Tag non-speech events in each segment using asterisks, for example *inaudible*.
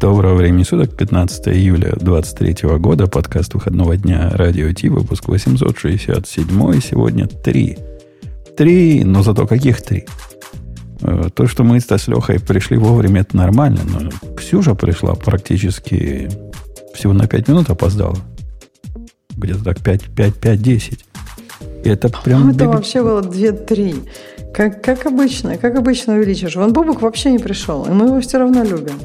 Доброго времени суток, 15 июля 2023 года, подкаст выходного дня Радио Ти, выпуск 867, сегодня три. Три, но зато каких три? Э, то, что мы с Лехой пришли вовремя, это нормально, но Ксюша пришла практически всего на 5 минут опоздала. Где-то так 5-5-10. Это прям... А это вообще было 2-3. Как, как обычно, как обычно увеличишь. Вон Бобук вообще не пришел, и мы его все равно любим.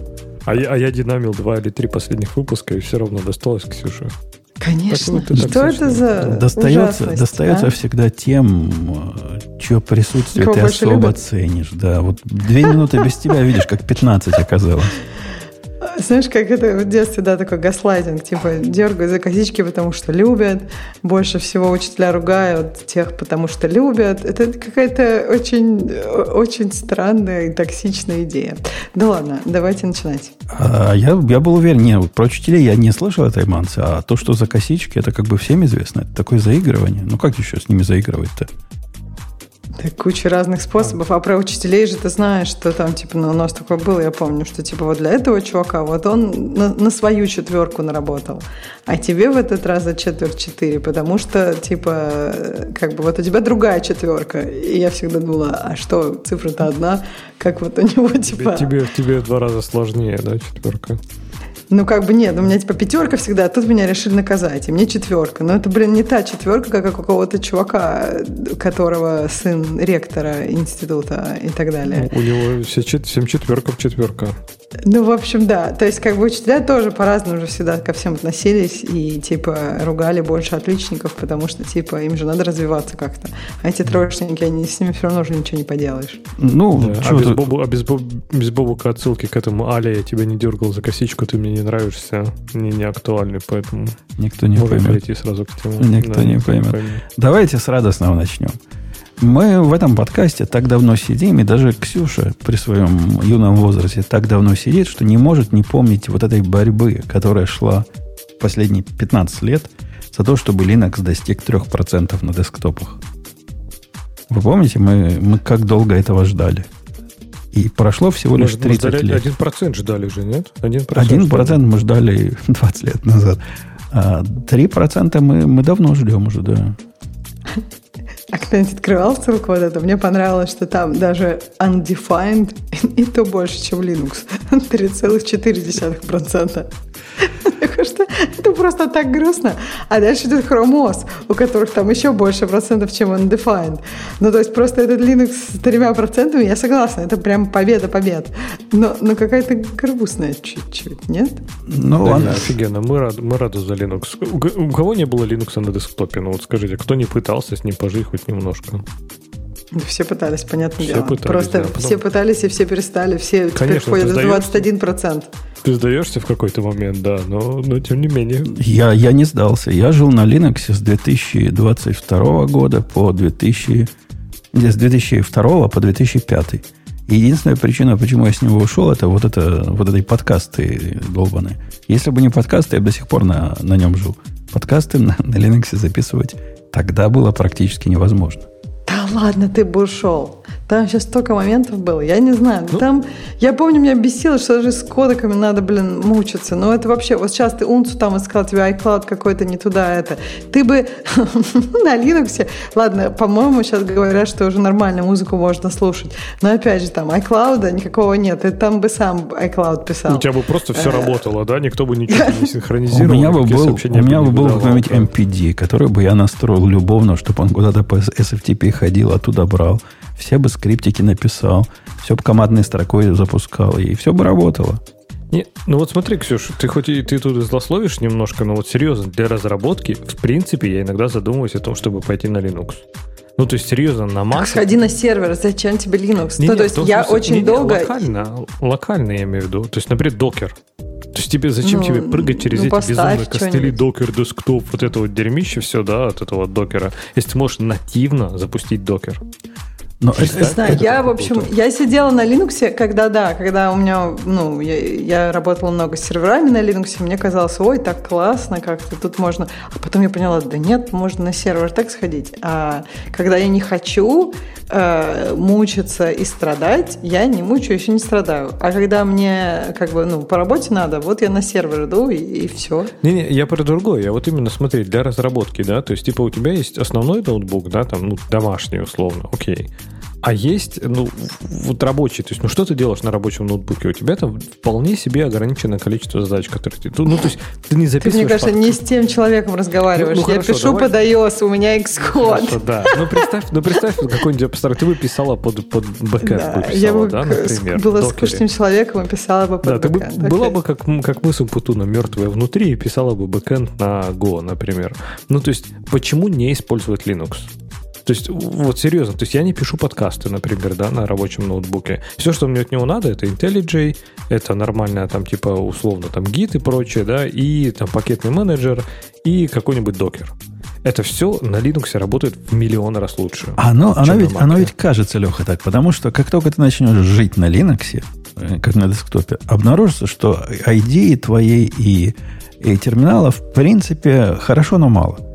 А я, а я динамил два или три последних выпуска, и все равно досталось Ксюше. Конечно. Так, что это за достается, достается а? всегда тем, чье присутствие Кого ты особо любят? ценишь. Да, вот две минуты без тебя видишь, как 15 оказалось. Знаешь, как это в детстве, да, такой гаслайтинг, типа дергают за косички, потому что любят, больше всего учителя ругают тех, потому что любят. Это какая-то очень, очень странная и токсичная идея. Да ладно, давайте начинать. А, я, я был уверен, нет, про учителей я не слышал этой мансы, а то, что за косички, это как бы всем известно. Это такое заигрывание. Ну как еще с ними заигрывать-то? Да, куча разных способов. А про учителей же ты знаешь, что там, типа, ну, у нас такое было, я помню, что, типа, вот для этого чувака, вот он на, на свою четверку наработал, а тебе в этот раз за четверть четыре, потому что, типа, как бы вот у тебя другая четверка. И я всегда думала, а что, цифра-то одна, как вот у него, типа... Тебе, тебе, тебе в два раза сложнее, да, четверка? Ну, как бы нет, у меня типа пятерка всегда, а тут меня решили наказать, и мне четверка. Но это, блин, не та четверка, как у какого-то чувака, которого сын ректора института и так далее. Ну, у него все, семь четверков четверка. Ну, в общем, да. То есть, как бы учителя тоже по-разному уже всегда ко всем относились и, типа, ругали больше отличников, потому что, типа, им же надо развиваться как-то. А эти троечники, они с ними все равно уже ничего не поделаешь. Ну, да. а, без Бобу, а без, Боб, без Бобука отсылки к этому Али я тебя не дергал за косичку, ты мне не нравишься, не, не актуальный, поэтому никто не Можем поймет. перейти сразу к тему. Никто да, не поймет. поймет. Давайте с радостного начнем. Мы в этом подкасте так давно сидим, и даже Ксюша при своем юном возрасте так давно сидит, что не может не помнить вот этой борьбы, которая шла последние 15 лет за то, чтобы Linux достиг 3% на десктопах. Вы помните, мы, мы как долго этого ждали? И прошло всего лишь 30 мы лет. 1% ждали же, нет? 1%, 1% мы ждали 20 *laughs* лет назад. А 3% мы, мы давно ждем уже, да. А кто-нибудь открывал ссылку вот эту? Мне понравилось, что там даже undefined *laughs* и то больше, чем Linux. *laughs* 3,4%. Потому что это просто так грустно. А дальше идет OS, у которых там еще больше процентов, чем undefined. Ну, то есть просто этот Linux с тремя процентами, я согласна, это прям победа побед. Но, но какая-то грустная чуть-чуть, нет? Ну, да, она... офигенно. Мы рады, мы рады за Linux. У, у кого не было Linux на десктопе? Ну, вот скажите, кто не пытался с ним пожить хоть немножко? Все пытались, понятно все дело. Пытались, Просто да, потом... все пытались и все перестали. Все Конечно, теперь входят в 21%. Ты сдаешься в какой-то момент, да, но, но тем не менее. Я, я не сдался. Я жил на Linux с 2022 года по 2000... С 2002 по 2005. Единственная причина, почему я с него ушел, это вот, это, вот эти подкасты долбаные. Если бы не подкасты, я бы до сих пор на, на нем жил. Подкасты на, на Linux записывать тогда было практически невозможно. Ладно, ты бы ушел. Там сейчас столько моментов было, я не знаю. Ну, там, я помню, меня бесило, что даже с кодеками надо, блин, мучиться. Но это вообще, вот сейчас ты унцу там искал, тебе iCloud какой-то не туда это. Ты бы *laughs* на Linux, ладно, по-моему, сейчас говорят, что уже нормально музыку можно слушать. Но опять же, там iCloud никакого нет. Ты там бы сам iCloud писал. У тебя бы просто все э, работало, да? Никто бы ничего не синхронизировал. У меня бы был, у меня бы был какой-нибудь MPD, который бы я настроил любовно, чтобы он куда-то по SFTP ходил, оттуда брал все бы скриптики написал, все бы командной строкой запускал, и все бы работало. Не, ну вот смотри, Ксюш, ты хоть и ты тут злословишь немножко, но вот серьезно, для разработки, в принципе, я иногда задумываюсь о том, чтобы пойти на Linux. Ну, то есть, серьезно, на Mac... Сходи на сервер, зачем тебе Linux? Не, ну, не, то есть, я смысле, очень не, долго... Локально, локально я имею в виду. То есть, например, докер. То есть тебе зачем ну, тебе прыгать через ну, эти безумные костыли, докер, десктоп, вот это вот дерьмище все, да, от этого докера, если ты можешь нативно запустить докер? Но не знаю, я, в общем, я сидела на Linux, когда, да, когда у меня, ну, я, я работала много с серверами на Linux, мне казалось, ой, так классно как-то, тут можно... А потом я поняла, да нет, можно на сервер так сходить. А когда я не хочу э, мучиться и страдать, я не мучаюсь и не страдаю. А когда мне, как бы, ну, по работе надо, вот я на сервер иду и, и все. Не-не, я про другое. Я вот именно смотреть для разработки, да, то есть, типа, у тебя есть основной ноутбук, да, там, ну, домашний условно, окей. А есть, ну, вот рабочий, то есть, ну, что ты делаешь на рабочем ноутбуке? У тебя там вполне себе ограниченное количество задач, которые ты... Ну, то есть, ты не записываешь... Ты, мне кажется, под... не с тем человеком разговариваешь. Ну, ну, Я хорошо, пишу давай. под iOS, у меня Xcode. Хорошо, да. Ну, представь, ну, представь какой-нибудь абстракт. Ты бы писала под, под бэкэнд, да, бы писала, я бы да, например. была скучным человеком и писала бы под да, бэкэнд. Ты бы, была бы, как, как мы с Умпутуном, мертвая внутри, и писала бы бэкэнд на Go, например. Ну, то есть, почему не использовать Linux? То есть, вот серьезно, то есть я не пишу подкасты, например, да, на рабочем ноутбуке. Все, что мне от него надо, это IntelliJ, это нормальная там типа условно там гид и прочее, да, и там пакетный менеджер и какой-нибудь докер. Это все на Linux работает в миллион раз лучше. Оно, оно, ведь, оно ведь кажется, Леха, так, потому что как только ты начнешь жить на Linux, э, как на десктопе, обнаружится, что ID твоей и, и терминала в принципе хорошо, но мало.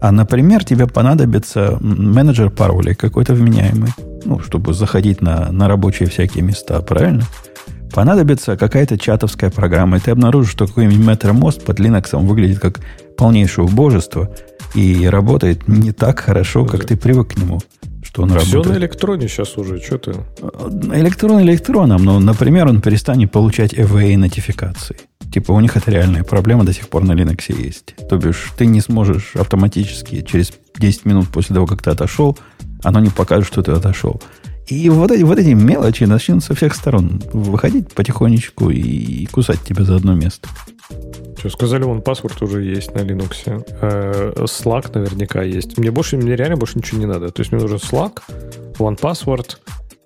А, например, тебе понадобится менеджер паролей какой-то вменяемый, ну, чтобы заходить на, на рабочие всякие места, правильно? Понадобится какая-то чатовская программа, и ты обнаружишь, что какой-нибудь MetroMost под Linux выглядит как полнейшее убожество и работает не так хорошо, как ты привык к нему что он Все работает. Все на электроне сейчас уже, что ты? Электрон электроном, но, например, он перестанет получать EVA нотификации. Типа у них это реальная проблема до сих пор на Linux есть. То бишь ты не сможешь автоматически через 10 минут после того, как ты отошел, оно не покажет, что ты отошел. И вот эти, вот эти мелочи начнут со всех сторон выходить потихонечку и кусать тебя за одно место. Что, сказали, вон паспорт уже есть на Linux. Э, Slack наверняка есть. Мне больше, мне реально больше ничего не надо. То есть мне нужен Slack, OnePassword,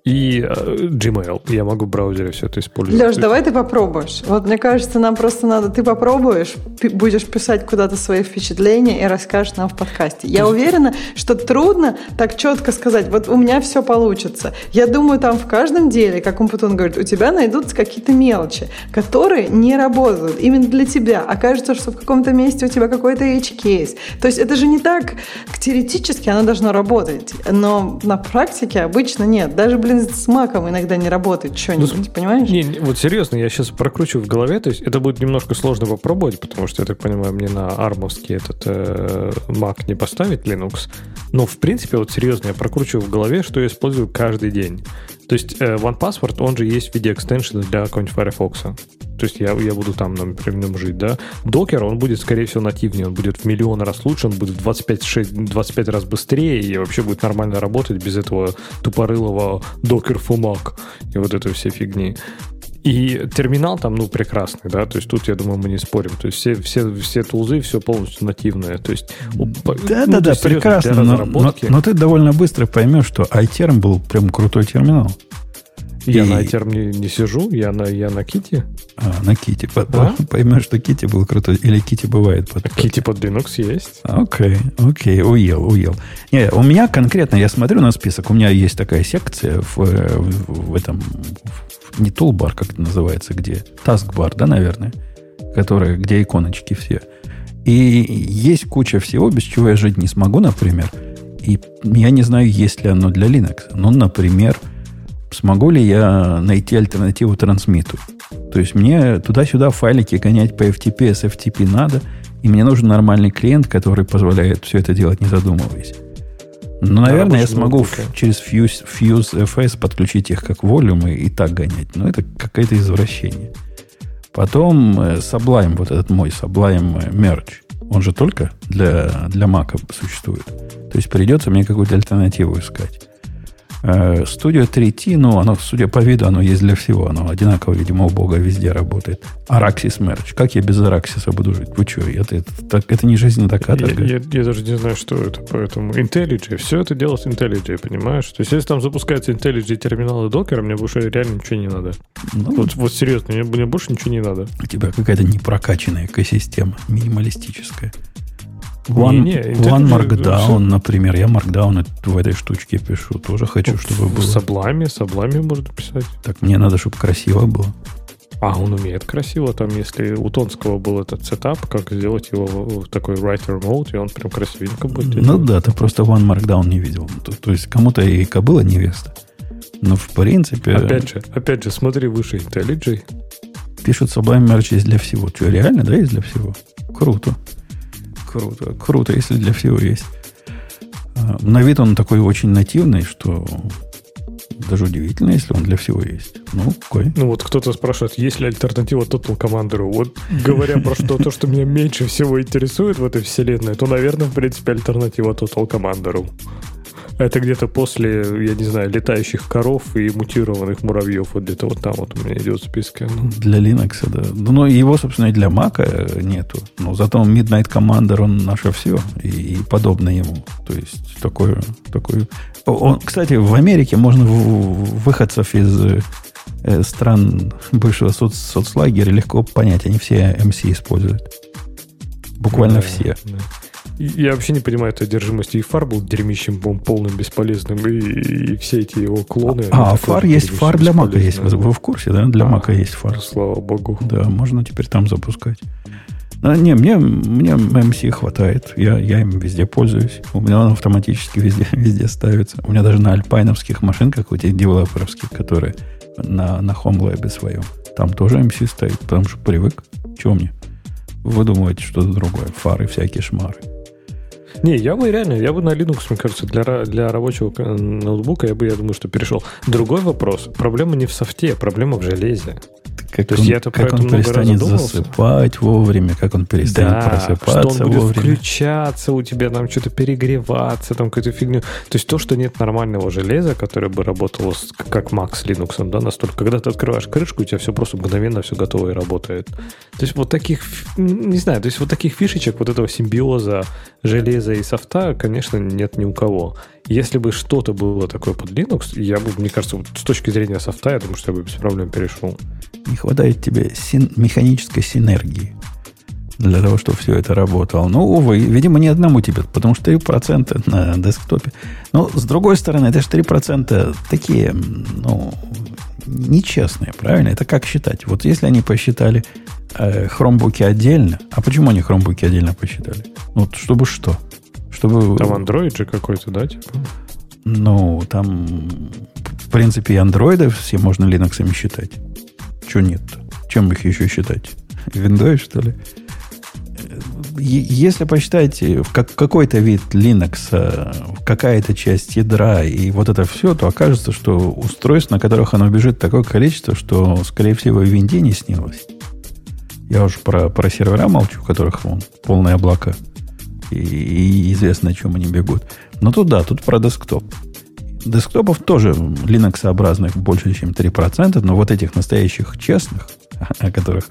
и э, Gmail. Я могу в браузере все это использовать. Леш, давай ты попробуешь. Вот мне кажется, нам просто надо... Ты попробуешь, будешь писать куда-то свои впечатления и расскажешь нам в подкасте. Я уверена, что трудно так четко сказать, вот у меня все получится. Я думаю, там в каждом деле, как Умпутун говорит, у тебя найдутся какие-то мелочи, которые не работают именно для тебя. Окажется, что в каком-то месте у тебя какой-то edge-кейс. То есть это же не так теоретически оно должно работать, но на практике обычно нет. Даже, блин, с маком иногда не работает что-нибудь, ну, понимаешь? Не, вот серьезно, я сейчас прокручу в голове, то есть это будет немножко сложно попробовать, потому что, я так понимаю, мне на армовский этот э, Mac не поставить Linux, но в принципе, вот серьезно, я прокручиваю в голове, что я использую каждый день. То есть э, OnePassword, он же есть в виде экстеншена для какого-нибудь Firefox. То есть я, я буду там, например, в нем жить, да. Докер, он будет, скорее всего, нативнее, он будет в миллион раз лучше, он будет в 25, 6, 25 раз быстрее и вообще будет нормально работать без этого тупорылого Mac и вот этой всей фигни. И терминал там, ну, прекрасный, да, то есть тут, я думаю, мы не спорим. То есть все, все, все тулзы, все полностью нативное. То есть, да, ну, да, да, прекрасно. Но, но, но ты довольно быстро поймешь, что iTerm был прям крутой терминал. Я и... на iTerm не, не сижу, я на, я на Кити. А, на Кити. Да? Поймешь, что Кити был крутой. Или Кити бывает под... Кити под Linux есть. Окей, окей, уел, уел. Не, у меня конкретно, я смотрю на список, у меня есть такая секция в, в, в этом, не тулбар, как это называется, где? Таскбар, да, наверное? Которая, где иконочки все. И есть куча всего, без чего я жить не смогу, например. И я не знаю, есть ли оно для Linux. Ну, например, смогу ли я найти альтернативу трансмиту. То есть мне туда-сюда файлики гонять по FTP, с FTP надо, и мне нужен нормальный клиент, который позволяет все это делать, не задумываясь. Ну, наверное, я смогу в, через Fuse, Fuse FS подключить их как волюмы и так гонять. Но это какое-то извращение. Потом э, Sublime, вот этот мой Sublime Merge, он же только для, для Mac существует. То есть придется мне какую-то альтернативу искать. Studio 3T, ну, оно, судя по виду, оно есть для всего. Оно одинаково, видимо, у Бога везде работает. Araxis Merge. Как я без Araxis буду жить? Вы что? Это, это, это, это не жизнь, это каторга. Я, я, я даже не знаю, что это, поэтому IntelliJ. Все это делает IntelliJ, понимаешь? То есть, если там запускается IntelliJ терминалы докера, мне больше реально ничего не надо. Ну, вот, вот серьезно, мне, мне больше ничего не надо. У тебя какая-то непрокачанная экосистема, минималистическая. One, не, не, One Markdown, например. Я Markdown в этой штучке пишу. Тоже хочу, чтобы было. С облами, с облами можно писать. Так мне надо, чтобы красиво было. А, он умеет красиво. Там, если у Тонского был этот сетап, как сделать его в такой writer mode, и он прям красивенько будет. Ну да, ты просто One Markdown не видел. То, то есть кому-то и кобыла невеста. Но в принципе... Опять же, опять же, смотри выше IntelliJ. Пишут Sublime Merch есть для всего. Что, реально, да, есть для всего? Круто. Круто. Круто, если для всего есть. А, на вид он такой очень нативный, что даже удивительно, если он для всего есть. Ну, какой? Ну, вот кто-то спрашивает, есть ли альтернатива Total Commander. Вот говоря про что, то, что меня меньше всего интересует в этой вселенной, то, наверное, в принципе, альтернатива Total Commander. Это где-то после, я не знаю, летающих коров и мутированных муравьев. Вот где-то вот там вот у меня идет в списке. Ну. Для Linux, да. Ну, его, собственно, и для Mac нету. Но зато Midnight Commander, он наше все. И, и подобно ему. То есть, такой... такой... Он, кстати, в Америке можно выходцев из э, стран бывшего соц, соцлагеря легко понять. Они все MC используют. Буквально да, все. Да. Я вообще не понимаю этой одержимости. И фар был дерьмищем полным, бесполезным, и, и все эти его клоны. А, фар есть, фар для Мака есть. Вы в курсе, да? Для а, Мака есть фар. Слава богу. Да, можно теперь там запускать. А, не, мне, мне MC хватает. Я, я им везде пользуюсь. У меня он автоматически везде, *laughs* везде ставится. У меня даже на альпайновских машинках, вот этих девелоперовских, которые на, на HomeLab своем, там тоже MC стоит, потому что привык. Чего мне? Вы думаете что-то другое. Фары всякие шмары. Не, я бы реально, я бы на Linux, мне кажется, для, для рабочего ноутбука я бы, я думаю, что перешел. Другой вопрос. Проблема не в софте, проблема в железе. Как То он, есть я как он перестанет засыпать вовремя, как он перестанет да, просыпаться что он будет вовремя. включаться у тебя, там что-то перегреваться, там какую-то фигню. То есть то, что нет нормального железа, которое бы работало с, как Mac с Linux, да, настолько, когда ты открываешь крышку, у тебя все просто мгновенно все готово и работает. То есть вот таких, не знаю, то есть вот таких фишечек, вот этого симбиоза железа и софта, конечно, нет ни у кого. Если бы что-то было такое под Linux, я бы, мне кажется, вот с точки зрения софта, я думаю, что я бы без проблем перешел. Не хватает тебе син- механической синергии для того, чтобы все это работало. Ну, увы, видимо, не одному тебе, потому что 3% на десктопе. Но, с другой стороны, это же 3% такие, ну, нечестные, правильно? Это как считать? Вот если они посчитали э, хромбуки отдельно, а почему они хромбуки отдельно посчитали? Ну, чтобы что? Чтобы... Там Android же какой-то, да, типа? Ну, там, в принципе, и андроидов все можно Linux считать. Чего нет Чем их еще считать? Windows, что ли? Если посчитать в как, какой-то вид Linux, э, какая-то часть ядра и вот это все, то окажется, что устройств, на которых оно бежит, такое количество, что, скорее всего, в Винде не снилось. Я уж про, про сервера молчу, у которых вон, полные облака – и, известно, о чем они бегут. Но тут да, тут про десктоп. Десктопов тоже Linux-образных больше, чем 3%, но вот этих настоящих честных, *laughs* о которых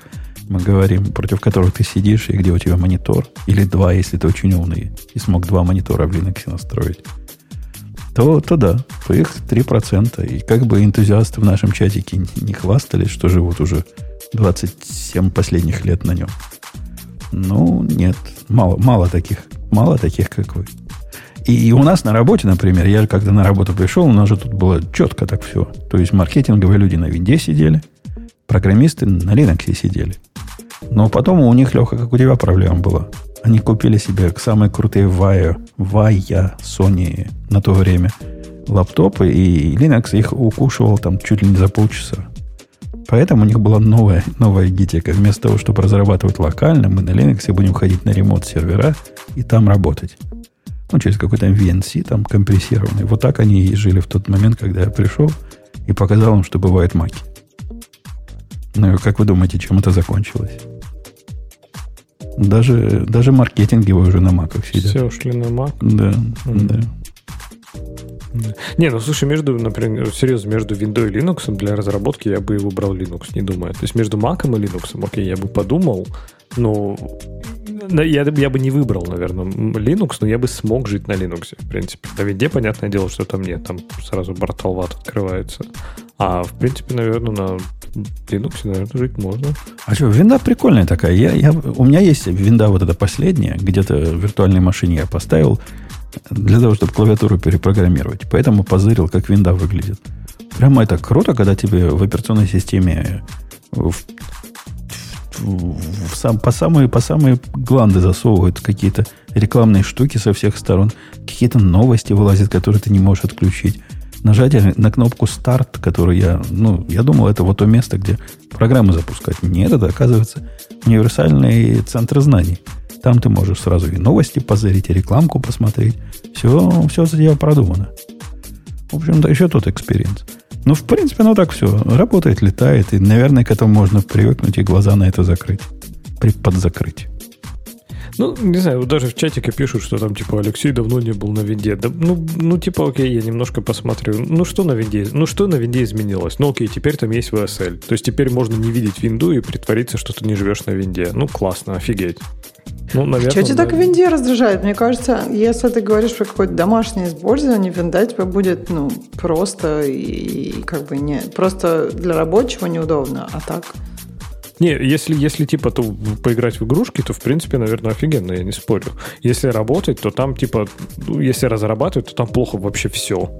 мы говорим, против которых ты сидишь, и где у тебя монитор, или два, если ты очень умный, и смог два монитора в Linux настроить, то, то да, то их 3%. И как бы энтузиасты в нашем чатике не хвастались, что живут уже 27 последних лет на нем. Ну, нет, мало, мало таких, мало таких, как вы. И, у нас на работе, например, я когда на работу пришел, у нас же тут было четко так все. То есть маркетинговые люди на винде сидели, программисты на Linux сидели. Но потом у них, Леха, как у тебя проблема была. Они купили себе самые крутые Vaya, Vaya Sony на то время лаптопы, и Linux их укушивал там чуть ли не за полчаса. Поэтому у них была новая, новая гитека. Вместо того, чтобы разрабатывать локально, мы на Linux будем ходить на ремонт сервера и там работать. Ну, через какой-то VNC там компрессированный. Вот так они и жили в тот момент, когда я пришел и показал им, что бывает маки. Ну, как вы думаете, чем это закончилось? Даже, даже маркетинговые уже на маках сидят. Все ушли на мак? Да, mm-hmm. да. Не, ну слушай, между, например, серьезно, между Windows и Linux для разработки я бы выбрал Linux, не думаю. То есть между Mac и Linux, окей, я бы подумал, но я, я бы не выбрал, наверное, Linux, но я бы смог жить на Linux, в принципе. На винде, понятное дело, что там нет, там сразу Бартолват открывается. А в принципе, наверное, на Linux, наверное, жить можно. А что, винда прикольная такая. Я, я, у меня есть винда вот эта последняя, где-то в виртуальной машине я поставил для того, чтобы клавиатуру перепрограммировать. Поэтому позырил, как винда выглядит. Прямо это круто, когда тебе в операционной системе в, в, в, сам, по, самые, по самые гланды засовывают какие-то рекламные штуки со всех сторон. Какие-то новости вылазят, которые ты не можешь отключить нажатие на кнопку старт, которую я, ну, я думал, это вот то место, где программы запускать. Нет, это, оказывается, универсальный центр знаний. Там ты можешь сразу и новости позырить, и рекламку посмотреть. Все, все за тебя продумано. В общем-то, еще тот экспириенс. Ну, в принципе, ну так все. Работает, летает. И, наверное, к этому можно привыкнуть и глаза на это закрыть. При подзакрыть. Ну, не знаю, вот даже в чатике пишут, что там, типа, Алексей давно не был на винде. Да, ну, ну, типа, окей, я немножко посмотрю. Ну, что на винде? Ну, что на винде изменилось? Ну, окей, теперь там есть VSL. То есть теперь можно не видеть винду и притвориться, что ты не живешь на винде. Ну, классно, офигеть. Ну, наверное, Что тебя да. так в винде раздражает? Мне кажется, если ты говоришь про какое-то домашнее использование, винда тебе будет, ну, просто и как бы не... Просто для рабочего неудобно, а так... Не, если, если типа то поиграть в игрушки, то в принципе, наверное, офигенно, я не спорю. Если работать, то там типа, ну, если разрабатывать, то там плохо вообще все.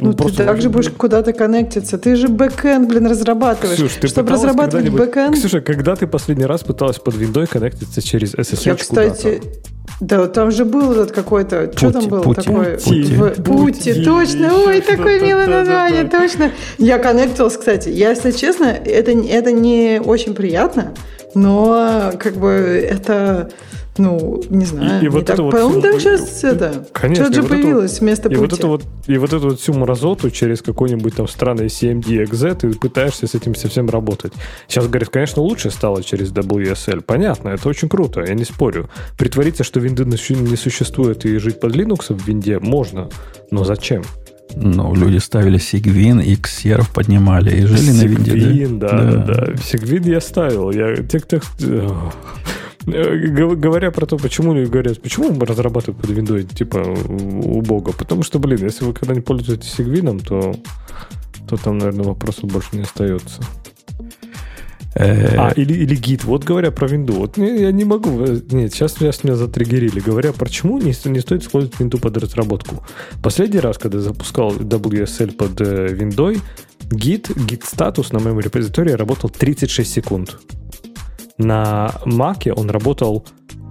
Ну, ну ты также будешь куда-то коннектиться. Ты же бэкэнд, блин, разрабатываешь. Ксюш, ты Чтобы разрабатывать бэкэнд... Ксюша, когда ты последний раз пыталась под виндой коннектиться через SSH Я, кстати, да, там же был этот какой-то... Что там был PuTTY, такой? PuTTY. PuTTY, PuTTY точно. Ой, такое милое название, точно. Я коннектилась, кстати. Я, если честно, это, это не очень приятно, но как бы это ну, не знаю. И, и вот это вот по-моему, там сейчас это. Конечно. Что же вот появилось это, вместо и пути. Вот это вот, и вот эту вот всю мразоту через какой-нибудь там странный CMD-EXE ты пытаешься с этим совсем работать. Сейчас, говорят, конечно, лучше стало через WSL. Понятно, это очень круто, я не спорю. Притвориться, что винды не существует и жить под Linux в винде можно, но зачем? Ну, люди ставили Сигвин и ксеров поднимали и жили Sigvin, на винде. Сигвин, да, да, да. да. Сигвин я ставил. Я, те, кто, говоря про то, почему говорят, почему мы разрабатываем под виндой, типа, у бога. Потому что, блин, если вы когда-нибудь пользуетесь Сигвином, то, то там, наверное, вопросов больше не остается. Э, а, или, или гид. Вот говоря про винду. Вот я не могу. Э, нет, сейчас, сейчас меня затриггерили. Говоря, почему не, не стоит использовать винду под разработку. Последний раз, когда запускал WSL под виндой, гид, гид статус на моем репозитории работал 36 секунд. На Mac он работал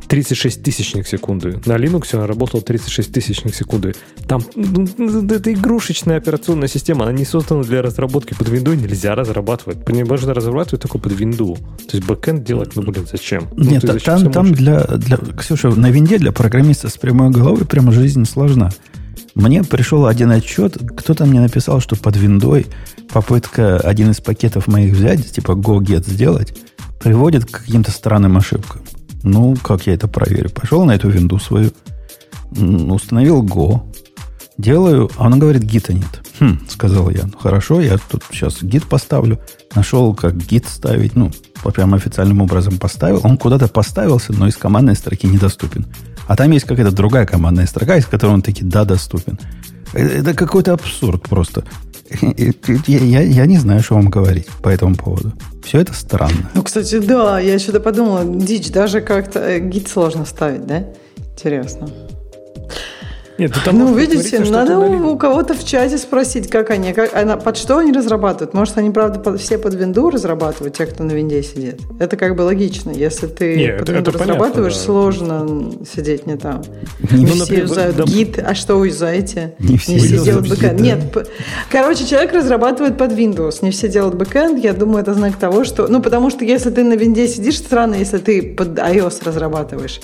36 тысячных секунды. На Linux он работал 36 тысячных секунды. Там ну, это игрушечная операционная система, она не создана для разработки под винду, нельзя разрабатывать. По ней можно разрабатывать только под винду. То есть бэкэнд делать, ну, блин, зачем? Ну, Нет, ну, там, там для, для... Ксюша, на винде для программиста с прямой головой прямо жизнь сложна. Мне пришел один отчет, кто-то мне написал, что под виндой попытка один из пакетов моих взять, типа go-get сделать, приводит к каким-то странным ошибкам. Ну, как я это проверю? Пошел на эту винду свою, установил Go, делаю, а она говорит, гита нет. Хм, сказал я, ну, хорошо, я тут сейчас гид поставлю. Нашел, как гид ставить, ну, прям официальным образом поставил. Он куда-то поставился, но из командной строки недоступен. А там есть какая-то другая командная строка, из которой он таки да, доступен. Э, это какой-то абсурд просто. Я, я, я не знаю, что вам говорить по этому поводу. Все это странно. Ну, кстати, да, я что-то подумала, дичь, даже как-то э, гид сложно ставить, да? Интересно. Нет, ты там ну, видите, надо у, кого-то в чате спросить, как они, как, она, под что они разрабатывают. Может, они, правда, под, все под винду разрабатывают, те, кто на винде сидит. Это как бы логично. Если ты Нет, под это, винду это разрабатываешь, понятно, да. сложно сидеть не там. Не, не все юзают да, git, а что вы юзаете? Не все, не все делают бэкэнд. Нет, короче, человек разрабатывает под Windows, не все делают бэкэнд. Я думаю, это знак того, что... Ну, потому что если ты на винде сидишь, странно, если ты под iOS разрабатываешь.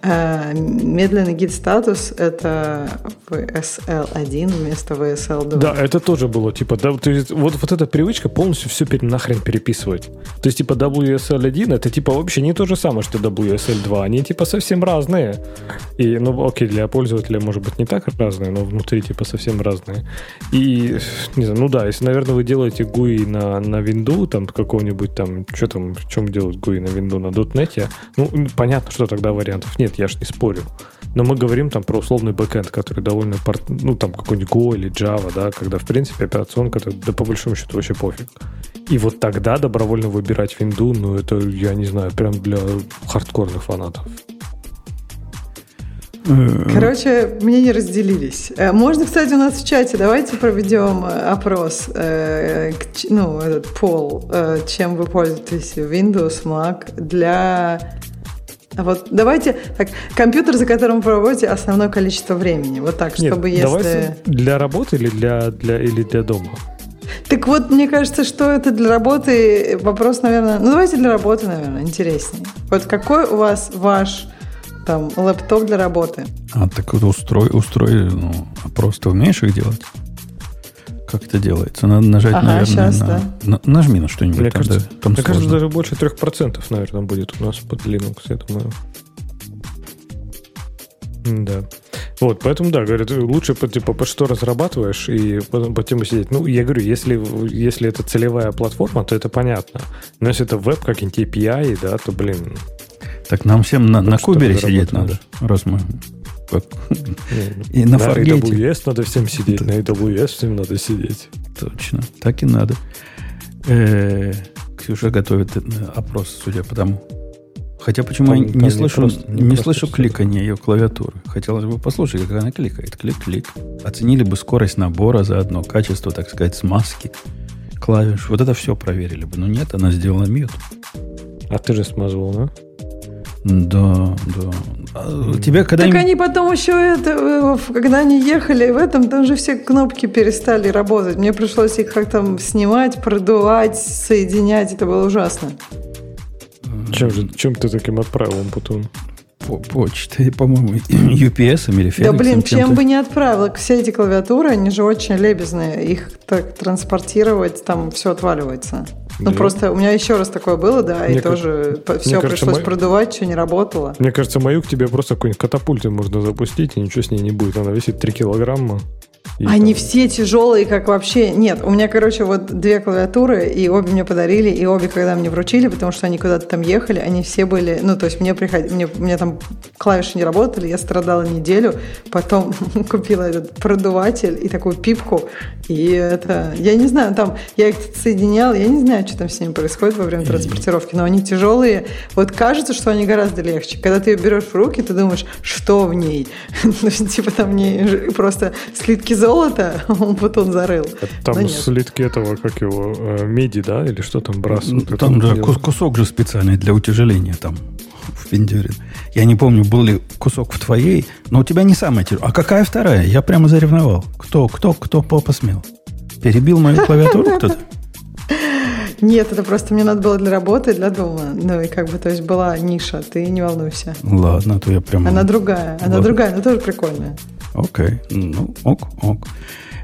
Э, медленный git status — это WSL1 вместо WSL2. Да, это тоже было, типа, да, то есть, вот, вот эта привычка полностью все пере, нахрен переписывать. То есть, типа, WSL1 это, типа, вообще не то же самое, что WSL2. Они, типа, совсем разные. И, ну, окей, для пользователя, может быть, не так разные, но внутри, типа, совсем разные. И, не знаю, ну да, если, наверное, вы делаете GUI на, на винду, там, какого-нибудь там, что там, в чем делать GUI на винду, на .NET, ну, понятно, что тогда вариантов нет нет, я ж не спорю. Но мы говорим там про условный бэкэнд, который довольно, ну, там какой-нибудь Go или Java, да, когда, в принципе, операционка, да, по большому счету, вообще пофиг. И вот тогда добровольно выбирать винду, ну, это, я не знаю, прям для хардкорных фанатов. Короче, мне не разделились. Э, можно, кстати, у нас в чате, давайте проведем э, опрос, э, ну, этот пол, чем вы пользуетесь Windows, Mac для вот давайте так, компьютер, за которым вы проводите основное количество времени. Вот так, чтобы Нет, если. Для работы или для, для, или для дома? Так вот, мне кажется, что это для работы вопрос, наверное. Ну, давайте для работы, наверное, интереснее. Вот какой у вас ваш там лэптоп для работы? А так вот устрой, устрой, ну, просто умеешь их делать? Как это делается? Надо нажать, ага, наверное, сейчас, на, да. на, нажми на что-нибудь. Мне, там, кажется, да, там мне кажется, даже больше 3%, наверное, будет у нас под Linux, я думаю. Да. Вот, поэтому, да, говорят, лучше типа, по что разрабатываешь и потом по тему сидеть. Ну, я говорю, если, если это целевая платформа, то это понятно. Но если это веб, какие-нибудь API, да, то, блин... Так нам всем на, на кубере сидеть надо, раз мы *laughs* и на, на AWS надо всем сидеть, на AWS всем надо сидеть. Точно, так и надо. Э, Ксюша готовит э, опрос, судя по тому. Хотя почему я не слышу, не, слышу кликания ее клавиатуры. Хотелось бы послушать, как она кликает. Клик-клик. Оценили бы скорость набора заодно, качество, так сказать, смазки клавиш. Вот это все проверили бы. Но нет, она сделала мьют. А ты же смазывал, да? Да, да. А тебя когда так они потом еще это, э, когда они ехали в этом, там же все кнопки перестали работать. Мне пришлось их как там снимать, продувать, соединять. Это было ужасно. Чем же, чем ты таким отправил потом? По почтой, по-моему, *clears throat* UPS или FedEx. Да, блин, чем бы не отправил. Все эти клавиатуры, они же очень лебезные. Их так транспортировать, там все отваливается. Ну, просто у меня еще раз такое было, да, мне и как... тоже все кажется, пришлось мою... продувать, что не работало. Мне кажется, мою к тебе просто какой-нибудь катапульты можно запустить, и ничего с ней не будет. Она весит 3 килограмма. И Они там... все тяжелые, как вообще. Нет, у меня, короче, вот две клавиатуры, и обе мне подарили, и обе, когда мне вручили, потому что они куда-то там ехали, они все были. Ну, то есть мне приходили, мне, мне там клавиши не работали, я страдала неделю, потом *laughs* купила этот продуватель и такую пипку, и это, я не знаю, там я их соединяла, я не знаю, что там с ними происходит во время транспортировки, но они тяжелые. Вот кажется, что они гораздо легче. Когда ты ее берешь в руки, ты думаешь, что в ней? *laughs* Ну, типа там не просто слитки золота, *laughs* он потом зарыл. Там слитки этого, как его, э, меди, да? Или что там, брас? Ну, там же кусок же специальный для утяжеления там в пиндюре. Я не помню, был ли кусок в твоей, но у тебя не самая тяжелая. А какая вторая? Я прямо заревновал. Кто, кто, кто посмел? Перебил мою клавиатуру кто-то? Нет, это просто мне надо было для работы, для дома. Ну и как бы, то есть была ниша, ты не волнуйся. Ладно, то я прямо... Она другая, она Ладно. другая, но тоже прикольная. Окей, ну ок, ок.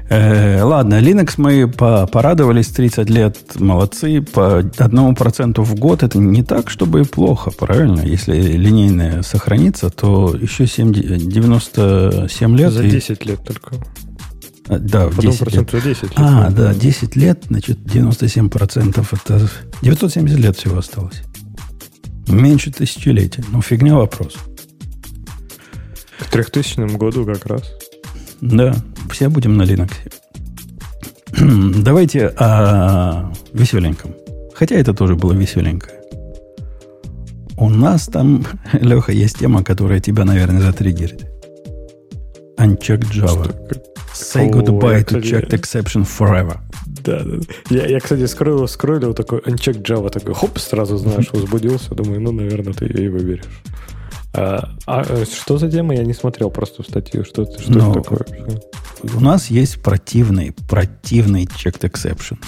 Э, ладно, Linux мы по, порадовались 30 лет, молодцы, по одному проценту в год это не так, чтобы и плохо, правильно? Если линейное сохранится, то еще 7, 97 лет. За 10 и... лет только. А, да, в 10 лет. 10 лет. А, да, 10 лет, значит, 97% это 970 лет всего осталось. Меньше тысячелетия. Ну, фигня вопрос. К 3000 году как раз. Да, все будем на Linux. *clears throat* Давайте о веселеньком. Хотя это тоже было веселенько. У нас там, *laughs* Леха, есть тема, которая тебя, наверное, затриггерит. Unchecked Java. Say goodbye to checked exception forever. Да, да. Я, я кстати, скроил, скроил такой unchecked Java, такой хоп, сразу, знаешь, возбудился. Думаю, ну, наверное, ты и выберешь. А, а э, что за тема? Я не смотрел просто в статью. Что, что Но это такое вообще? У нас есть противный, противный checked exceptions,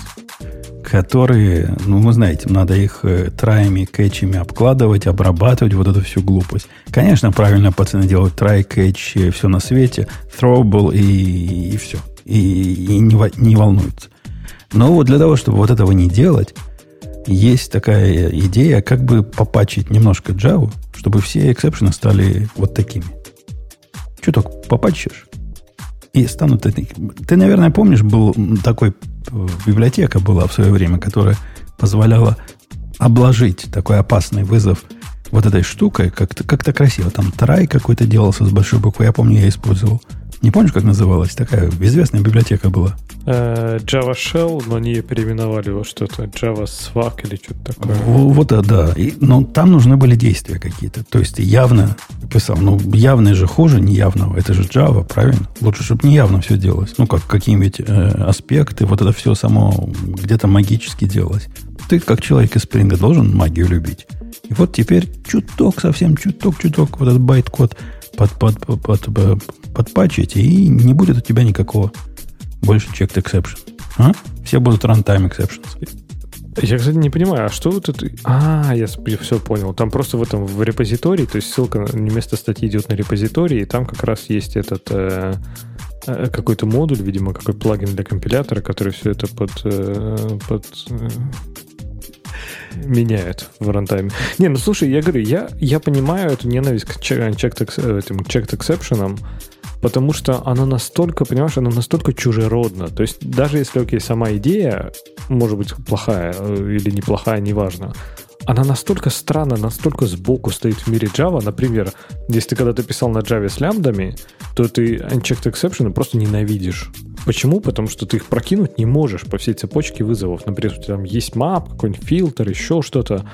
которые, ну, вы знаете, надо их э, траями, кэчами обкладывать, обрабатывать, вот эту всю глупость. Конечно, правильно пацаны делают try, кэч, э, все на свете, throwable и, и все. И, и не, не волнуются. Но вот для того, чтобы вот этого не делать, есть такая идея, как бы попачить немножко Java, чтобы все эксепшены стали вот такими. Чуток попачишь, и станут... Ты, наверное, помнишь, был такой э, библиотека была в свое время, которая позволяла обложить такой опасный вызов вот этой штукой, как-то как красиво. Там трай какой-то делался с большой буквы, я помню, я использовал. Не помнишь, как называлась? Такая известная библиотека была. Э, Java Shell, но они переименовали его что-то. Java Swag или что-то такое. Вот, вот да. И, но там нужны были действия какие-то. То есть явно писал, ну, явное же хуже неявного. Это же Java, правильно? Лучше, чтобы неявно все делалось. Ну, как какие-нибудь э, аспекты, вот это все само где-то магически делалось. Ты, как человек из Spring, должен магию любить. И вот теперь чуток, совсем чуток, чуток, вот этот байт-код под, под, под, под, подпачиваете, и не будет у тебя никакого больше checked exception. А? Все будут runtime exceptions. Я, кстати, не понимаю, а что это... А, я все понял. Там просто в этом в репозитории, то есть ссылка вместо статьи идет на репозиторий, и там как раз есть этот э, э, какой-то модуль, видимо, какой плагин для компилятора, который все это под, э, под э, меняет в рантайме. Не, ну слушай, я говорю, я, я понимаю эту ненависть к checked, э, этим checked exception, потому что она настолько, понимаешь, она настолько чужеродна. То есть даже если, окей, сама идея может быть плохая э, или неплохая, неважно, она настолько странно, настолько сбоку стоит в мире Java. Например, если ты когда-то писал на Java с лямбдами, то ты unchecked exception просто ненавидишь. Почему? Потому что ты их прокинуть не можешь по всей цепочке вызовов. Например, у тебя там есть map, какой-нибудь фильтр, еще что-то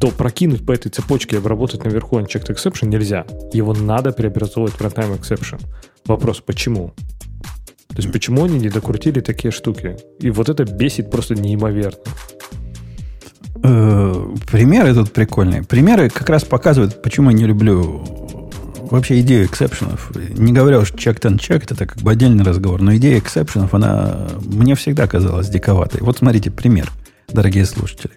то прокинуть по этой цепочке и обработать наверху unchecked exception нельзя. Его надо преобразовывать в runtime exception. Вопрос, почему? То есть почему они не докрутили такие штуки? И вот это бесит просто неимоверно. Э, примеры тут прикольные. Примеры как раз показывают, почему я не люблю вообще идею эксепшенов. Не говоря уж checked and checked, это как бы отдельный разговор, но идея эксепшенов, она мне всегда казалась диковатой. Вот смотрите пример, дорогие слушатели.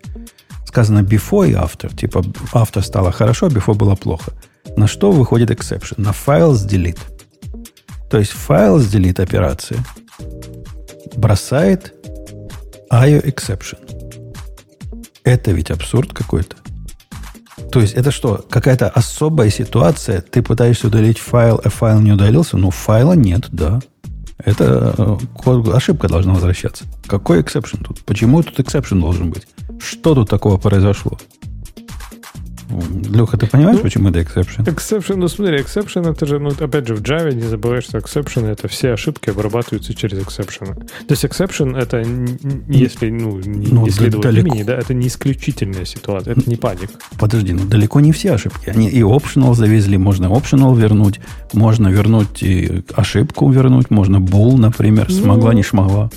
Сказано before и after. Типа after стало хорошо, before было плохо. На что выходит exception? На files delete. То есть с delete операции бросает IO exception. Это ведь абсурд какой-то. То есть это что, какая-то особая ситуация? Ты пытаешься удалить файл, а файл не удалился? Ну, файла нет, да. Это э, ошибка должна возвращаться. Какой exception тут? Почему тут exception должен быть? Что тут такого произошло? Леха, ты понимаешь, ну, почему это exception? Exception, ну смотри, exception это же, ну опять же, в Java не забывай, что exception это все ошибки обрабатываются через exception. То есть exception это, если, ну, не ну, следовать далеко. имени, да, это не исключительная ситуация, это не паник. Подожди, ну далеко не все ошибки. Они и optional завезли, можно optional вернуть, можно вернуть и ошибку вернуть, можно bull, например, ну, смогла, не шмогла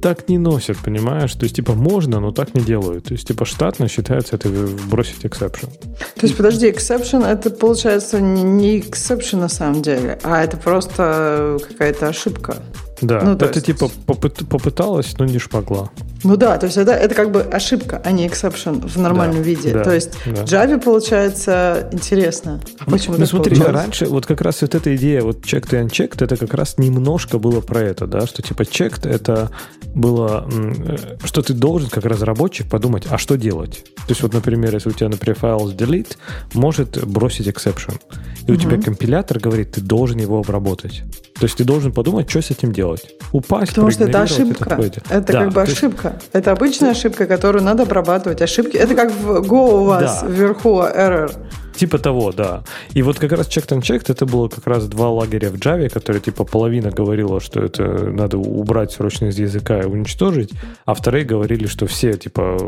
так не носят, понимаешь? То есть, типа, можно, но так не делают. То есть, типа, штатно считается это бросить exception. То есть, подожди, exception это получается не exception на самом деле, а это просто какая-то ошибка. Да, ну, это есть... типа попыт, попыталась, но не шмогла. Ну да, то есть это, это как бы ошибка, а не exception в нормальном да, виде. Да, то есть да. Java получается интересно. А почему ну, смотри, получилось? раньше вот как раз вот эта идея вот checked и unchecked, это как раз немножко было про это, да, что типа checked это было, э, что ты должен как разработчик подумать, а что делать? То есть вот, например, если у тебя, например, файл delete, может бросить exception. И у угу. тебя компилятор говорит, ты должен его обработать. То есть ты должен подумать, что с этим делать. Упасть, Потому что это ошибка. Это, это да, как бы ошибка. Есть... Это обычная ошибка, которую надо обрабатывать. Ошибки. Это как в Go у вас да. вверху error. Типа того, да. И вот как раз checked and checked это было как раз два лагеря в Java, которые типа половина говорила, что это надо убрать срочно из языка и уничтожить, а вторые говорили, что все типа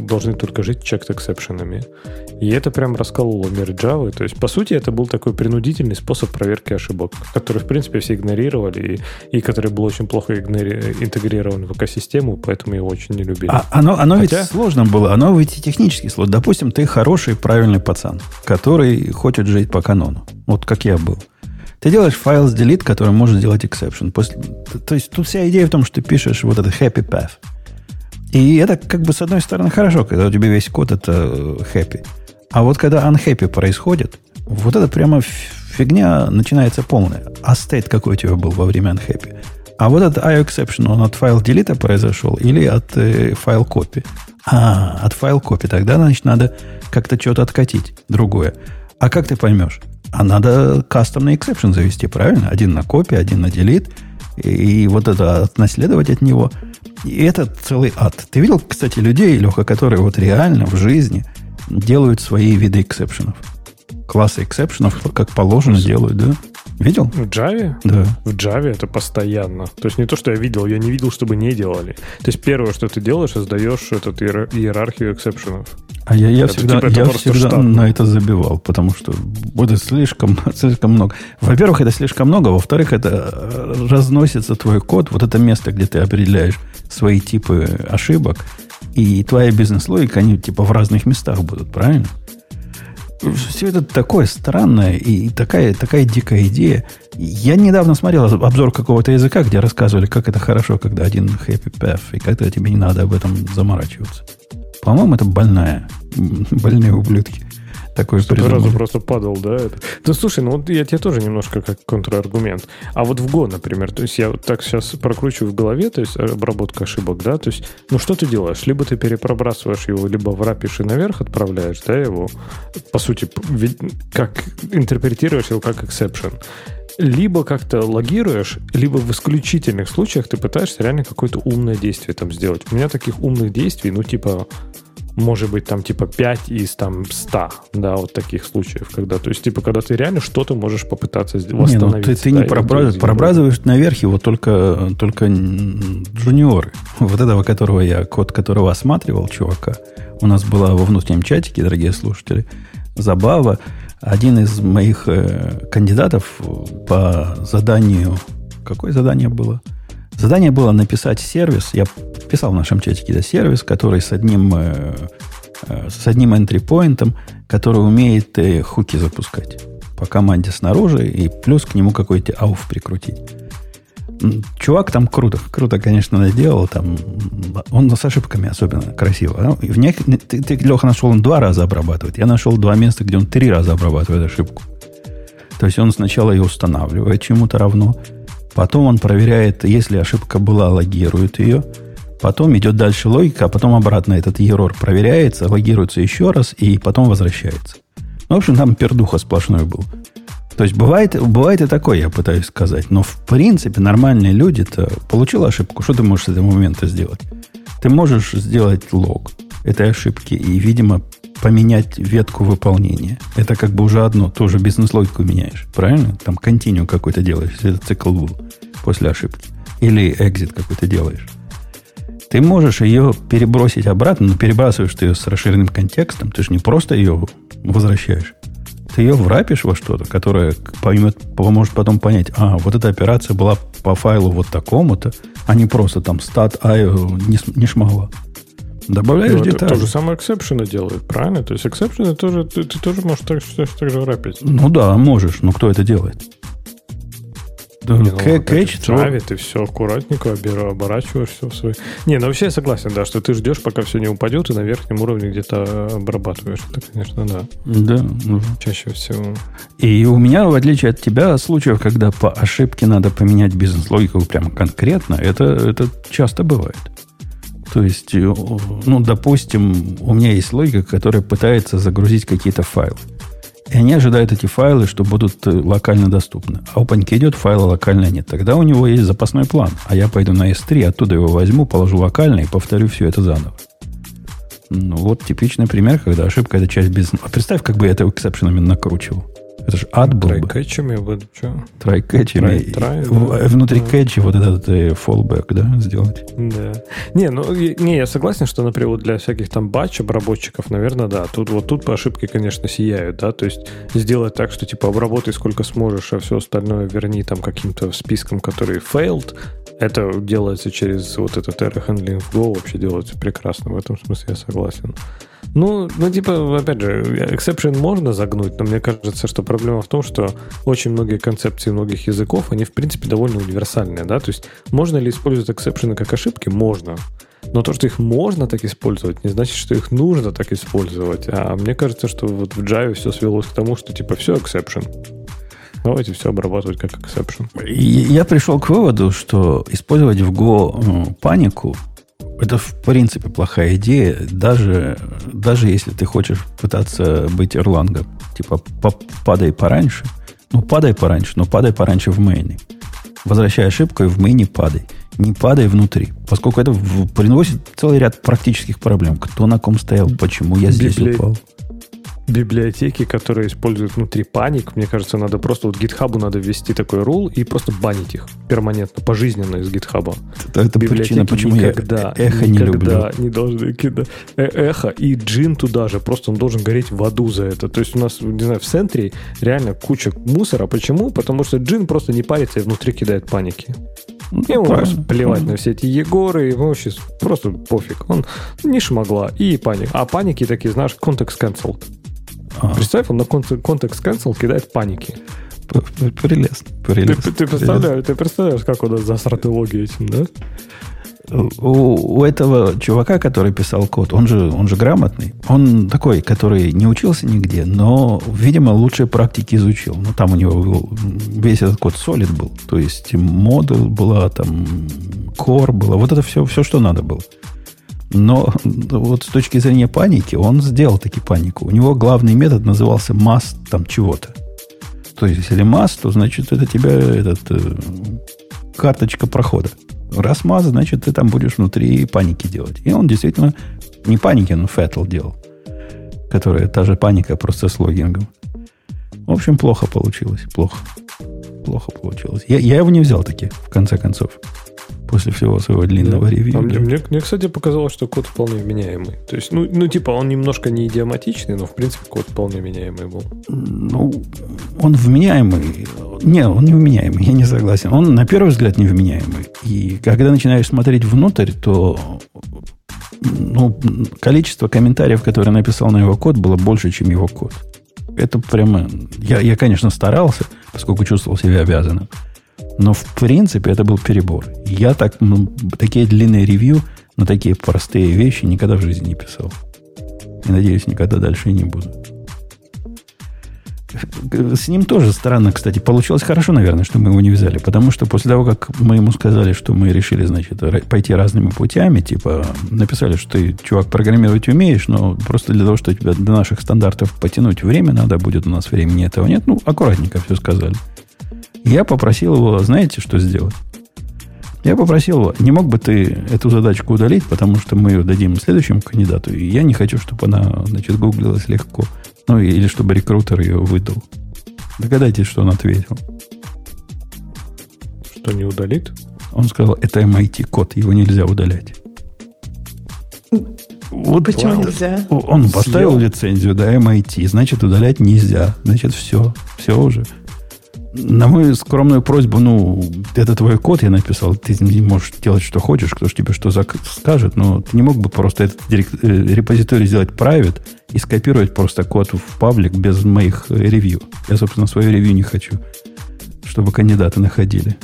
должны только жить checked эксепшенами. И это прям раскололо мир Java. То есть, по сути, это был такой принудительный способ проверки ошибок, который, в принципе, все игнорировали и, и который был очень плохо игнори- интегрирован в экосистему, поэтому его очень не любили. А оно, оно Хотя... ведь сложно было, оно ведь и технически сложно. Допустим, ты хороший, правильный пацан, который хочет жить по канону. Вот как я был. Ты делаешь файл с delete, который может сделать exception. После, то есть тут вся идея в том, что ты пишешь вот этот happy path. И это как бы с одной стороны хорошо, когда у тебя весь код это э, happy. А вот когда unhappy происходит, вот это прямо фигня начинается полная. А state какой у тебя был во время unhappy? А вот этот IO exception, он от файл delete произошел или от э, файл copy? А, от файл copy. Тогда, значит, надо как-то что-то откатить, другое. А как ты поймешь? А надо кастомный exception завести, правильно? Один на копии, один на delete. И, и вот это наследовать от него. И это целый ад. Ты видел, кстати, людей, Леха, которые вот реально в жизни делают свои виды эксепшенов. Классы эксепшенов, как положено, делают, да? Видел? В Java? Да. В Java это постоянно. То есть не то, что я видел, я не видел, чтобы не делали. То есть первое, что ты делаешь, создаешь этот иерархию эксепшенов. А я, я всегда, типа, я всегда на это забивал, потому что будет слишком, *laughs* слишком много. Во-первых, это слишком много, во-вторых, это э, разносится твой код, вот это место, где ты определяешь свои типы ошибок, и твоя бизнес-логика, они типа в разных местах будут, правильно? Все это такое странное и такая, такая дикая идея. Я недавно смотрел обзор какого-то языка, где рассказывали, как это хорошо, когда один happy path, и когда тебе не надо об этом заморачиваться. По-моему, это больная. Больные ублюдки. Такой Что разу просто падал, да? Это. Да слушай, ну вот я тебе тоже немножко как контраргумент. А вот в Go, например, то есть я вот так сейчас прокручиваю в голове, то есть обработка ошибок, да, то есть, ну что ты делаешь? Либо ты перепробрасываешь его, либо врапишь и наверх отправляешь, да, его, по сути, как интерпретируешь его как exception либо как-то логируешь, либо в исключительных случаях ты пытаешься реально какое-то умное действие там сделать. У меня таких умных действий, ну, типа, может быть, там, типа, 5 из, там, 100, да, вот таких случаев, когда, то есть, типа, когда ты реально что-то можешь попытаться восстановить. Не, ну, ты, ты да, не пробраз, пробразываешь наверх его только, только джуниоры. Вот этого, которого я, код которого осматривал, чувака, у нас была во внутреннем чатике, дорогие слушатели, забава, один из моих э, кандидатов по заданию... Какое задание было? Задание было написать сервис. Я писал в нашем чатике да, сервис, который с одним, э, э, с одним entry-point, который умеет э, хуки запускать по команде снаружи, и плюс к нему какой-то ауф прикрутить. Чувак там круто, круто, конечно, сделал. Там, он с ошибками особенно красиво. В них, ты, ты, Леха, нашел, он два раза обрабатывает. Я нашел два места, где он три раза обрабатывает ошибку. То есть он сначала ее устанавливает чему-то равно, потом он проверяет, если ошибка была, логирует ее, потом идет дальше логика, а потом обратно этот ерор проверяется, логируется еще раз и потом возвращается. Ну, в общем, там пердуха сплошной был. То есть бывает, бывает и такое, я пытаюсь сказать. Но в принципе нормальные люди-то получил ошибку. Что ты можешь с этого момента сделать? Ты можешь сделать лог этой ошибки и, видимо, поменять ветку выполнения. Это как бы уже одно, тоже бизнес-логику меняешь. Правильно? Там континью какой-то делаешь, если это цикл был после ошибки. Или экзит какой-то делаешь. Ты можешь ее перебросить обратно, но перебрасываешь ты ее с расширенным контекстом. Ты же не просто ее возвращаешь ты ее врапишь во что-то, которое поймет, поможет потом понять, а, вот эта операция была по файлу вот такому-то, а не просто там stat IO не, не шмогла. Добавляешь ну, детали. То же самое эксепшены делают, правильно? То есть эксепшены тоже, ты, ты тоже можешь так, так же врапить. Ну да, можешь, но кто это делает? Да, не, ну, catch, Java ты все аккуратненько оборачиваешь все в свой. Не, ну вообще я согласен, да, что ты ждешь, пока все не упадет, и на верхнем уровне где-то обрабатываешь. Это, конечно, да. Да. Ну. Чаще всего. И у меня, в отличие от тебя, случаев, когда по ошибке надо поменять бизнес-логику прямо конкретно, это, это часто бывает. То есть, э, ну, допустим, у меня есть логика, которая пытается загрузить какие-то файлы. И они ожидают эти файлы, что будут э, локально доступны. А у Паньки идет, файла локально нет. Тогда у него есть запасной план. А я пойду на S3, оттуда его возьму, положу локально и повторю все это заново. Ну, вот типичный пример, когда ошибка – это часть бизнеса. А представь, как бы я это эксепшенами накручивал. Это же ад был бы. Трайкетчами буду, что? Трайкетчами. Трай, трай, да. Внутри да. кэтча вот этот э, фоллбэк, да, сделать. Да. Не, ну, не, я согласен, что, например, вот для всяких там батч обработчиков, наверное, да. Тут вот тут по ошибке, конечно, сияют, да. То есть сделать так, что типа обработай сколько сможешь, а все остальное верни там каким-то списком, который failed, это делается через вот этот error handling в Go, вообще делается прекрасно. В этом смысле я согласен. Ну, ну, типа, опять же, exception можно загнуть, но мне кажется, что проблема в том, что очень многие концепции многих языков, они, в принципе, довольно универсальные, да, то есть можно ли использовать exception как ошибки? Можно. Но то, что их можно так использовать, не значит, что их нужно так использовать. А мне кажется, что вот в Java все свелось к тому, что типа все exception. Давайте все обрабатывать как exception. Я пришел к выводу, что использовать в Go ну, панику это в принципе плохая идея, даже, даже если ты хочешь пытаться быть Эрлангом. Типа падай пораньше. Ну, падай пораньше, но падай пораньше в мейне. Возвращай ошибку и в мейне падай. не падай внутри, поскольку это приносит целый ряд практических проблем. Кто на ком стоял, почему я здесь Библи... упал библиотеки, которые используют внутри паник, мне кажется, надо просто вот GitHub надо ввести такой рул и просто банить их перманентно, пожизненно из GitHub. Это, это причина, почему никогда, я эхо не люблю. не должны кидать. Э эхо и джин туда же, просто он должен гореть в аду за это. То есть у нас, не знаю, в центре реально куча мусора. Почему? Потому что джин просто не парится и внутри кидает паники. Ну, ему просто плевать на все эти Егоры, ему вообще просто пофиг. Он не шмогла и паник. А паники такие, знаешь, контекст cancelled. А. Представь, он на контекст cancel кидает паники. Прелестно. прелестно ты, ты, представляешь, ты представляешь, как у нас засраты логи этим, да? У, у этого чувака, который писал код, он же, он же грамотный. Он такой, который не учился нигде, но, видимо, лучшие практики изучил. Ну, там у него был, весь этот код solid был. То есть модуль была, там core было. Вот это все, все, что надо было. Но вот с точки зрения паники, он сделал таки панику. У него главный метод назывался mass там чего-то. То есть, если mass, то значит это тебя этот, э, карточка прохода. Раз масс, значит ты там будешь внутри паники делать. И он действительно не паники, но фэтл делал. Которая та же паника, просто с логингом. В общем, плохо получилось. Плохо. Плохо получилось. Я, я его не взял таки, в конце концов после всего своего длинного да. ревью. А мне, мне, мне, кстати, показалось, что код вполне вменяемый. То есть, ну, ну, типа, он немножко не идиоматичный, но, в принципе, код вполне вменяемый был. Ну, он вменяемый. Не, он не вменяемый, я не согласен. Он, на первый взгляд, не вменяемый. И когда начинаешь смотреть внутрь, то ну, количество комментариев, которые написал на его код, было больше, чем его код. Это прямо... Я, я конечно, старался, поскольку чувствовал себя обязанным. Но, в принципе, это был перебор. Я так, ну, такие длинные ревью на такие простые вещи никогда в жизни не писал. И, надеюсь, никогда дальше и не буду. С ним тоже странно, кстати. Получилось хорошо, наверное, что мы его не взяли. Потому что после того, как мы ему сказали, что мы решили, значит, пойти разными путями, типа, написали, что ты, чувак, программировать умеешь, но просто для того, чтобы тебя до наших стандартов потянуть время надо будет, у нас времени этого нет. Ну, аккуратненько все сказали. Я попросил его, знаете, что сделать? Я попросил его, не мог бы ты эту задачку удалить, потому что мы ее дадим следующему кандидату, и я не хочу, чтобы она, значит, гуглилась легко. Ну, или чтобы рекрутер ее выдал. Догадайтесь, что он ответил. Что не удалит? Он сказал, это MIT-код, его нельзя удалять. Вот Почему он, нельзя? Он поставил Съел. лицензию, да, MIT, значит, удалять нельзя. Значит, все, все уже на мою скромную просьбу, ну, это твой код я написал, ты не можешь делать, что хочешь, кто же тебе что скажет, но ты не мог бы просто этот э, репозиторий сделать private и скопировать просто код в паблик без моих э, ревью. Я, собственно, свое ревью не хочу, чтобы кандидаты находили.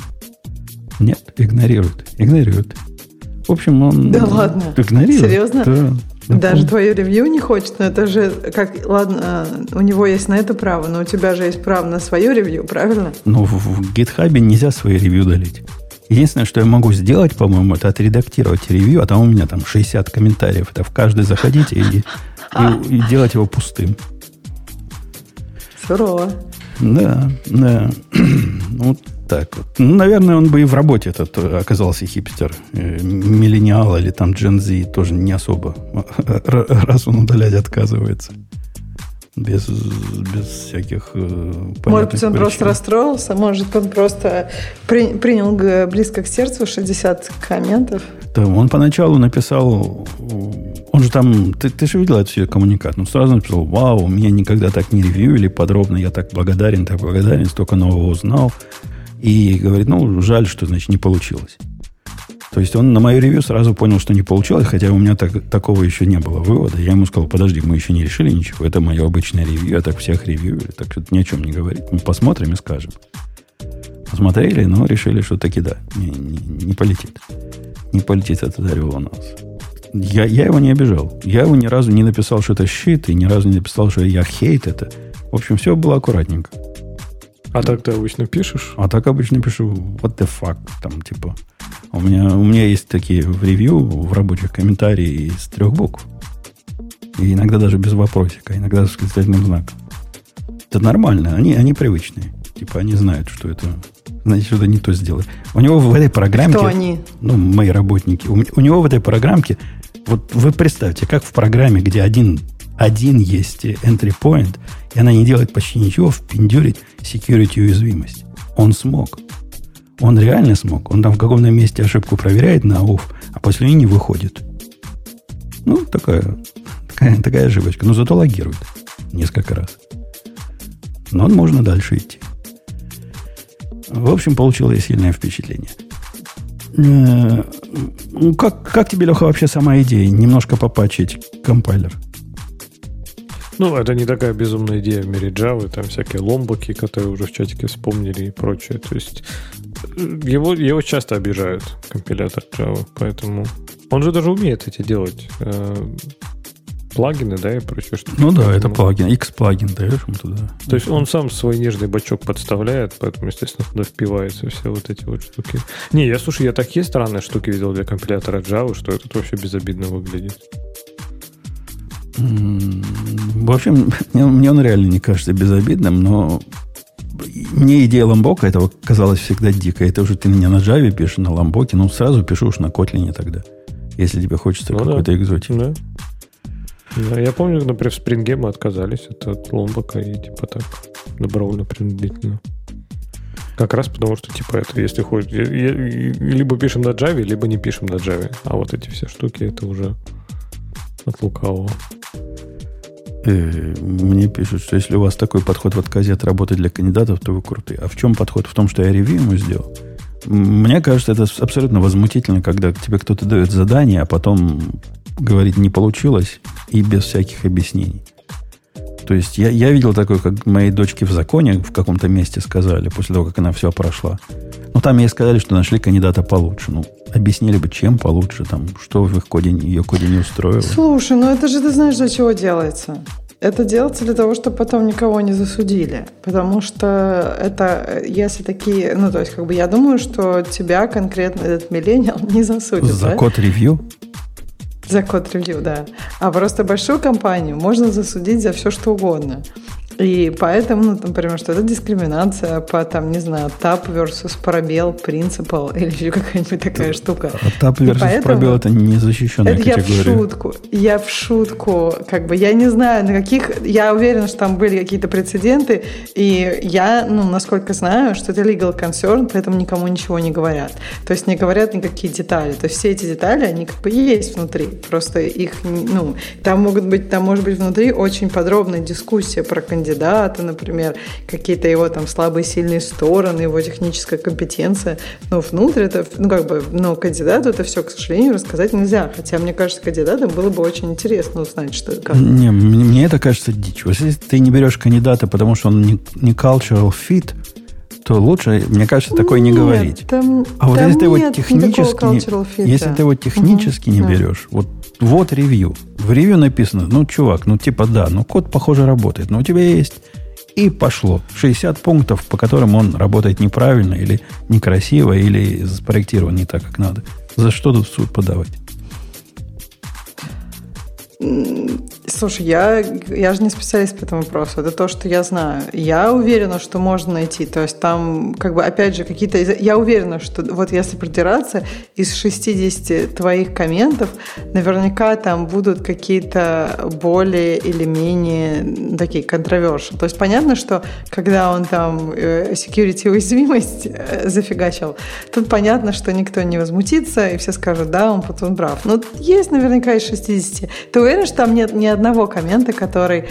Нет, игнорируют. Игнорируют. В общем, он... Да ладно? Игнорирует. Серьезно? Да. Даже твое ревью не хочет, но это же как, ладно, у него есть на это право, но у тебя же есть право на свое ревью, правильно? Ну, в, в GitHub нельзя свои ревью удалить. Единственное, что я могу сделать, по-моему, это отредактировать ревью, а там у меня там 60 комментариев. Это в каждый заходите и, и, и делать его пустым. Сурово. Да, да. *clears throat* ну, так вот. Ну, наверное, он бы и в работе этот э, оказался хипстер. Э, миллениал или там Gen Z тоже не особо. Раз он удалять отказывается. Без, без всяких э, Может быть, он причин. просто расстроился, может, он просто при, принял близко к сердцу 60 комментов. Да, он поначалу написал, он же там, ты, ты же видел эту всю коммуникат, он сразу написал, вау, меня никогда так не ревьюили подробно, я так благодарен, так благодарен, столько нового узнал. И говорит, ну, жаль, что, значит, не получилось. То есть он на мою ревью сразу понял, что не получилось, хотя у меня так, такого еще не было вывода. Я ему сказал, подожди, мы еще не решили ничего, это мое обычное ревью, я так всех ревью, так что ни о чем не говорит. Мы посмотрим и скажем. Посмотрели, но решили, что таки да, не, не, не полетит. Не полетит этот орел у нас. Я, я его не обижал. Я его ни разу не написал, что это щит, и ни разу не написал, что я хейт это. В общем, все было аккуратненько. А так ты обычно пишешь? А так обычно пишу what the fuck, там типа. У меня, у меня есть такие в ревью, в рабочих комментарии из трех букв. И иногда даже без вопросика, иногда с восклицательным знаком. Это нормально, они, они привычные. Типа они знают, что это значит, что-то не то сделали. У него в этой программке... Кто они? Ну, мои работники. У, у него в этой программке... Вот вы представьте, как в программе, где один, один есть entry point, и она не делает почти ничего, впендюрить security уязвимость. Он смог. Он реально смог. Он там в каком-то месте ошибку проверяет на off, а после нее не выходит. Ну, такая, такая, такая ошибочка. Но зато логирует несколько раз. Но можно дальше идти. В общем, получил я сильное впечатление. Э, ну, как, как тебе, Леха, вообще сама идея? Немножко попачить компайлер. Ну, это не такая безумная идея в мире Java, там всякие ломбоки, которые уже в чатике вспомнили и прочее. То есть э, его, его часто обижают, компилятор Java, поэтому он же даже умеет эти делать. Э, плагины, да, и прочее. Что ну да, это плагин, X-плагин даешь ему туда. То есть он сам свой нежный бачок подставляет, поэтому, естественно, туда впиваются все вот эти вот штуки. Не, я, слушай, я такие странные штуки видел для компилятора Java, что это вообще безобидно выглядит. В общем, *laughs* мне он реально не кажется безобидным, но мне идея ламбока этого казалась всегда дикой. Это уже ты меня на Java пишешь, на ламбоке, ну сразу пишу уж на Kotlin тогда, если тебе хочется ну, какой-то да. экзотики. Да. Да, я помню, например, в спринге мы отказались от, от ломбока и типа так добровольно принудительно. Как раз потому, что типа это, если хочешь, либо пишем на Java, либо не пишем на Java. А вот эти все штуки, это уже от лукавого. Э, мне пишут, что если у вас такой подход в отказе от работы для кандидатов, то вы крутые. А в чем подход? В том, что я ревью ему сделал. Мне кажется, это абсолютно возмутительно, когда тебе кто-то дает задание, а потом говорит, не получилось, и без всяких объяснений. То есть я, я видел такое, как моей дочке в законе в каком-то месте сказали, после того, как она все прошла. Ну, там ей сказали, что нашли кандидата получше. Ну, объяснили бы, чем получше, там, что в их коде, ее коде не устроило. Слушай, ну это же ты знаешь, для чего делается. Это делается для того, чтобы потом никого не засудили. Потому что это, если такие, ну, то есть, как бы я думаю, что тебя конкретно этот миллениал не засудит. За да? код ревью? За код ревью, да. А просто большую компанию можно засудить за все, что угодно. И поэтому, ну, например, что это дискриминация по, там, не знаю, тап versus пробел, принципал *laughs* или еще какая-нибудь такая штука. А тап versus поэтому, пробел это не защищенная это категория. Я в шутку, я в шутку, как бы, я не знаю, на каких, я уверена, что там были какие-то прецеденты, и я, ну, насколько знаю, что это legal concern, поэтому никому ничего не говорят. То есть не говорят никакие детали. То есть все эти детали, они как бы есть внутри. Просто их, ну, там могут быть, там может быть внутри очень подробная дискуссия про кандидата кандидата, например, какие-то его там слабые, сильные стороны, его техническая компетенция. Но внутрь это, ну как бы, но кандидату это все, к сожалению, рассказать нельзя. Хотя, мне кажется, кандидатам было бы очень интересно узнать, что как. Не, мне, мне это кажется дичь. Вот если ты не берешь кандидата, потому что он не, не cultural fit, то лучше, мне кажется, такое не говорить. Там, а вот если ты его технически, не, если ты его технически угу, не берешь, вот вот ревью. В ревью написано, ну, чувак, ну, типа, да, ну, код, похоже, работает, но у тебя есть и пошло. 60 пунктов, по которым он работает неправильно или некрасиво, или спроектирован не так, как надо. За что тут в суд подавать? Слушай, я, я же не специалист по этому вопросу. Это то, что я знаю. Я уверена, что можно найти. То есть там, как бы, опять же, какие-то... Я уверена, что вот если придираться, из 60 твоих комментов наверняка там будут какие-то более или менее такие controversial. То есть понятно, что когда он там э, security *laughs* уязвимость э, зафигачил, тут понятно, что никто не возмутится, и все скажут, да, он потом прав. Но есть наверняка из 60. Ты уверен, что там нет ни одного коммента, который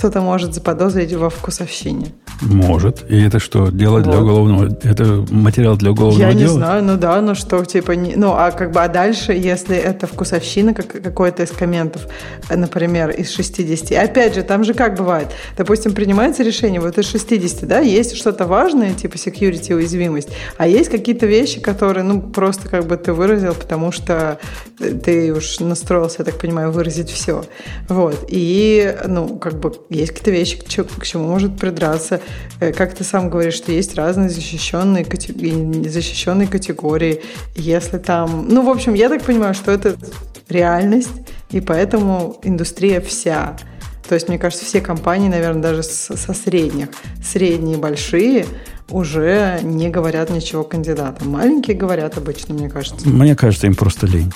кто-то может заподозрить во вкусовщине? Может. И это что, дело вот. для уголовного... Это материал для уголовного Я дела? Я не знаю, ну да, ну что, типа... Не, ну, а как бы, а дальше, если это вкусовщина, как, какой-то из комментов, например, из 60... И опять же, там же как бывает? Допустим, принимается решение, вот из 60, да, есть что-то важное, типа security уязвимость, а есть какие-то вещи, которые, ну, просто как бы ты выразил, потому что ты уж настроился, я так понимаю, выразить все. Вот. И, ну, как бы есть какие-то вещи, к чему может придраться. Э, как ты сам говоришь, что есть разные защищенные, защищенные категории. Если там... Ну, в общем, я так понимаю, что это реальность, и поэтому индустрия вся То есть, мне кажется, все компании, наверное, даже со средних, средние, большие, уже не говорят ничего кандидатам. Маленькие говорят обычно, мне кажется. Мне кажется, им просто лень.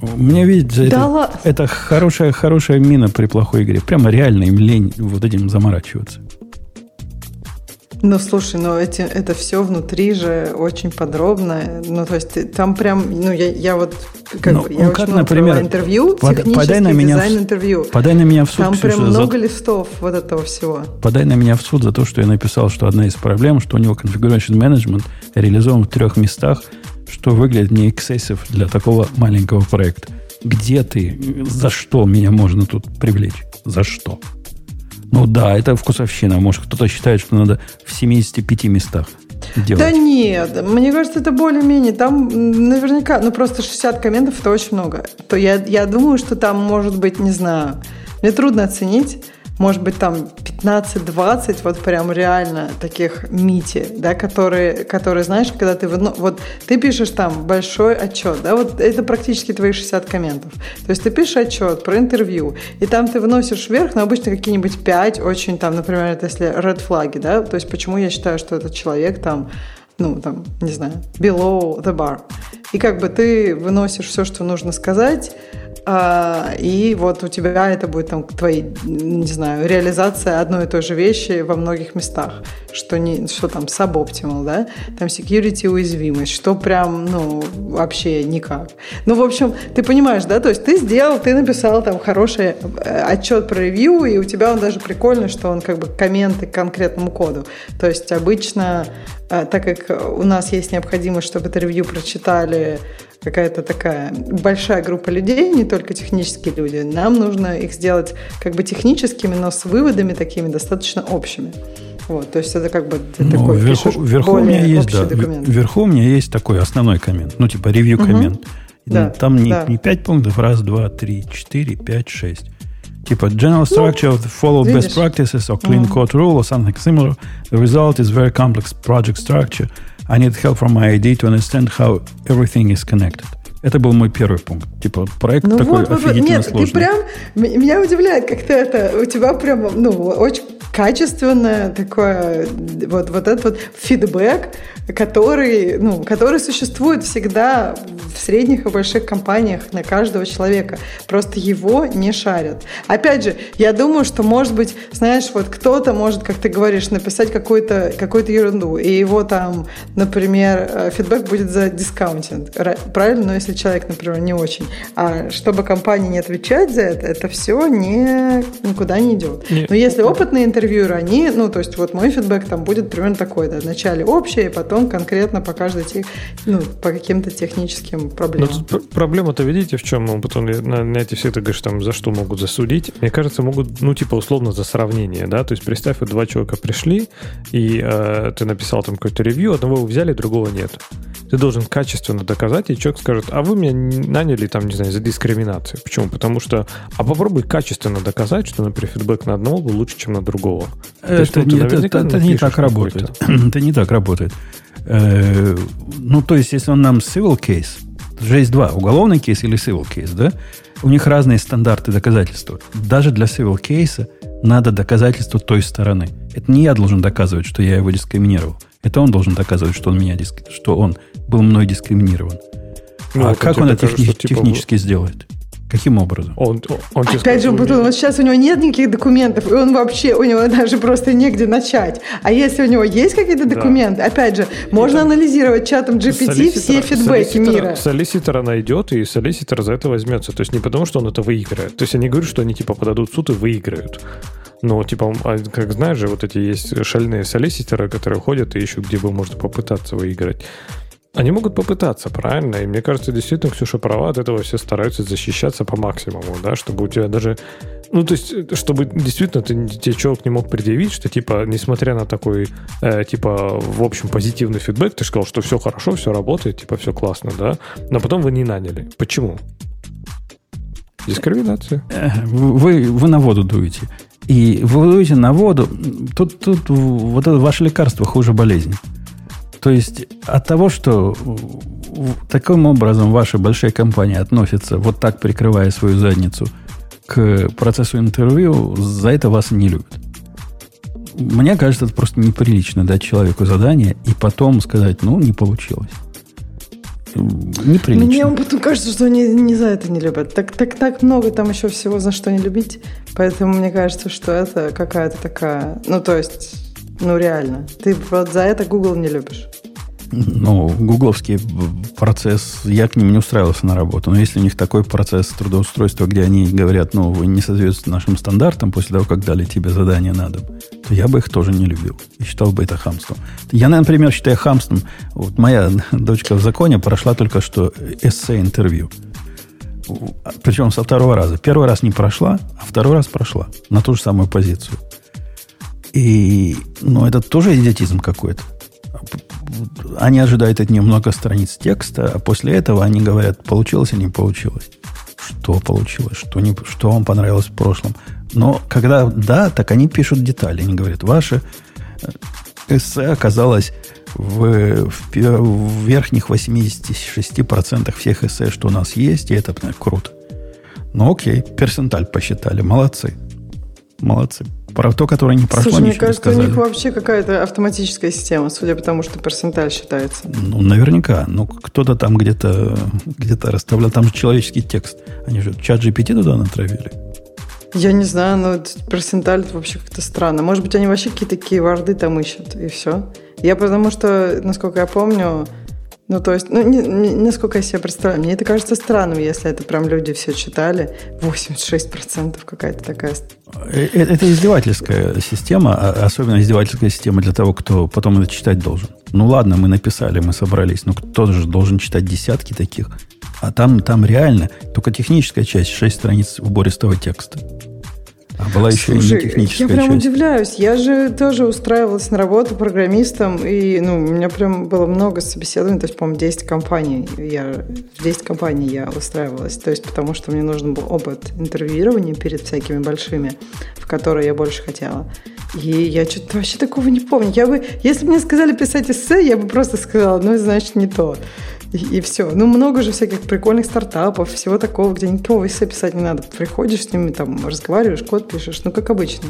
Мне видите, да это, это хорошая, хорошая мина при плохой игре. Прямо реально им лень вот этим заморачиваться. Ну, слушай, ну эти, это все внутри же очень подробно. Ну, то есть там прям, ну, я, я вот как ну, бы, я ну, как, например, интервью, под, подай на меня дизайн интервью. Подай на меня в суд. Там Ксюша, прям много за... листов вот этого всего. Подай на меня в суд за то, что я написал, что одна из проблем, что у него configuration management реализован в трех местах, что выглядит не эксцессив для такого маленького проекта. Где ты? За что меня можно тут привлечь? За что? Ну да, это вкусовщина. Может, кто-то считает, что надо в 75 местах делать. Да нет, мне кажется, это более-менее. Там наверняка, ну просто 60 комментов это очень много. То я, я думаю, что там может быть, не знаю, мне трудно оценить может быть, там 15-20 вот прям реально таких мити, да, которые, которые, знаешь, когда ты, ну, вот ты пишешь там большой отчет, да, вот это практически твои 60 комментов. То есть ты пишешь отчет про интервью, и там ты выносишь вверх, но обычно какие-нибудь 5 очень там, например, это если red флаги, да, то есть почему я считаю, что этот человек там ну, там, не знаю, below the bar. И как бы ты выносишь все, что нужно сказать, а, и вот у тебя это будет там твои, не знаю, реализация одной и той же вещи во многих местах, что, не, что там suboptimal, да, там security уязвимость, что прям, ну, вообще никак. Ну, в общем, ты понимаешь, да, то есть ты сделал, ты написал там хороший э, отчет про ревью, и у тебя он даже прикольный, что он как бы комменты к конкретному коду. То есть обычно, э, так как у нас есть необходимость, чтобы это ревью прочитали какая-то такая большая группа людей, не только технические люди. Нам нужно их сделать как бы техническими, но с выводами такими достаточно общими. Вот, то есть это как бы ты ну, такой вверху, вверху у меня есть, да, документ. вверху у меня есть такой основной коммент, ну типа ревью коммент. Угу. Да, Там не, да. не 5 пунктов, раз, два, три, четыре, пять, шесть. Типа general structure of the follow Видишь? best practices or clean code rule or something similar. The result is very complex project structure I need help from my ID to understand how everything is connected. Это был мой первый пункт. Типа, проект ну такой вот, офигительно Нет, сложный. ты прям... Меня удивляет, как ты это... У тебя прям, ну, очень качественное такое вот, вот этот вот фидбэк, который, ну, который существует всегда в средних и больших компаниях на каждого человека. Просто его не шарят. Опять же, я думаю, что, может быть, знаешь, вот кто-то может, как ты говоришь, написать какую-то какую ерунду, и его там, например, э, фидбэк будет задискаунтен. Правильно? Но если человек, например, не очень. А чтобы компания не отвечать за это, это все не, никуда не идет. Нет. Но если опытные интервьюеры, они, ну, то есть вот мой фидбэк там будет примерно такой, да, вначале общее, потом конкретно по каждой, тех, ну, по каким-то техническим проблемам. Но тут проблема-то, видите, в чем? Ну, потом на, на эти все ты говоришь, там, за что могут засудить. Мне кажется, могут, ну, типа, условно, за сравнение, да, то есть представь, вот два человека пришли, и э, ты написал там какое-то ревью, одного вы взяли, другого нет. Ты должен качественно доказать, и человек скажет, а вы меня наняли, там, не знаю, за дискриминацию. Почему? Потому что, а попробуй качественно доказать, что, например, фидбэк на одного был лучше, чем на другого. Это, есть, ну, не, это, это, это не так работает. *clears throat* это не так работает. Э, ну, то есть, если он нам civil case, же есть два, уголовный кейс или civil case, да? У них разные стандарты доказательства. Даже для civil кейса надо доказательство той стороны. Это не я должен доказывать, что я его дискриминировал. Это он должен доказывать, что он меня диск... что он был мной дискриминирован. Ну, а как он это техни... кажется, типа... технически сделает? Каким образом? Он, он, он Опять же, Бутон, вот сейчас у него нет никаких документов, и он вообще, у него *laughs* даже просто негде начать. А если у него есть какие-то документы, да. опять же, можно там, анализировать чатом GPT все фидбэки мира. Солиситора найдет, и солиситор за это возьмется. То есть не потому, что он это выиграет. То есть я не говорю, что они типа подадут в суд и выиграют. Но, типа, а, как знаешь же, вот эти есть шальные солиситоры, которые ходят и ищут, где бы можно попытаться выиграть. Они могут попытаться, правильно? И мне кажется, действительно, Ксюша права, от этого все стараются защищаться по максимуму, да, чтобы у тебя даже... Ну, то есть, чтобы действительно ты, тебе человек не мог предъявить, что, типа, несмотря на такой, э, типа, в общем, позитивный фидбэк, ты сказал, что все хорошо, все работает, типа, все классно, да, но потом вы не наняли. Почему? Дискриминация. Э, вы, вы на воду дуете. И вы дуете на воду. Тут, тут вот это ваше лекарство хуже болезни. То есть от того, что таким образом ваши большие компании относятся, вот так прикрывая свою задницу, к процессу интервью, за это вас не любят. Мне кажется, это просто неприлично дать человеку задание и потом сказать, ну, не получилось. Неприлично. Мне потом кажется, что они не за это не любят. Так, так, так много там еще всего за что не любить. Поэтому мне кажется, что это какая-то такая... Ну, то есть, ну, реально. Ты вот за это Google не любишь. *laughs* Ну, гугловский процесс, я к ним не устраивался на работу. Но если у них такой процесс трудоустройства, где они говорят, ну, вы не соответствуете нашим стандартам после того, как дали тебе задание на дом, то я бы их тоже не любил. И считал бы это хамством. Я, например, считаю хамством. Вот моя *laughs* дочка в законе прошла только что эссе-интервью. Причем со второго раза. Первый раз не прошла, а второй раз прошла на ту же самую позицию. И, ну, это тоже идиотизм какой-то они ожидают от нее много страниц текста, а после этого они говорят, получилось или не получилось. Что получилось, что, не, что вам понравилось в прошлом. Но когда да, так они пишут детали. Они говорят, ваше э, эссе оказалось в, в, в верхних 86% всех эссе, что у нас есть, и это круто. Ну окей, персенталь посчитали, молодцы. Молодцы. Про то, которое не прошло, Слушай, мне кажется, у них вообще какая-то автоматическая система, судя по тому, что персенталь считается. Ну, наверняка. Ну, кто-то там где-то где расставлял. Там же человеческий текст. Они же чат GPT туда натравили. Я не знаю, но персенталь это вообще как-то странно. Может быть, они вообще какие-то такие варды там ищут, и все. Я потому что, насколько я помню, ну, то есть, ну, не, не, насколько я себе представляю, мне это кажется странным, если это прям люди все читали. 86% какая-то такая. Э, э, это издевательская система, а особенно издевательская система для того, кто потом это читать должен. Ну ладно, мы написали, мы собрались, но кто же должен читать десятки таких? А там, там реально только техническая часть, 6 страниц убористого текста. А была еще Слушай, и техническая Я прям часть. удивляюсь. Я же тоже устраивалась на работу программистом, и ну, у меня прям было много собеседований, то есть, по-моему, 10 компаний. Я, в 10 компаний я устраивалась, то есть, потому что мне нужен был опыт интервьюирования перед всякими большими, в которые я больше хотела. И я что-то вообще такого не помню. Я бы, если бы мне сказали писать эссе, я бы просто сказала, ну, значит, не то. *laughs* И, и все. Ну, много же всяких прикольных стартапов, всего такого, где никакого эссе писать не надо. Приходишь с ними, там, разговариваешь, код пишешь, ну, как обычно.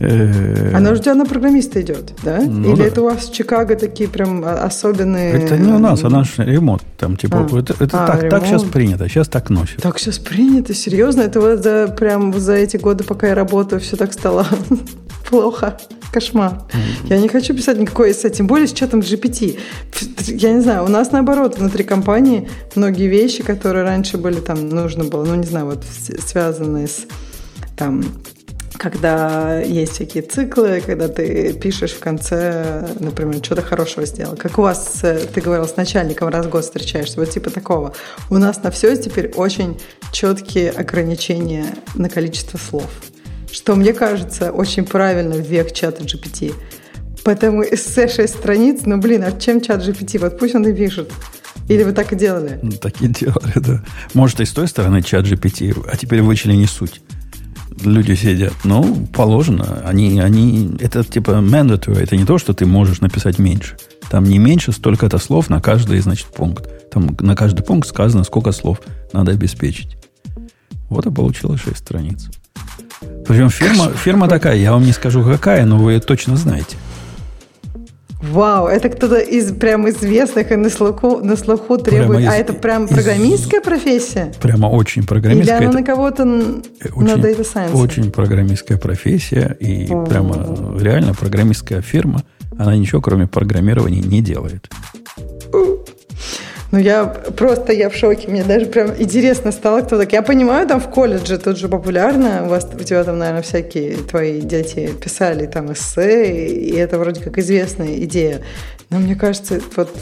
Она же тебя на программиста идет, да? Ну, Или да. это у вас в Чикаго такие прям особенные... Это не у нас, а наш ремонт. Там, типа, а, это, это а, так, так сейчас принято, сейчас так носят. Так сейчас принято, серьезно? Это вот за, прям за эти годы, пока я работаю, все так стало *laughs* плохо. Кошмар. Я не хочу писать никакой эссе, тем более с чатом GPT. Я не знаю, у нас наоборот, внутри компании многие вещи, которые раньше были там, нужно было, ну не знаю, вот связанные с там когда есть всякие циклы, когда ты пишешь в конце, например, что-то хорошего сделал. Как у вас, ты говорил, с начальником раз в год встречаешься, вот типа такого. У нас на все теперь очень четкие ограничения на количество слов что мне кажется очень правильно в век чата GPT. Поэтому эссе 6 страниц, ну блин, а чем чат GPT? Вот пусть он и пишет. Или вы так и делали? Ну, так и делали, да. Может, и с той стороны чат GPT, а теперь вычли суть. Люди сидят, ну, положено. Они, они, это типа mandatory, это не то, что ты можешь написать меньше. Там не меньше столько-то слов на каждый, значит, пункт. Там на каждый пункт сказано, сколько слов надо обеспечить. Вот и получилось 6 страниц. Причем фирма, фирма такая, я вам не скажу какая, но вы точно знаете. Вау, это кто-то из прям известных и на слуху, на слуху требует. Из, а это прям программистская из, профессия? Прямо очень программистская. Или она на кого-то э, очень, на Data Science? Очень программистская профессия и О. прямо реально программистская фирма. Она ничего, кроме программирования, не делает. Ну, я просто, я в шоке. Мне даже прям интересно стало, кто так. Я понимаю, там в колледже тут же популярно. У вас, у тебя там, наверное, всякие твои дети писали там эссе, и это вроде как известная идея. Но мне кажется, вот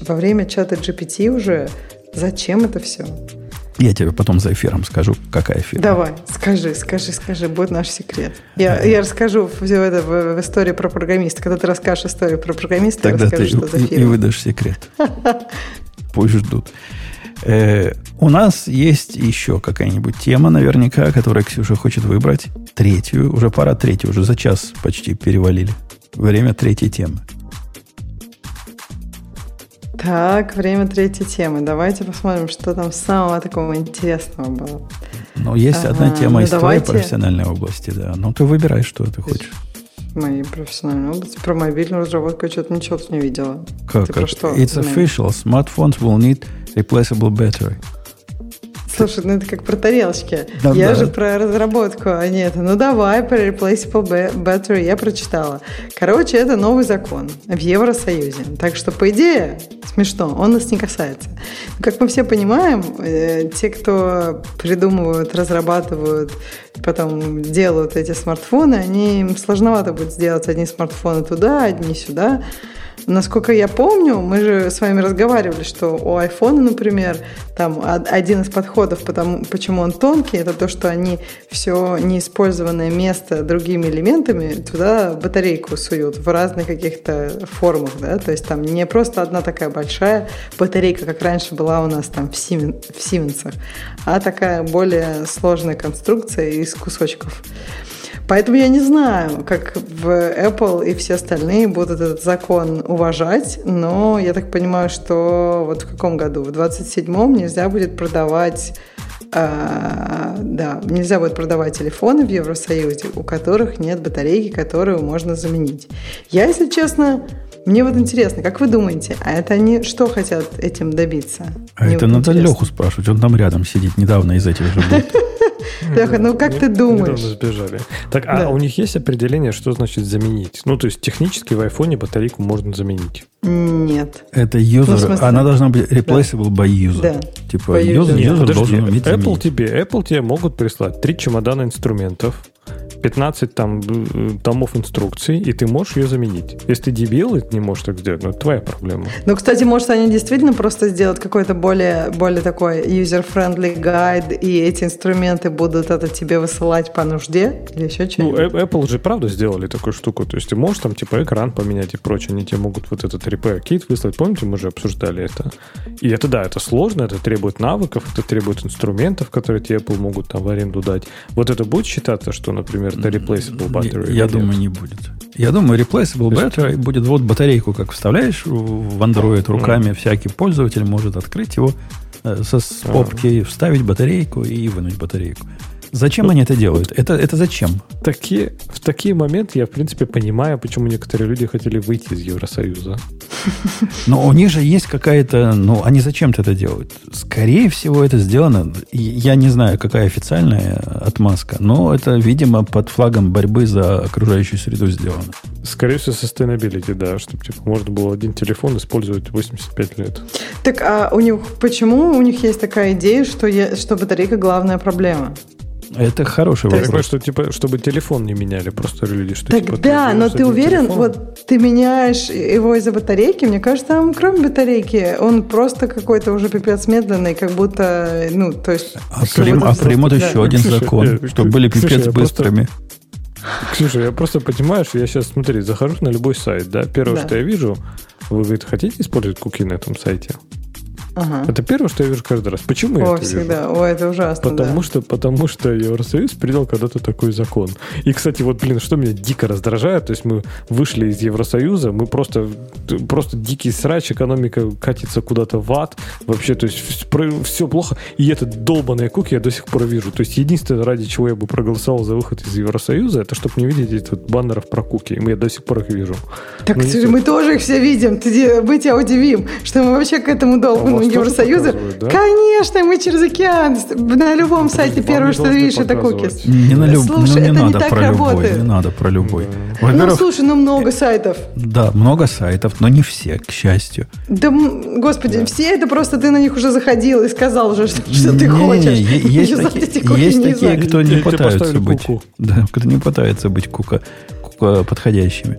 во время чата GPT уже зачем это все? Я тебе потом за эфиром скажу, какая фирма. Давай, скажи, скажи, скажи, будет наш секрет. Я, я расскажу все это в, в истории про программиста. Когда ты расскажешь историю про программиста, Тогда я расскажу, ты что за фирма. и выдашь секрет. *laughs* пусть ждут. Э, у нас есть еще какая-нибудь тема, наверняка, которую Ксюша хочет выбрать. Третью. Уже пора третью. Уже за час почти перевалили. Время третьей темы. Так, время третьей темы. Давайте посмотрим, что там самого такого интересного было. Ну, есть Ага, одна тема ну из твоей давайте. профессиональной области, да. Ну, ты выбирай, что ты хочешь. Мои профессиональные области. Про мобильную разработку я что-то ничего не видела. Как, Ты про как? что? It's Змей? official. Smartphones will need replaceable battery. Слушай, ну это как про тарелочки. Да, я да. же про разработку, а не это. Ну давай, про replaceable ba- battery я прочитала. Короче, это новый закон в Евросоюзе. Так что, по идее, смешно, он нас не касается. Но, как мы все понимаем, э, те, кто придумывают, разрабатывают, потом делают эти смартфоны, они им сложновато будет сделать одни смартфоны туда, одни сюда. Насколько я помню, мы же с вами разговаривали, что у айфона, например, там од- один из подходов, потому, почему он тонкий, это то, что они все неиспользованное место другими элементами туда батарейку суют в разных каких-то формах, да, то есть там не просто одна такая большая батарейка, как раньше была у нас там в Сименсах, а такая более сложная конструкция из кусочков. Поэтому я не знаю, как в Apple и все остальные будут этот закон уважать, но я так понимаю, что вот в каком году? В 27-м нельзя будет продавать а, да, нельзя будет продавать телефоны в Евросоюзе, у которых нет батарейки, которую можно заменить. Я, если честно, мне вот интересно, как вы думаете, а это они что хотят этим добиться? А Мне это вот надо интересно. Леху спрашивать. Он там рядом сидит недавно из этих же бот. *laughs* Леха, ну как ты думаешь? Сбежали. Так, а у них есть определение, что значит заменить? Ну, то есть технически в айфоне батарейку можно заменить. Нет. Это user. Ну, Она должна быть replaceable by user. Да. Типа user, user. Нет, user подожди, должен уметь Apple тебе, Apple тебе могут прислать три чемодана инструментов, 15 там э, томов инструкций, и ты можешь ее заменить. Если ты дебил и не можешь так сделать, ну, это твоя проблема. Ну, кстати, может, они действительно просто сделают какой-то более, более такой user-friendly гайд, и эти инструменты будут это тебе высылать по нужде или еще Ну, что-нибудь? Э- Apple же правда сделали такую штуку. То есть ты можешь там типа экран поменять и прочее. Они тебе могут вот этот repair kit выслать. Помните, мы же обсуждали это. И это да, это сложно, это требует навыков, это требует инструментов, которые тебе Apple могут там в аренду дать. Вот это будет считаться, что, например, это replaceable battery? Я или думаю, не будет. Я думаю, replaceable battery будет вот батарейку, как вставляешь в Android руками, всякий пользователь может открыть его э, со с попки, вставить батарейку и вынуть батарейку. Зачем они это делают? Это, это зачем? Такие, в такие моменты я, в принципе, понимаю, почему некоторые люди хотели выйти из Евросоюза. *laughs* Но у них же есть какая-то... Ну, они зачем-то это делают? Скорее всего, это сделано... Я не знаю, какая официальная отмазка, но это, видимо, под флагом борьбы за окружающую среду сделано. Скорее всего, sustainability, да, чтобы типа, можно было один телефон использовать 85 лет. Так а у них почему у них есть такая идея, что, я, что батарейка главная проблема? Это хороший Я вопрос. понимаю, что типа, чтобы телефон не меняли просто люди, что Так типа, да, но ты уверен, телефоном. вот ты меняешь его из-за батарейки, мне кажется, там кроме батарейки, он просто какой-то уже пипец медленный, как будто, ну, то есть... А, в а примут смысле, еще да. один Слушай, закон, э, чтобы были слушай, пипец я просто- быстрыми. Ксюша, я просто понимаю, что я сейчас, смотри, захожу на любой сайт, да, первое, Да. что я вижу, вы, говорит, хотите использовать куки на этом сайте? Ага. Это первое, что я вижу каждый раз. Почему я О, это вижу? всегда. О, это ужасно, Потому да. что, потому что Евросоюз принял когда-то такой закон. И, кстати, вот, блин, что меня дико раздражает, то есть мы вышли из Евросоюза, мы просто, просто дикий срач, экономика катится куда-то в ад, вообще, то есть все плохо, и этот долбанные куки я до сих пор вижу. То есть единственное, ради чего я бы проголосовал за выход из Евросоюза, это чтобы не видеть этих баннеров про куки, и я до сих пор их вижу. Так Ну, мы тоже их все видим. Ты, мы тебя удивим, что мы вообще к этому А долбанному Евросоюзу. показывают, да? Конечно, мы через океан. На любом сайте вам первое, не что видишь, это кукис. Не, на люб- Слушай, ну, не это не надо так про любой. работает. Не надо про любой. Ну, слушай, ну много сайтов. да, много сайтов, но не все, к счастью. Да, господи, все это просто ты на них уже заходил и сказал уже, что, что ты Не-не-не, хочешь. *laughs* Есть такие, есть такие, кто не пытаются быть, да, кто не пытается быть кука, кука подходящими.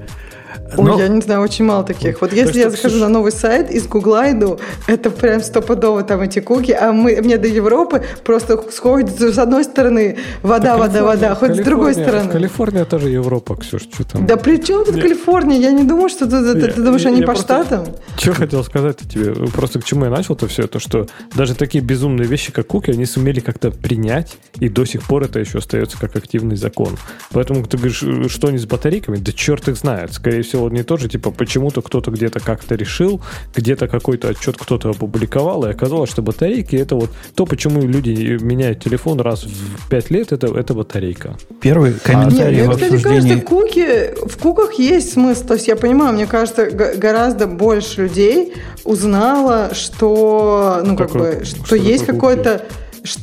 Ой, Но- я не знаю, очень мало таких. Вот если я захожу на новый сайт из Гугла иду, это прям стопудово там эти куки, а мы, мне до Европы просто сходит с одной стороны вода, Да вода, вода, хоть с другой стороны. Калифорния тоже Европа, Ксюш, что там? Да при чем тут Не. Калифорния? Я не думаю, что ты, ты- ты думаешь, я- они я по просто- штатам. Что хотел сказать тебе? Просто к чему я начал-то все это, что даже такие безумные вещи, как куки, они сумели как-то принять, и до сих пор это еще остается как активный закон. Поэтому ты говоришь, что они с батарейками? Да черт их знает. Скорее всего, не то же, типа, почему-то кто-то где-то как-то решил, где-то какой-то отчет кто-то опубликовал, и оказалось, что батарейки это вот то, почему люди меняют телефон раз в 5 лет, это, это батарейка. Первый комментарий Нет, в мне, кстати, обсуждении... кажется, куки, в куках есть смысл. То есть я понимаю, мне кажется, г- гораздо больше людей узнало, что, ну, как Какой- бы, что что есть ш-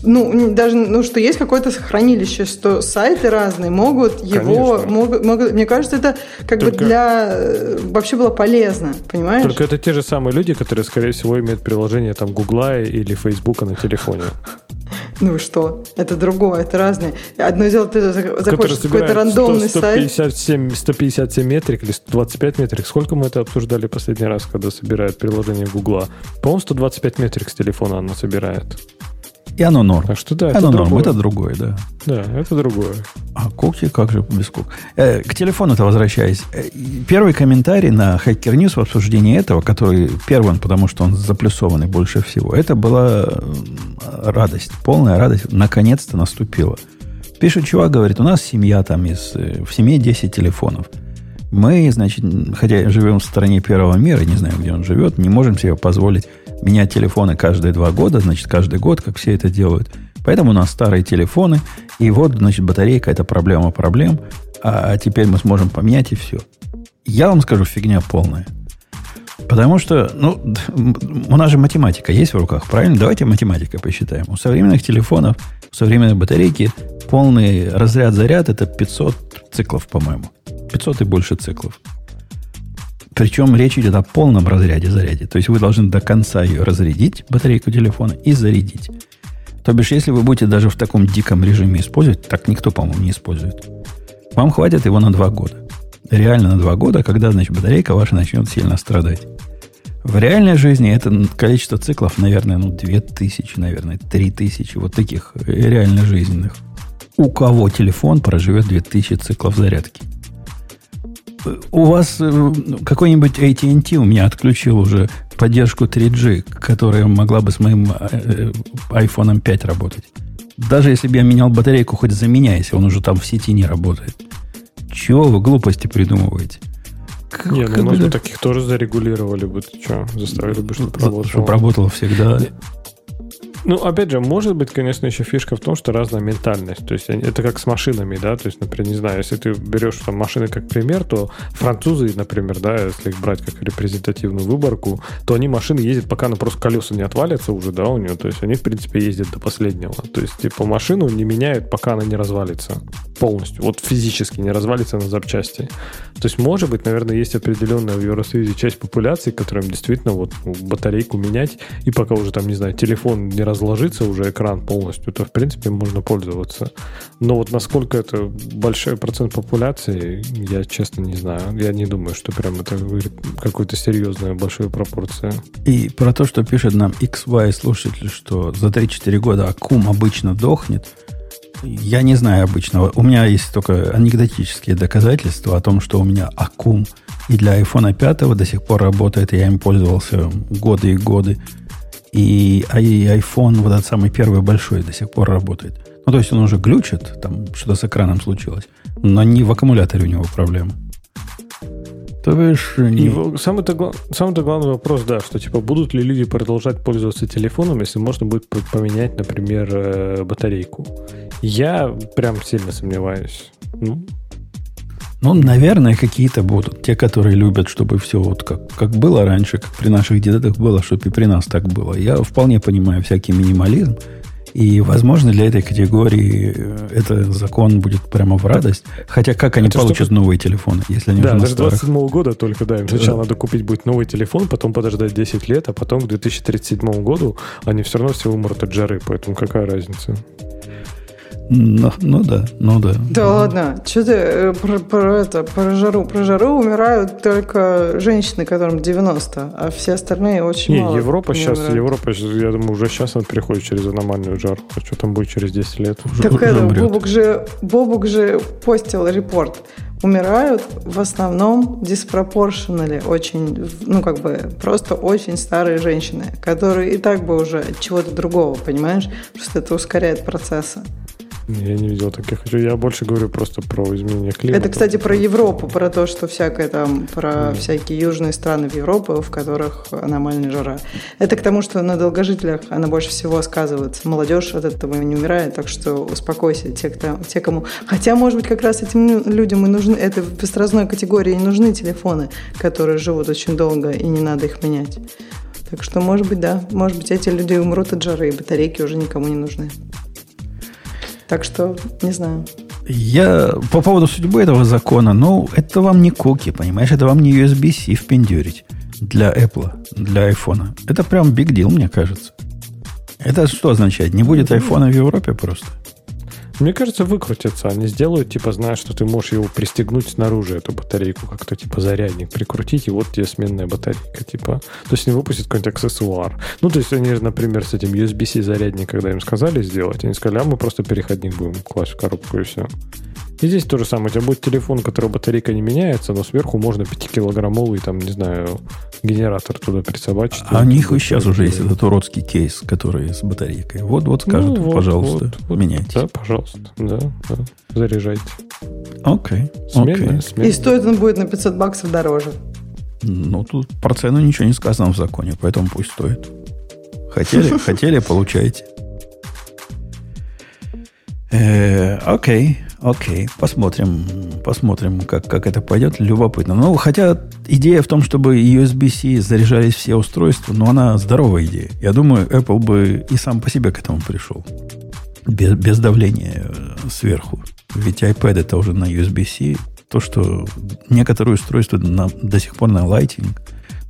ну, даже, ну, что есть какое-то хранилище, что сайты разные могут его, Конечно. могут, могут- мне кажется, это как бы Только- для, э, вообще было полезно, понимаешь? Только это те же самые люди, которые, скорее всего, имеют приложение там Гугла или Фейсбука на телефоне. Ну и что? Это другое, это разное. Одно дело, ты за- которые заходишь в какой-то рандомный 100, сайт. 157, 157 метрик или 125 метрик. Сколько мы это обсуждали последний раз, когда собирают приложение Гугла? По-моему, 125 метрик с телефона оно собирает. И оно норм. Так что да, это оно норм, другое. это другое, да. Да, это другое. А куки, как же без кук? Э, к телефону-то возвращаясь. Э, Первый комментарий на Hacker News в обсуждении этого, который первым, потому что он заплюсованный больше всего, это была э, радость, полная радость, наконец-то наступила. Пишет чувак, говорит, у нас семья там из... э, В семье 10 телефонов. Мы, значит, хотя живем в стране первого мира, не знаю, где он живет, не можем себе позволить менять телефоны каждые два года, значит, каждый год, как все это делают. Поэтому у нас старые телефоны, и вот, значит, батарейка – это проблема проблем, а теперь мы сможем поменять, и все. Я вам скажу, фигня полная. Потому что, ну, у нас же математика есть в руках, правильно? Давайте математикой посчитаем. У современных телефонов, у современной батарейки полный разряд-заряд – это 500 циклов, по-моему. 500 и больше циклов. Причем речь идет о полном разряде заряде. То есть вы должны до конца ее разрядить, батарейку телефона, и зарядить. То бишь, если вы будете даже в таком диком режиме использовать, так никто, по-моему, не использует. Вам хватит его на два года. Реально на два года, когда, значит, батарейка ваша начнет сильно страдать. В реальной жизни это количество циклов, наверное, ну, 2000, наверное, 3000, вот таких э, реально жизненных. У кого телефон проживет 2000 циклов зарядки? Э, У вас э, какой-нибудь AT&T у меня отключил уже поддержку 3G, которая могла бы с моим э, iPhone 5 работать. Даже если бы я менял батарейку, хоть заменяйся, он уже там в сети не работает. Чего вы глупости придумываете? Как- Не, как ну, может бы- таких тоже зарегулировали бы. Ты что, заставили бы, чтобы работало. Чтобы работало всегда. Ну, опять же, может быть, конечно, еще фишка в том, что разная ментальность. То есть это как с машинами, да. То есть, например, не знаю, если ты берешь там машины как пример, то французы, например, да, если их брать как репрезентативную выборку, то они машины ездят, пока на просто колеса не отвалятся уже, да, у нее. То есть они, в принципе, ездят до последнего. То есть, типа, машину не меняют, пока она не развалится полностью. Вот физически не развалится на запчасти. То есть, может быть, наверное, есть определенная в Евросоюзе часть популяции, которым действительно вот ну, батарейку менять, и пока уже там, не знаю, телефон не разложится, уже экран полностью, то, в принципе, можно пользоваться. Но вот насколько это большой процент популяции, я честно не знаю. Я не думаю, что прям это какая-то серьезная большая пропорция. И про то, что пишет нам XY слушатель, что за 3-4 года аккум обычно дохнет, я не знаю обычного. У меня есть только анекдотические доказательства о том, что у меня аккум и для iPhone 5 до сих пор работает. Я им пользовался годы и годы. И, а и iPhone, вот этот самый первый большой, до сих пор работает. Ну, то есть он уже глючит, там что-то с экраном случилось. Но не в аккумуляторе у него проблема. То бишь, не- самый-то, самый-то главный вопрос, да, что типа будут ли люди продолжать пользоваться телефоном, если можно будет поменять, например, э, батарейку. Я прям сильно сомневаюсь. Ну, Ну, наверное, какие-то будут. Те, которые любят, чтобы все вот как, как было раньше, как при наших дедах было, чтобы и при нас так было. Я вполне понимаю всякий минимализм. И, возможно, для этой категории э, это закон будет прямо в радость. Хотя как они Это получат чтобы- новые телефоны, если они да, уже на старых? 27 года только, да, им сначала надо купить будет новый телефон, потом подождать 10 лет, а потом к 2037 году они все равно все умрут от жары, поэтому какая разница? Ну, ну да, ну да. Да ладно, что ты э, про, про это, про жару? Про жару умирают только женщины, которым 90, а все остальные очень Не, мало. Европа не сейчас, умирают. Европа, я думаю, уже сейчас она переходит через аномальную жару. А что там будет через 10 лет? Уже- Так уже это. Бобук же, Бобук же постил репорт. Умирают в основном диспропорционали, очень, ну как бы просто очень старые женщины, которые и так бы уже от чего-то другого, понимаешь? Просто это ускоряет процессы. Я не видел таких. Я больше говорю просто про изменение климата. Это, кстати, про Европу, про то, что всякое там, про mm. всякие южные страны в Европу, в которых аномальная жара. Это к тому, что на долгожителях она больше всего сказывается. Молодежь от этого не умирает, так что успокойся, те, кто, те кому... Хотя, может быть, как раз этим людям и нужны, это в возрастной категории нужны телефоны, которые живут очень долго, и не надо их менять. Так что, может быть, да, может быть, эти люди умрут от жары, и батарейки уже никому не нужны. Так что, не знаю. Я по поводу судьбы этого закона, ну, это вам не куки, понимаешь, это вам не USB-C впендюрить для Apple, для iPhone. Это прям big deal, мне кажется. Это что означает? Не будет iPhone в Европе просто? Мне кажется, выкрутятся. Они сделают, типа, знаешь, что ты можешь его пристегнуть снаружи, эту батарейку, как-то, типа, зарядник прикрутить, и вот тебе сменная батарейка, типа. То есть они выпустят какой-нибудь аксессуар. Ну, то есть они, например, с этим USB-C зарядник, когда им сказали сделать, они сказали, а мы просто переходник будем класть в коробку и все. И здесь то же самое. У тебя будет телефон, у которого батарейка не меняется, но сверху можно 5-килограммовый, там, не знаю, генератор туда присобачить. А у них и сейчас уже есть этот уродский кейс, который с батарейкой. Вот, вот скажут, ну, вот, пожалуйста, вот, вот, меняйте. Да, пожалуйста, да, да. Заряжайте. Окей. Смело, смело. И стоит он будет на 500 баксов дороже. Ну, тут про цену ничего не сказано в законе, поэтому пусть стоит. Хотели, *laughs* хотели, получайте. Э, окей. Окей, посмотрим, посмотрим, как, как это пойдет. Любопытно. Ну, хотя идея в том, чтобы USB-C заряжались все устройства, но она здоровая идея. Я думаю, Apple бы и сам по себе к этому пришел. Без, без давления э, сверху. Ведь iPad это уже на USB-C. То, что некоторые устройства на, до сих пор на Lightning,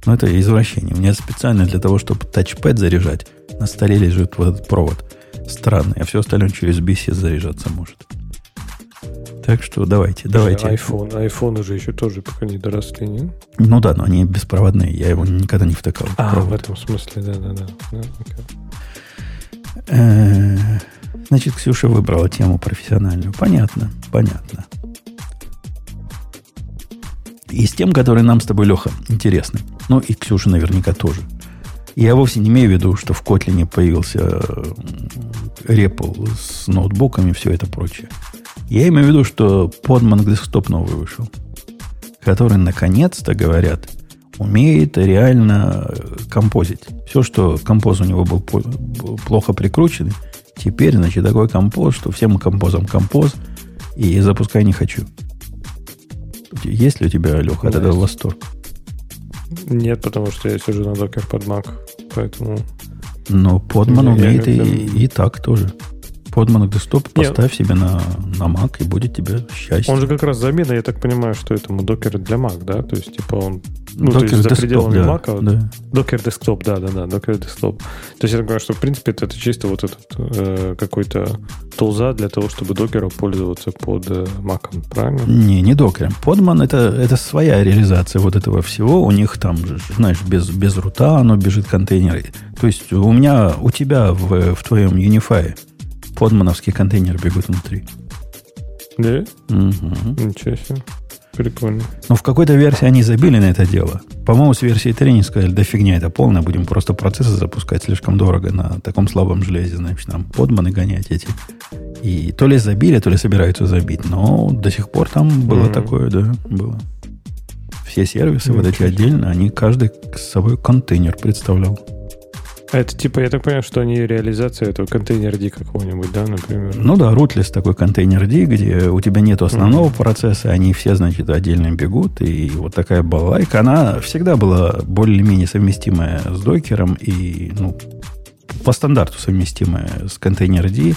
ну, это извращение. У меня специально для того, чтобы тачпэд заряжать, на столе лежит вот этот провод странный, а все остальное через USB-C заряжаться может. Так что давайте, давайте. iPhone, iPhone уже еще тоже пока не доросли, не? Ну да, но они беспроводные. Я его никогда не втыкал. А, провод. в этом смысле, да, да, да. да э, Значит, Ксюша выбрала тему профессиональную. Понятно, понятно. И с тем, которые нам с тобой, Леха, интересны. Ну, и Ксюша наверняка тоже. Я вовсе не имею в виду, что в Котлине появился репл с ноутбуками и все это прочее. Я имею в виду, что Podman Desktop новый вышел, который, наконец-то, говорят, умеет реально э, композить. Все, что композ у него был плохо прикручен, теперь, значит, такой композ, что всем композом композ, и запускай не хочу. Есть ли у тебя, Леха, от этого восторг? Нет, потому что я сижу на докер под Mac, поэтому... Но Podman умеет и, и так тоже. Podman Desktop поставь себе на, на Mac, и будет тебе счастье. Он же как раз замена, я так понимаю, что этому докер для Mac, да? То есть, типа, он ну, Docker то есть, за пределами да, Mac. Да. Docker Desktop, да, да, да, Docker Desktop. То есть, я так понимаю, что, в принципе, это, это чисто вот этот э, какой-то тулза для того, чтобы докером пользоваться под э, Mac, правильно? Не, не докером. Podman это, это своя реализация вот этого всего. У них там, знаешь, без, без рута оно бежит контейнеры. То есть, у меня, у тебя в, в твоем Unify подмановский контейнер бегут внутри. Да? Угу. Ничего себе. Прикольно. Но в какой-то версии они забили на это дело. По-моему, с версии 3 они сказали, да фигня, это полная, будем просто процессы запускать слишком дорого на таком слабом железе, значит, нам подманы гонять эти. И то ли забили, то ли собираются забить, но до сих пор там было mm-hmm. такое, да, было. Все сервисы mm-hmm. вот эти отдельно, они каждый с собой контейнер представлял. А это типа, я так понимаю, что они реализация этого контейнер D какого-нибудь, да, например? Ну да, rootless такой контейнер D, где у тебя нет основного mm-hmm. процесса, они все, значит, отдельно бегут, и вот такая балалайка, она всегда была более-менее совместимая с докером и, ну, по стандарту совместимая с контейнер D,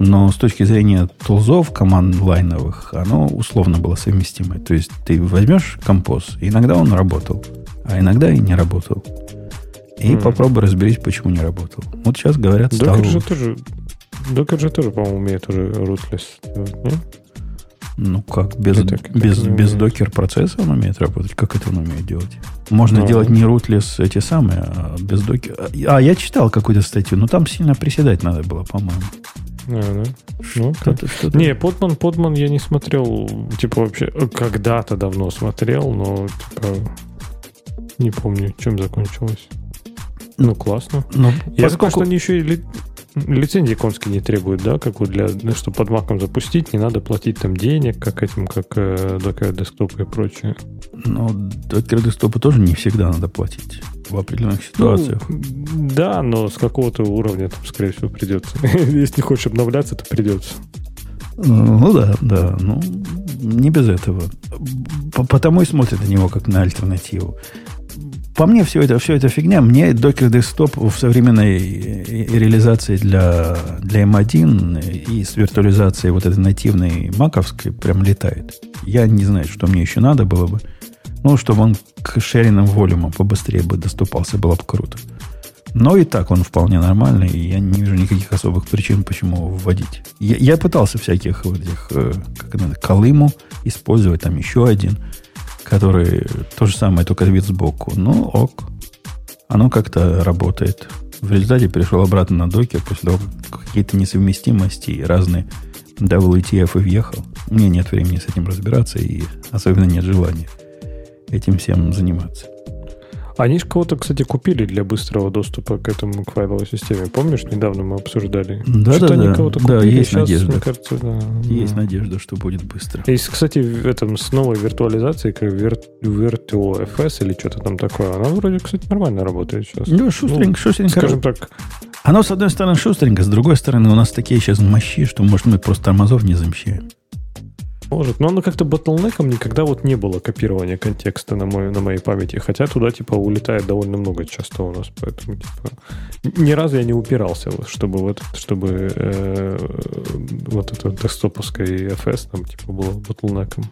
но с точки зрения тулзов команд лайновых, оно условно было совместимое. То есть ты возьмешь композ, иногда он работал, а иногда и не работал. И mm. попробуй разберись, почему не работал. Вот сейчас говорят, стало Докер же тоже, Докер же тоже, по-моему, умеет уже rootless делать, Ну как, без, так, без, так без докер процесса он умеет работать? Как это он умеет делать? Можно а, делать не rootless эти самые, а без докер. А, я читал какую-то статью, но там сильно приседать надо было, по-моему. А, да? Ну, что-то, что-то. Не, Подман, Подман я не смотрел, типа вообще, когда-то давно смотрел, но типа не помню, чем закончилось. Ну, классно. Ну, Я поскольку... что они еще и лицензии конские не требуют, да, как вот для, чтобы под маком запустить, не надо платить там денег, как этим, как э, Docker Desktop и прочее. Ну, Docker Desktop тоже не всегда надо платить в определенных ситуациях. Ну, да, но с какого-то уровня там, скорее всего, придется. *laughs* Если не хочешь обновляться, то придется. Ну да, да. Ну, не без этого. Потому и смотрят на него как на альтернативу. По мне все это, все это фигня. Мне Docker Desktop в современной реализации для, для M1 и с виртуализацией вот этой нативной маковской прям летает. Я не знаю, что мне еще надо было бы. Ну, чтобы он к шеринам волюмам побыстрее бы доступался, было бы круто. Но и так он вполне нормальный, и я не вижу никаких особых причин, почему его вводить. Я, я пытался всяких вот этих, э, как это, колыму использовать, там еще один, который то же самое, только вид сбоку. Ну, ок. Оно как-то работает. В результате перешел обратно на докер после того, как какие-то несовместимости и разные WTF и въехал. У меня нет времени с этим разбираться и особенно нет желания этим всем заниматься. Они же кого-то, кстати, купили для быстрого доступа к этому к файловой системе. Помнишь, недавно мы обсуждали? Да, да, да. Кого-то да, есть Сейчас, надежда. Мне кажется, да, есть да. надежда, что будет быстро. Есть, кстати, в этом с новой виртуализацией, как VirtualFS или что-то там такое. Она вроде, кстати, нормально работает сейчас. Да, шустренько, ну, шустренько. Скажем так. Оно, с одной стороны, шустренько, с другой стороны, у нас такие сейчас мощи, что, может, мы просто тормозов не замещаем. Может, но оно как-то ботлнеком никогда вот не было копирования контекста на, мой, на моей памяти, хотя туда, типа, улетает довольно много часто у нас, поэтому, типа, ни разу я не упирался, чтобы вот, чтобы э, вот это десктоповское FS там, типа, было ботлнеком.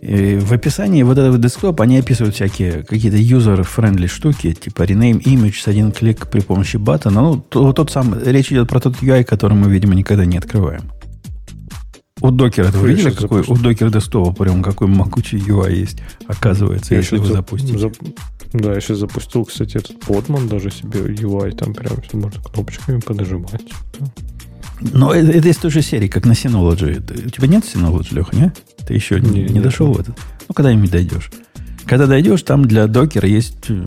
И в описании вот этого десктопа они описывают всякие какие-то user-friendly штуки, типа rename image с один клик при помощи баттона. Ну, то, тот сам, речь идет про тот UI, который мы, видимо, никогда не открываем. У докера, вы видели, какой у докера десктопа прям какой могучий UI есть, оказывается, я если вы запустите. Зап... Да, я сейчас запустил, кстати, этот подман даже себе UI, там прям все можно кнопочками подожимать. Но это, это из той же серии, как на Synology. У тебя нет Synology, Леха, не? Ты еще не, не, не дошел в этот? Ну, когда-нибудь дойдешь. Когда дойдешь, там для докера есть э,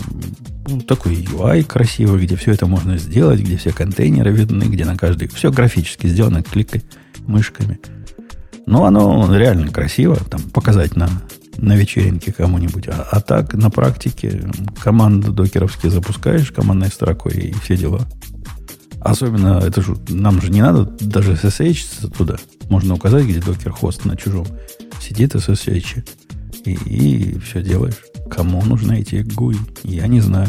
ну, такой UI красивый, где все это можно сделать, где все контейнеры видны, где на каждый... Все графически сделано, кликай мышками. Ну, оно реально красиво, там, показать на, на вечеринке кому-нибудь. А, а так, на практике, команду докеровские запускаешь командной строкой и все дела. Особенно, это же, нам же не надо даже SSH туда. Можно указать, где докер хост на чужом. Сидит SSH. И, и все делаешь. Кому нужны эти GUI? Я не знаю.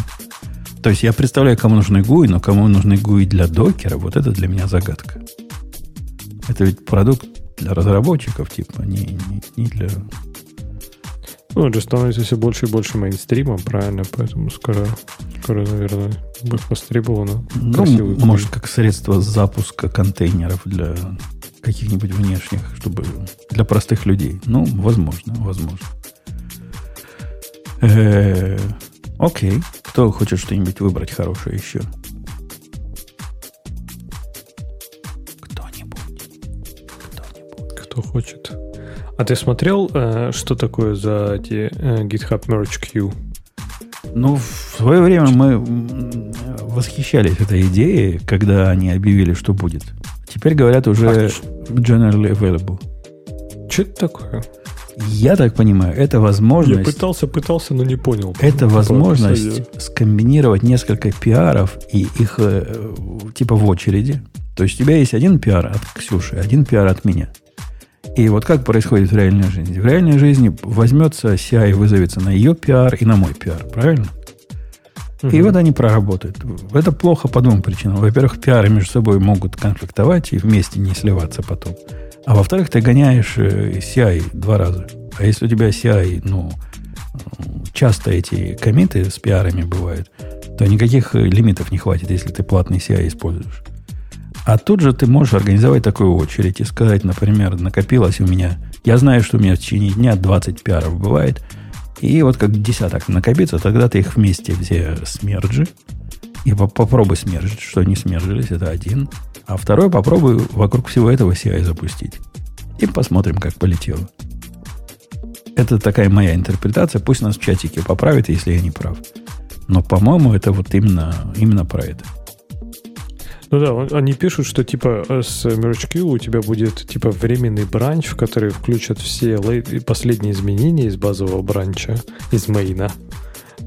То есть я представляю, кому нужны GUI, но кому нужны GUI для докера, вот это для меня загадка. Это ведь продукт для разработчиков, типа, не, не, не для... Ну, это становится все больше и больше мейнстримом, правильно, поэтому скоро, скоро наверное, будет востребовано. Ну, может, как средство запуска контейнеров для каких-нибудь внешних, чтобы для простых людей. Ну, возможно, возможно. Э-э- окей. Кто хочет что-нибудь выбрать хорошее еще? Кто хочет. А ты смотрел, э, что такое за эти э, GitHub Merge Queue? Ну, в свое время мы восхищались этой идеей, когда они объявили, что будет. Теперь говорят уже а, generally available. Что это такое? Я так понимаю, это возможность... Я пытался, пытался, но не понял. Это возможность скомбинировать несколько пиаров и их э, типа в очереди. То есть у тебя есть один пиар от Ксюши, один пиар от меня. И вот как происходит в реальной жизни? В реальной жизни возьмется CI и вызовется на ее пиар и на мой пиар, правильно? Угу. И вот они проработают. Это плохо по двум причинам. Во-первых, пиары между собой могут конфликтовать и вместе не сливаться потом. А во-вторых, ты гоняешь CI э, два раза. А если у тебя CI, ну, часто эти комиты с пиарами бывают, то никаких лимитов не хватит, если ты платный CI используешь. А тут же ты можешь организовать такую очередь и сказать, например, накопилось у меня, я знаю, что у меня в течение дня 20 пиаров бывает, и вот как десяток накопится, тогда ты их вместе все смерджи, и попробуй смержить, что они смержились, это один. А второй попробуй вокруг всего этого CI запустить. И посмотрим, как полетело. Это такая моя интерпретация. Пусть нас в чатике поправит, если я не прав. Но, по-моему, это вот именно, именно про это. Ну да, они пишут, что типа с MergeQ у тебя будет типа временный бранч, в который включат все последние изменения из базового бранча, из мейна.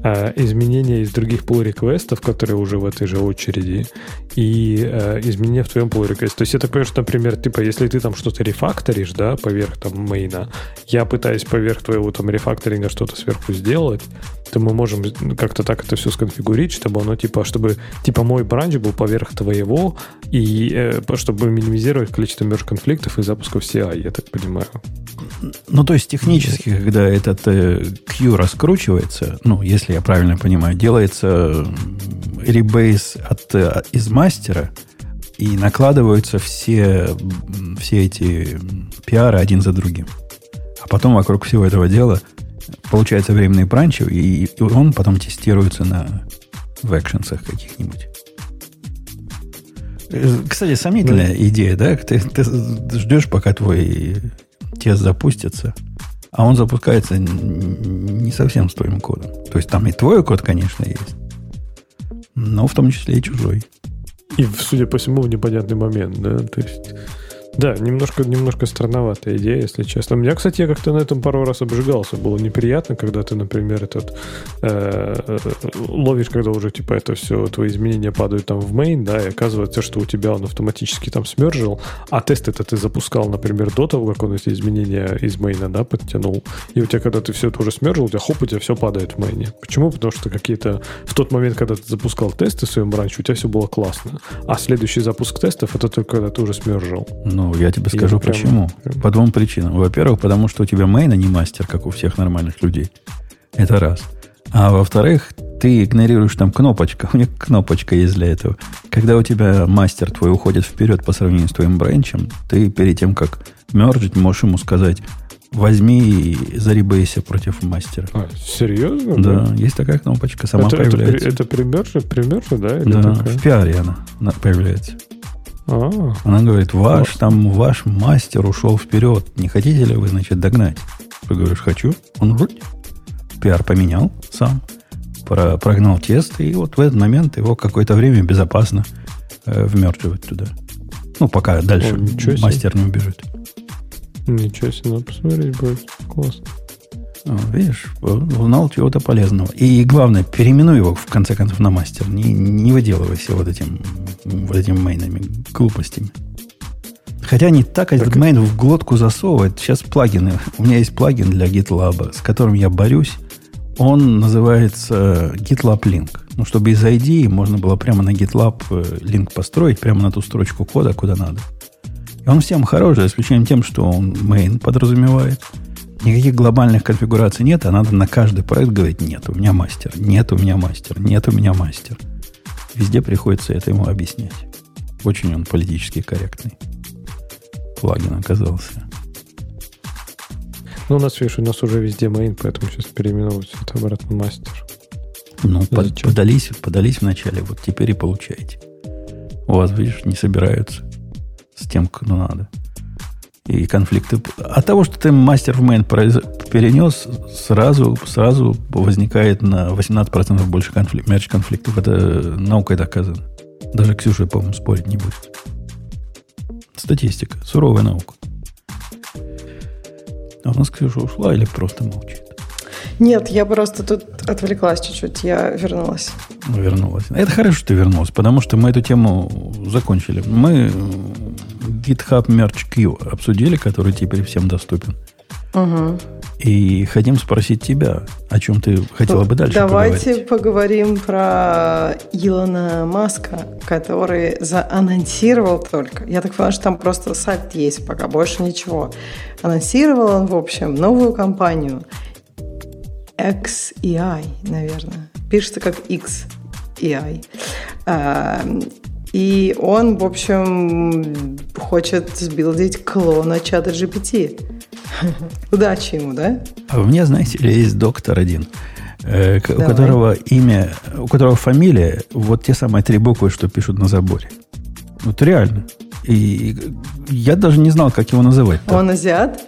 Э, изменения из других pull реквестов которые уже в этой же очереди, и э, изменения в твоем pull request. То есть я так понимаю, что, например, типа, если ты там что-то рефакторишь, да, поверх там мейна, я пытаюсь поверх твоего там рефакторинга что-то сверху сделать, то мы можем как-то так это все сконфигурить, чтобы оно типа, чтобы типа мой бранч был поверх твоего, и э, чтобы минимизировать количество мерж конфликтов и запусков CI, я так понимаю. Ну, то есть технически, когда этот э, Q раскручивается, ну, если я правильно понимаю, делается ребейс от, э, из мастера, и накладываются все, все эти пиары один за другим. А потом вокруг всего этого дела получается временный бранч, и, и он потом тестируется на в экшенсах каких-нибудь. Э, кстати, сомнительная да. идея, да? Ты, ты ждешь, пока твой тест запустится, а он запускается не совсем с твоим кодом. То есть там и твой код, конечно, есть, но в том числе и чужой. И, судя по всему, в непонятный момент, да? То есть да, немножко, немножко странноватая идея, если честно. Меня, кстати, я как-то на этом пару раз обжигался. Было неприятно, когда ты, например, этот э, ловишь, когда уже типа это все, твои изменения падают там в main, да, и оказывается, что у тебя он автоматически там смержил, а тест это ты запускал, например, до того, как он эти изменения из мейна, да, подтянул. И у тебя, когда ты все это уже смержил, у тебя хоп, у тебя все падает в мейне. Почему? Потому что какие-то в тот момент, когда ты запускал тесты в своем раньше, у тебя все было классно. А следующий запуск тестов это только когда ты уже смержил. Ну, я тебе скажу я почему. Прям... По двум причинам. Во-первых, потому что у тебя мейн, а не мастер, как у всех нормальных людей. Это раз. А во-вторых, ты игнорируешь там кнопочка. *laughs* У них кнопочка есть для этого. Когда у тебя мастер твой уходит вперед по сравнению с твоим бренчем, ты перед тем, как мержить, можешь ему сказать, возьми и заребейся против мастера. А, серьезно? Да, да, есть такая кнопочка, сама это, появляется. Это, это при мерже, при мерже, да? Или да, такая? в пиаре она появляется. А-а-а. Она говорит, ваш там, ваш мастер ушел вперед. Не хотите ли вы, значит, догнать? Ты говоришь, хочу. Он вроде пиар поменял сам, про, прогнал тест, и вот в этот момент его какое-то время безопасно э, вмертвивать туда. Ну, пока дальше О, мастер не убежит. Ничего себе, надо посмотреть будет. Классно. Видишь, узнал чего-то полезного. И главное, переименуй его, в конце концов, на мастер. Не, не выделывайся вот этим, вот этими мейнами, глупостями. Хотя не так этот мейн в глотку засовывает. Сейчас плагины. У меня есть плагин для GitLab, с которым я борюсь. Он называется GitLab Link. Ну, чтобы из ID можно было прямо на GitLab э, линк построить, прямо на ту строчку кода, куда надо. И он всем хороший, за исключением тем, что он main подразумевает – Никаких глобальных конфигураций нет, а надо на каждый проект говорить, нет, у меня мастер, нет, у меня мастер, нет, у меня мастер. Везде приходится это ему объяснять. Очень он политически корректный. Плагин оказался. Ну, у нас, видишь, у нас уже везде main, поэтому сейчас переименовывается это обратно мастер. Ну, под, подались, подались вначале, вот теперь и получаете. У вас, видишь, не собираются с тем, кому надо и конфликты. От того, что ты мастер в main перенес, сразу, сразу возникает на 18% больше конфликт, мерч конфликтов. Это наукой доказано. Даже Ксюша, по-моему, спорить не будет. Статистика. Суровая наука. А у нас Ксюша ушла или просто молчит? Нет, я просто тут отвлеклась чуть-чуть, я вернулась. Вернулась. Это хорошо, что ты вернулась, потому что мы эту тему закончили. Мы GitHub Merge Q обсудили, который теперь всем доступен. Угу. И хотим спросить тебя, о чем ты хотела бы дальше Давайте поговорить. поговорим про Илона Маска, который заанонсировал только. Я так понимаю, что там просто сайт есть пока, больше ничего. Анонсировал он, в общем, новую компанию XEI, наверное. Пишется как XEI. И он, в общем, хочет сбилдить клона чата GPT. *laughs* Удачи ему, да? А у меня, знаете ли, есть доктор один, э, у которого имя, у которого фамилия, вот те самые три буквы, что пишут на заборе. Вот реально. И я даже не знал, как его называть. Он азиат?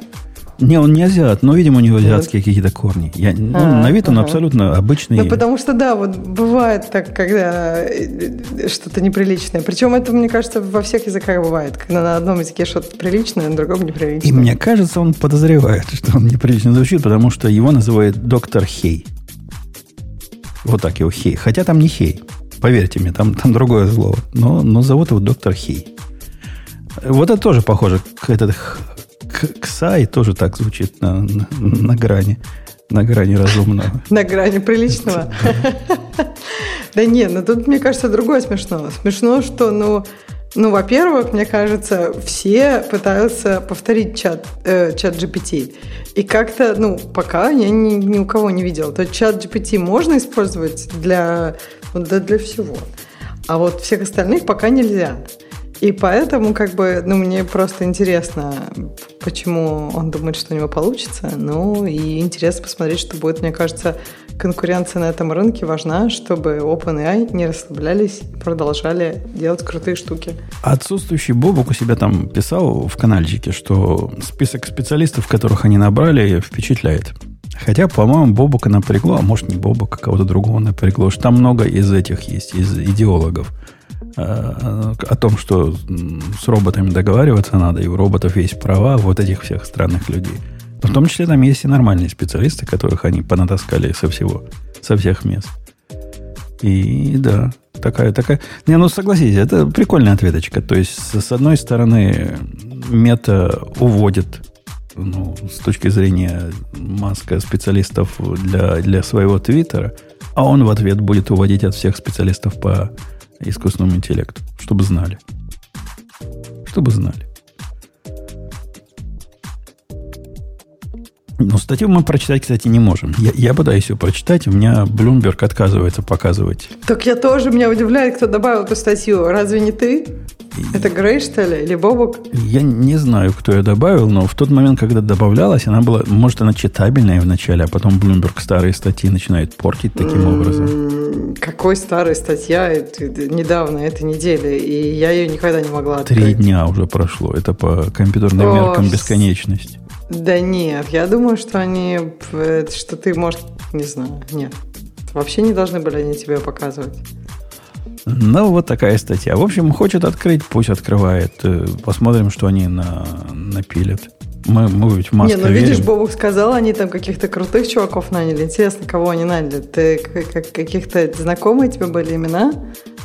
Не, он не азиат, но, видимо, у него азиатские какие-то корни. Я, ну, а, на вид он ага. абсолютно обычный. Ну, потому что, да, вот бывает так, когда э, что-то неприличное. Причем это, мне кажется, во всех языках бывает. Когда на одном языке что-то приличное, на другом неприличное. И мне кажется, он подозревает, что он неприлично звучит, потому что его называют доктор Хей. Вот так его Хей. Хотя там не Хей. Поверьте мне, там, там другое слово. Но, но зовут его доктор Хей. Вот это тоже похоже. Этот Ксай тоже так звучит на, на, на грани. На грани разумного. *laughs* На грани приличного. Да *laughs* нет, ну тут, мне кажется, другое смешно. Смешно, что, ну, ну, во-первых, мне кажется, все пытаются повторить чат, э, чат GPT. И как-то, ну, пока я ни, ни у кого не видела. То чат GPT можно использовать для, для, для всего. А вот всех остальных пока нельзя. И поэтому, как бы, ну, мне просто интересно, почему он думает, что у него получится. Ну, и интересно посмотреть, что будет. Мне кажется, конкуренция на этом рынке важна, чтобы OpenAI не расслаблялись, продолжали делать крутые штуки. Отсутствующий Бобок у себя там писал в каналчике, что список специалистов, которых они набрали, впечатляет. Хотя, по-моему, Бобука напрягло, а может не Бобука, кого-то другого напрягло, что там много из этих есть, из идеологов. Э, о том, что с роботами договариваться надо, и у роботов есть права вот этих всех странных людей. Но в том числе там есть и нормальные специалисты, которых они понатаскали со всего, со всех мест. И да, такая, такая... Не, ну согласитесь, это прикольная ответочка. То есть, с одной стороны, мета уводит ну, с точки зрения маска специалистов для, для своего твиттера, а он в ответ будет уводить от всех специалистов по искусственному интеллекту, чтобы знали. Чтобы знали. Но статью мы прочитать, кстати, не можем. Я, я пытаюсь ее прочитать, у меня Bloomberg отказывается показывать. Так я тоже, меня удивляет, кто добавил эту статью. Разве не ты? Это Грей, что ли, или Бобок? Я не знаю, кто ее добавил, но в тот момент, когда добавлялась, она была, может, она читабельная вначале, а потом Bloomberg старые статьи начинает портить таким образом. Какой старая статья? Недавно, этой недели, и я ее никогда не могла открыть. Три дня уже прошло. Это по компьютерным меркам бесконечность. Да нет, я думаю, что они, что ты, может, не знаю, нет. Вообще не должны были они тебе показывать. Ну, вот такая статья. В общем, хочет открыть, пусть открывает. Э, посмотрим, что они на, напилят. Мы, мы ведь в Не, ну видишь, Бобук сказал, они там каких-то крутых чуваков наняли. Интересно, кого они наняли? Ты как, каких-то знакомые тебе были имена?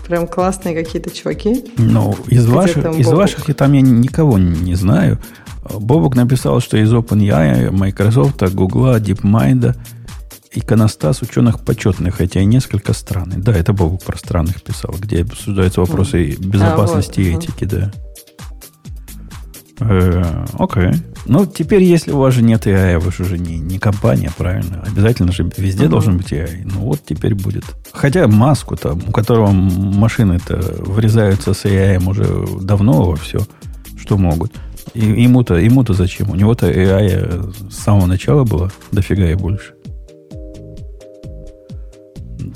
Прям классные какие-то чуваки? Ну, из ваших, из ваших я там я никого не знаю. Бобок написал, что из OpenAI, Microsoft, Google, DeepMind – иконостас ученых почетных, хотя и несколько странный. Да, это Бог про странных писал, где обсуждаются вопросы mm. безопасности а, вот. и этики, да. Э, окей. Ну, теперь, если у вас же нет AI, вы же уже не, не компания, правильно? Обязательно же везде uh-huh. должен быть AI. Ну, вот теперь будет. Хотя маску там, у которого машины-то врезаются с AI уже давно во все, что могут. И, ему-то, ему-то зачем? У него-то AI с самого начала было дофига и больше.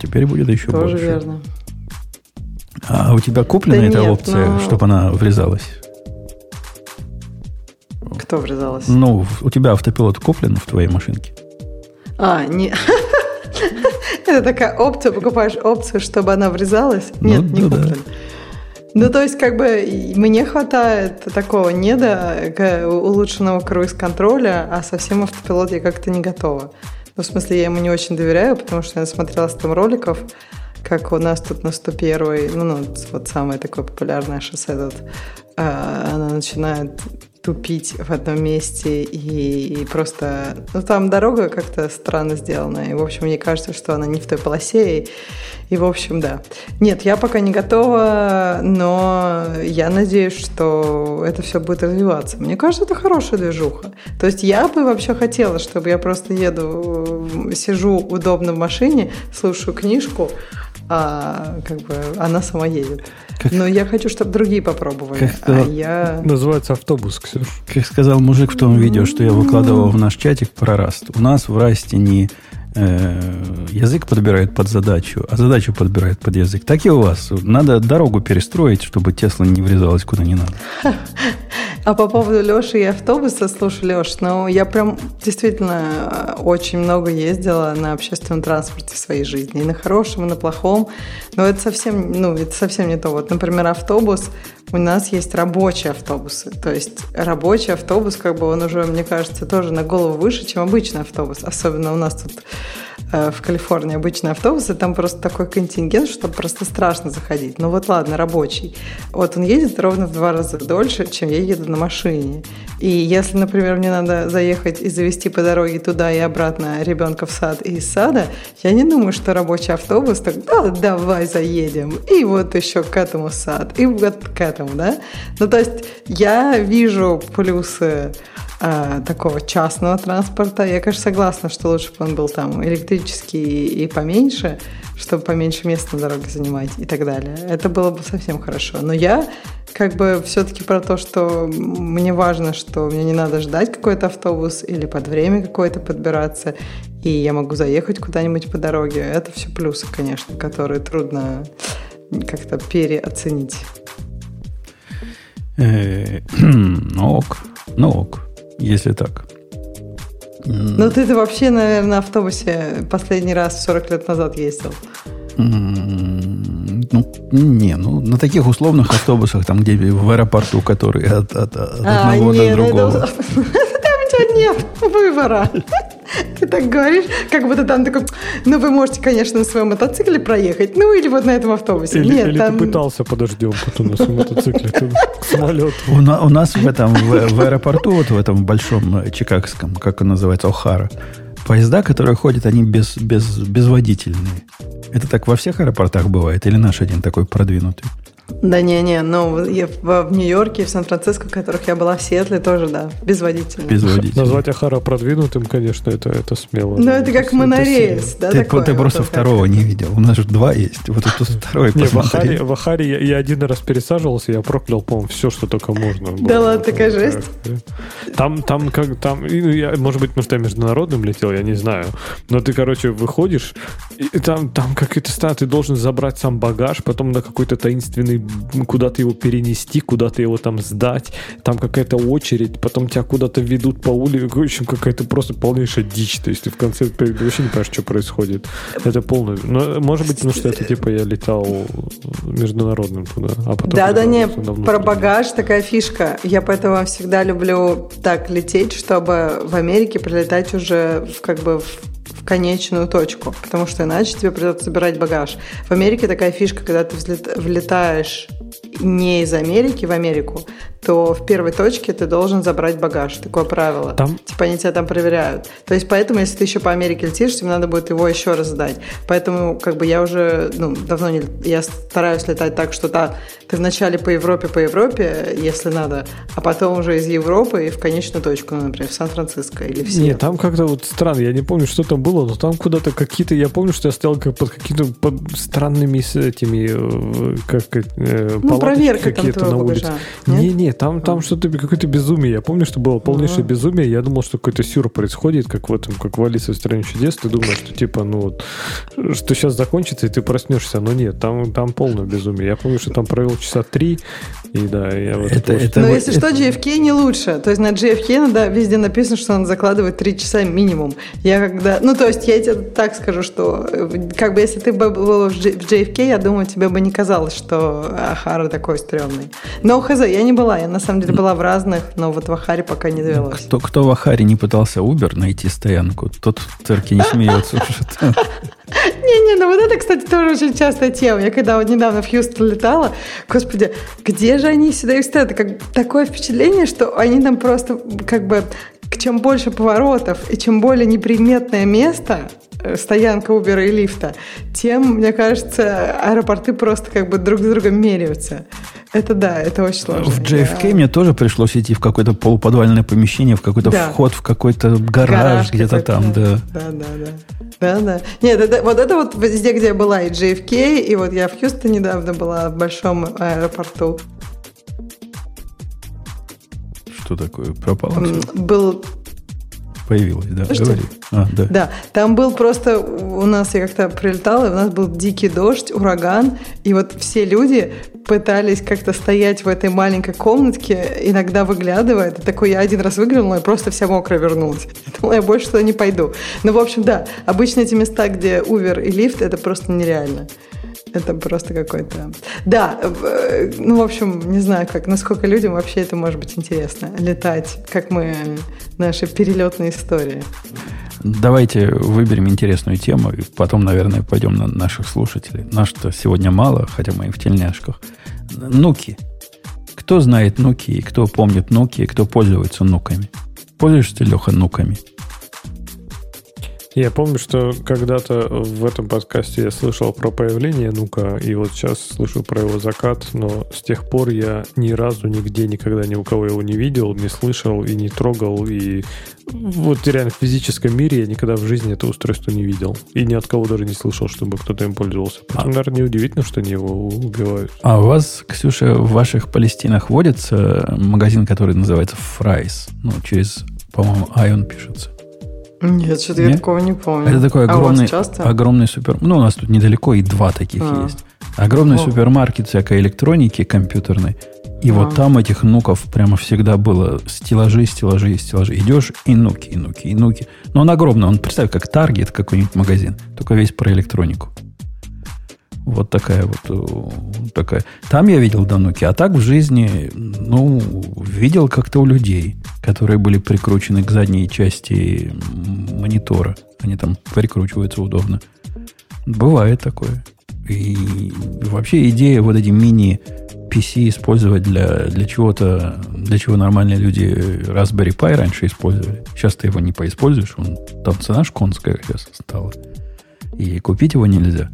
Теперь будет еще Тоже больше. верно. А у тебя куплена да эта нет, опция, но... чтобы она врезалась? Кто врезалась? Ну, у тебя автопилот куплен в твоей машинке? А, не... *laughs* Это такая опция, покупаешь опцию, чтобы она врезалась? Ну нет, не куплен. Ну, то есть, как бы, мне хватает такого не до улучшенного круиз-контроля, а совсем автопилот я как-то не готова. Ну, в смысле, я ему не очень доверяю, потому что я насмотрелась там роликов, как у нас тут на 101 ну, ну вот самое такое популярное шоссе тут, а, она начинает тупить в одном месте и, просто... Ну, там дорога как-то странно сделана. И, в общем, мне кажется, что она не в той полосе. И, и, в общем, да. Нет, я пока не готова, но я надеюсь, что это все будет развиваться. Мне кажется, это хорошая движуха. То есть я бы вообще хотела, чтобы я просто еду, сижу удобно в машине, слушаю книжку, а как бы она сама едет. Как... Но я хочу, чтобы другие попробовали. Как сказал... а я... Называется автобус, Ксюш. Как сказал мужик в том видео, что я выкладывал в наш чатик про Раст. У нас в Расте не, язык подбирает под задачу, а задачу подбирает под язык. Так и у вас. Надо дорогу перестроить, чтобы Тесла не врезалась куда не надо. *laughs* А по поводу Леши и автобуса, слушай, Леш, ну я прям действительно э, очень много ездила на общественном транспорте в своей жизни. И на хорошем, и на плохом. Но это совсем, ну, это совсем не то. Вот, например, автобус, у нас есть рабочие автобусы. То есть рабочий автобус, как бы он уже, мне кажется, тоже на голову выше, чем обычный автобус. Особенно у нас тут Э, в Калифорнии обычные автобусы, там просто такой контингент, что просто страшно заходить. Ну вот ладно, рабочий. Вот он едет ровно в два раза дольше, чем я еду на машине. И если, например, мне надо заехать и завести по дороге туда и обратно ребенка в сад и из сада, я не думаю, что рабочий автобус так, да, давай заедем. И вот еще к этому сад, и вот к этому, да. Ну то есть я вижу плюсы э, такого частного транспорта. Я, конечно, согласна, что лучше бы он был там электрический и поменьше, чтобы поменьше места на дороге занимать и так далее. Это было бы совсем хорошо. Но я как бы все-таки про то, что мне важно, что мне не надо ждать какой-то автобус или под время какое-то подбираться, и я могу заехать куда-нибудь по дороге. Это все плюсы, конечно, которые трудно как-то переоценить. Э, *clears throat* ну ок, ну ок если так. Ну, ты-то вообще, наверное, на автобусе последний раз 40 лет назад ездил. Ну, не, ну, на таких условных автобусах, там, где в аэропорту, который от, от, от а, одного нет, до другого. Это, *laughs* тебя нет выбора. Ты так говоришь, как будто там такой, ну, вы можете, конечно, на своем мотоцикле проехать, ну, или вот на этом автобусе. Или, Нет, или там... ты пытался, подождем, потом на своем мотоцикле к самолету. У, у нас в этом, в, в аэропорту, вот в этом большом э, чикагском, как он называется, Охара, поезда, которые ходят, они без, без, безводительные. Это так во всех аэропортах бывает? Или наш один такой продвинутый? Да не-не, ну я в, в Нью-Йорке, в Сан-Франциско, в которых я была, в Сиэтле тоже, да, без водителя. Без водителя. Назвать Ахара продвинутым, конечно, это, это смело. Ну, это как монорельс, да, Ты, такое, ты просто вот второго не видел. У нас же два есть. Вот это *laughs* второй Не, в Ахаре, в Ахаре я, я один раз пересаживался, я проклял, по-моему, все, что только можно. Да ладно, такая жесть. Там, там, как, там, я, может быть, может, я международным летел, я не знаю. Но ты, короче, выходишь, и там, там какие-то статы, ты должен забрать сам багаж, потом на какой-то таинственный куда-то его перенести, куда-то его там сдать, там какая-то очередь, потом тебя куда-то ведут по улице, в общем, какая-то просто полнейшая дичь, то есть ты в конце ты вообще не понимаешь, что происходит. Это полное. Но, может быть, потому что это типа я летал международным туда, а потом... Да, да, не, про багаж такая фишка. Я поэтому всегда люблю так лететь, чтобы в Америке прилетать уже в, как бы в в конечную точку, потому что иначе тебе придется собирать багаж. В Америке такая фишка, когда ты влетаешь не из Америки в Америку, то в первой точке ты должен забрать багаж. Такое правило. Там... Типа они тебя там проверяют. То есть поэтому, если ты еще по Америке летишь, тебе надо будет его еще раз сдать. Поэтому как бы я уже ну, давно не... Я стараюсь летать так, что да, ты вначале по Европе, по Европе, если надо, а потом уже из Европы и в конечную точку, ну, например, в Сан-Франциско или в Нет, там как-то вот странно. Я не помню, что там было, но там куда-то какие-то... Я помню, что я стоял как под какими-то под странными с этими... Э, как, э, ну, проверка какие-то на улице. Не-не, там, там что-то какое-то безумие. Я помню, что было полнейшее безумие. Я думал, что какой-то сюр происходит, как в этом, как в Алисе в стране чудес. Ты думаешь, что типа, ну вот, что сейчас закончится, и ты проснешься. Но нет, там, там полное безумие. Я помню, что там провел часа три, и да, я вот... Это, это, Но если это... что, GFK не лучше. То есть на GFK надо, везде написано, что он закладывает три часа минимум. Я когда... Ну, то есть я тебе так скажу, что как бы если ты был в JFK, я думаю, тебе бы не казалось, что Ахара такой стрёмный. Но хз, я не была. Я на самом деле была в разных, но вот в Ахаре пока не довелось. Кто, кто в Ахаре не пытался Uber найти стоянку, тот в церкви не смеется уже. Не-не, ну вот это, кстати, тоже очень частая тема. Я когда вот недавно в Хьюстон летала, господи, где же они сюда и стоят? Как такое впечатление, что они там просто как бы чем больше поворотов и чем более неприметное место, стоянка Uber и лифта, тем, мне кажется, аэропорты просто как бы друг с другом меряются. Это да, это очень сложно. В JFK да. мне тоже пришлось идти в какое-то полуподвальное помещение, в какой-то да. вход, в какой-то гараж, гараж где-то там, да. Да, да, да. Да, да. Нет, это, вот это вот везде, где я была, и JFK, и вот я в Хьюстоне недавно была в большом аэропорту. Что такое? Пропало все? Был появилась, да, Слушайте, говори. А, да. Да, там был просто, у нас, я как-то прилетала, и у нас был дикий дождь, ураган, и вот все люди пытались как-то стоять в этой маленькой комнатке, иногда выглядывая. Это такой, я один раз выглянула и просто вся мокрая вернулась. *laughs* Я думала, я больше туда не пойду. Ну, в общем, да, обычно эти места, где Увер и лифт, это просто нереально. Это просто какой-то... Да, э, ну, в общем, не знаю, как, насколько людям вообще это может быть интересно. Летать, как мы, наши перелетные истории. Давайте выберем интересную тему, и потом, наверное, пойдем на наших слушателей. Нас-то сегодня мало, хотя мы и в тельняшках. Нуки. Кто знает Нуки, и кто помнит Нуки, кто пользуется Нуками? Пользуешься Леха, Нуками? Я помню, что когда-то в этом подкасте я слышал про появление Нука, и вот сейчас слышу про его закат, но с тех пор я ни разу нигде никогда ни у кого его не видел, не слышал и не трогал, и вот реально в физическом мире я никогда в жизни это устройство не видел. И ни от кого даже не слышал, чтобы кто-то им пользовался. Поэтому, а, наверное, неудивительно, что они его убивают. А у вас, Ксюша, в ваших Палестинах водится магазин, который называется Fry's? Ну, через, по-моему, Ion пишется. Нет, что-то я такого не помню. Это такой огромный, а огромный супер... Ну, у нас тут недалеко и два таких а. есть. Огромный О. супермаркет всякой электроники компьютерной. И а. вот там этих нуков прямо всегда было стеллажи, стеллажи, стеллажи. Идешь, и нуки, и нуки, и нуки. Но он огромный. Он, представь, как Таргет какой-нибудь магазин. Только весь про электронику. Вот такая вот э, такая. Там я видел дануки, а так в жизни, ну, видел как-то у людей, которые были прикручены к задней части монитора. Они там прикручиваются удобно. Бывает такое. И вообще идея вот эти мини PC использовать для, для чего-то, для чего нормальные люди Raspberry Pi раньше использовали. Сейчас ты его не поиспользуешь, он, там цена конская сейчас стала. И купить его нельзя.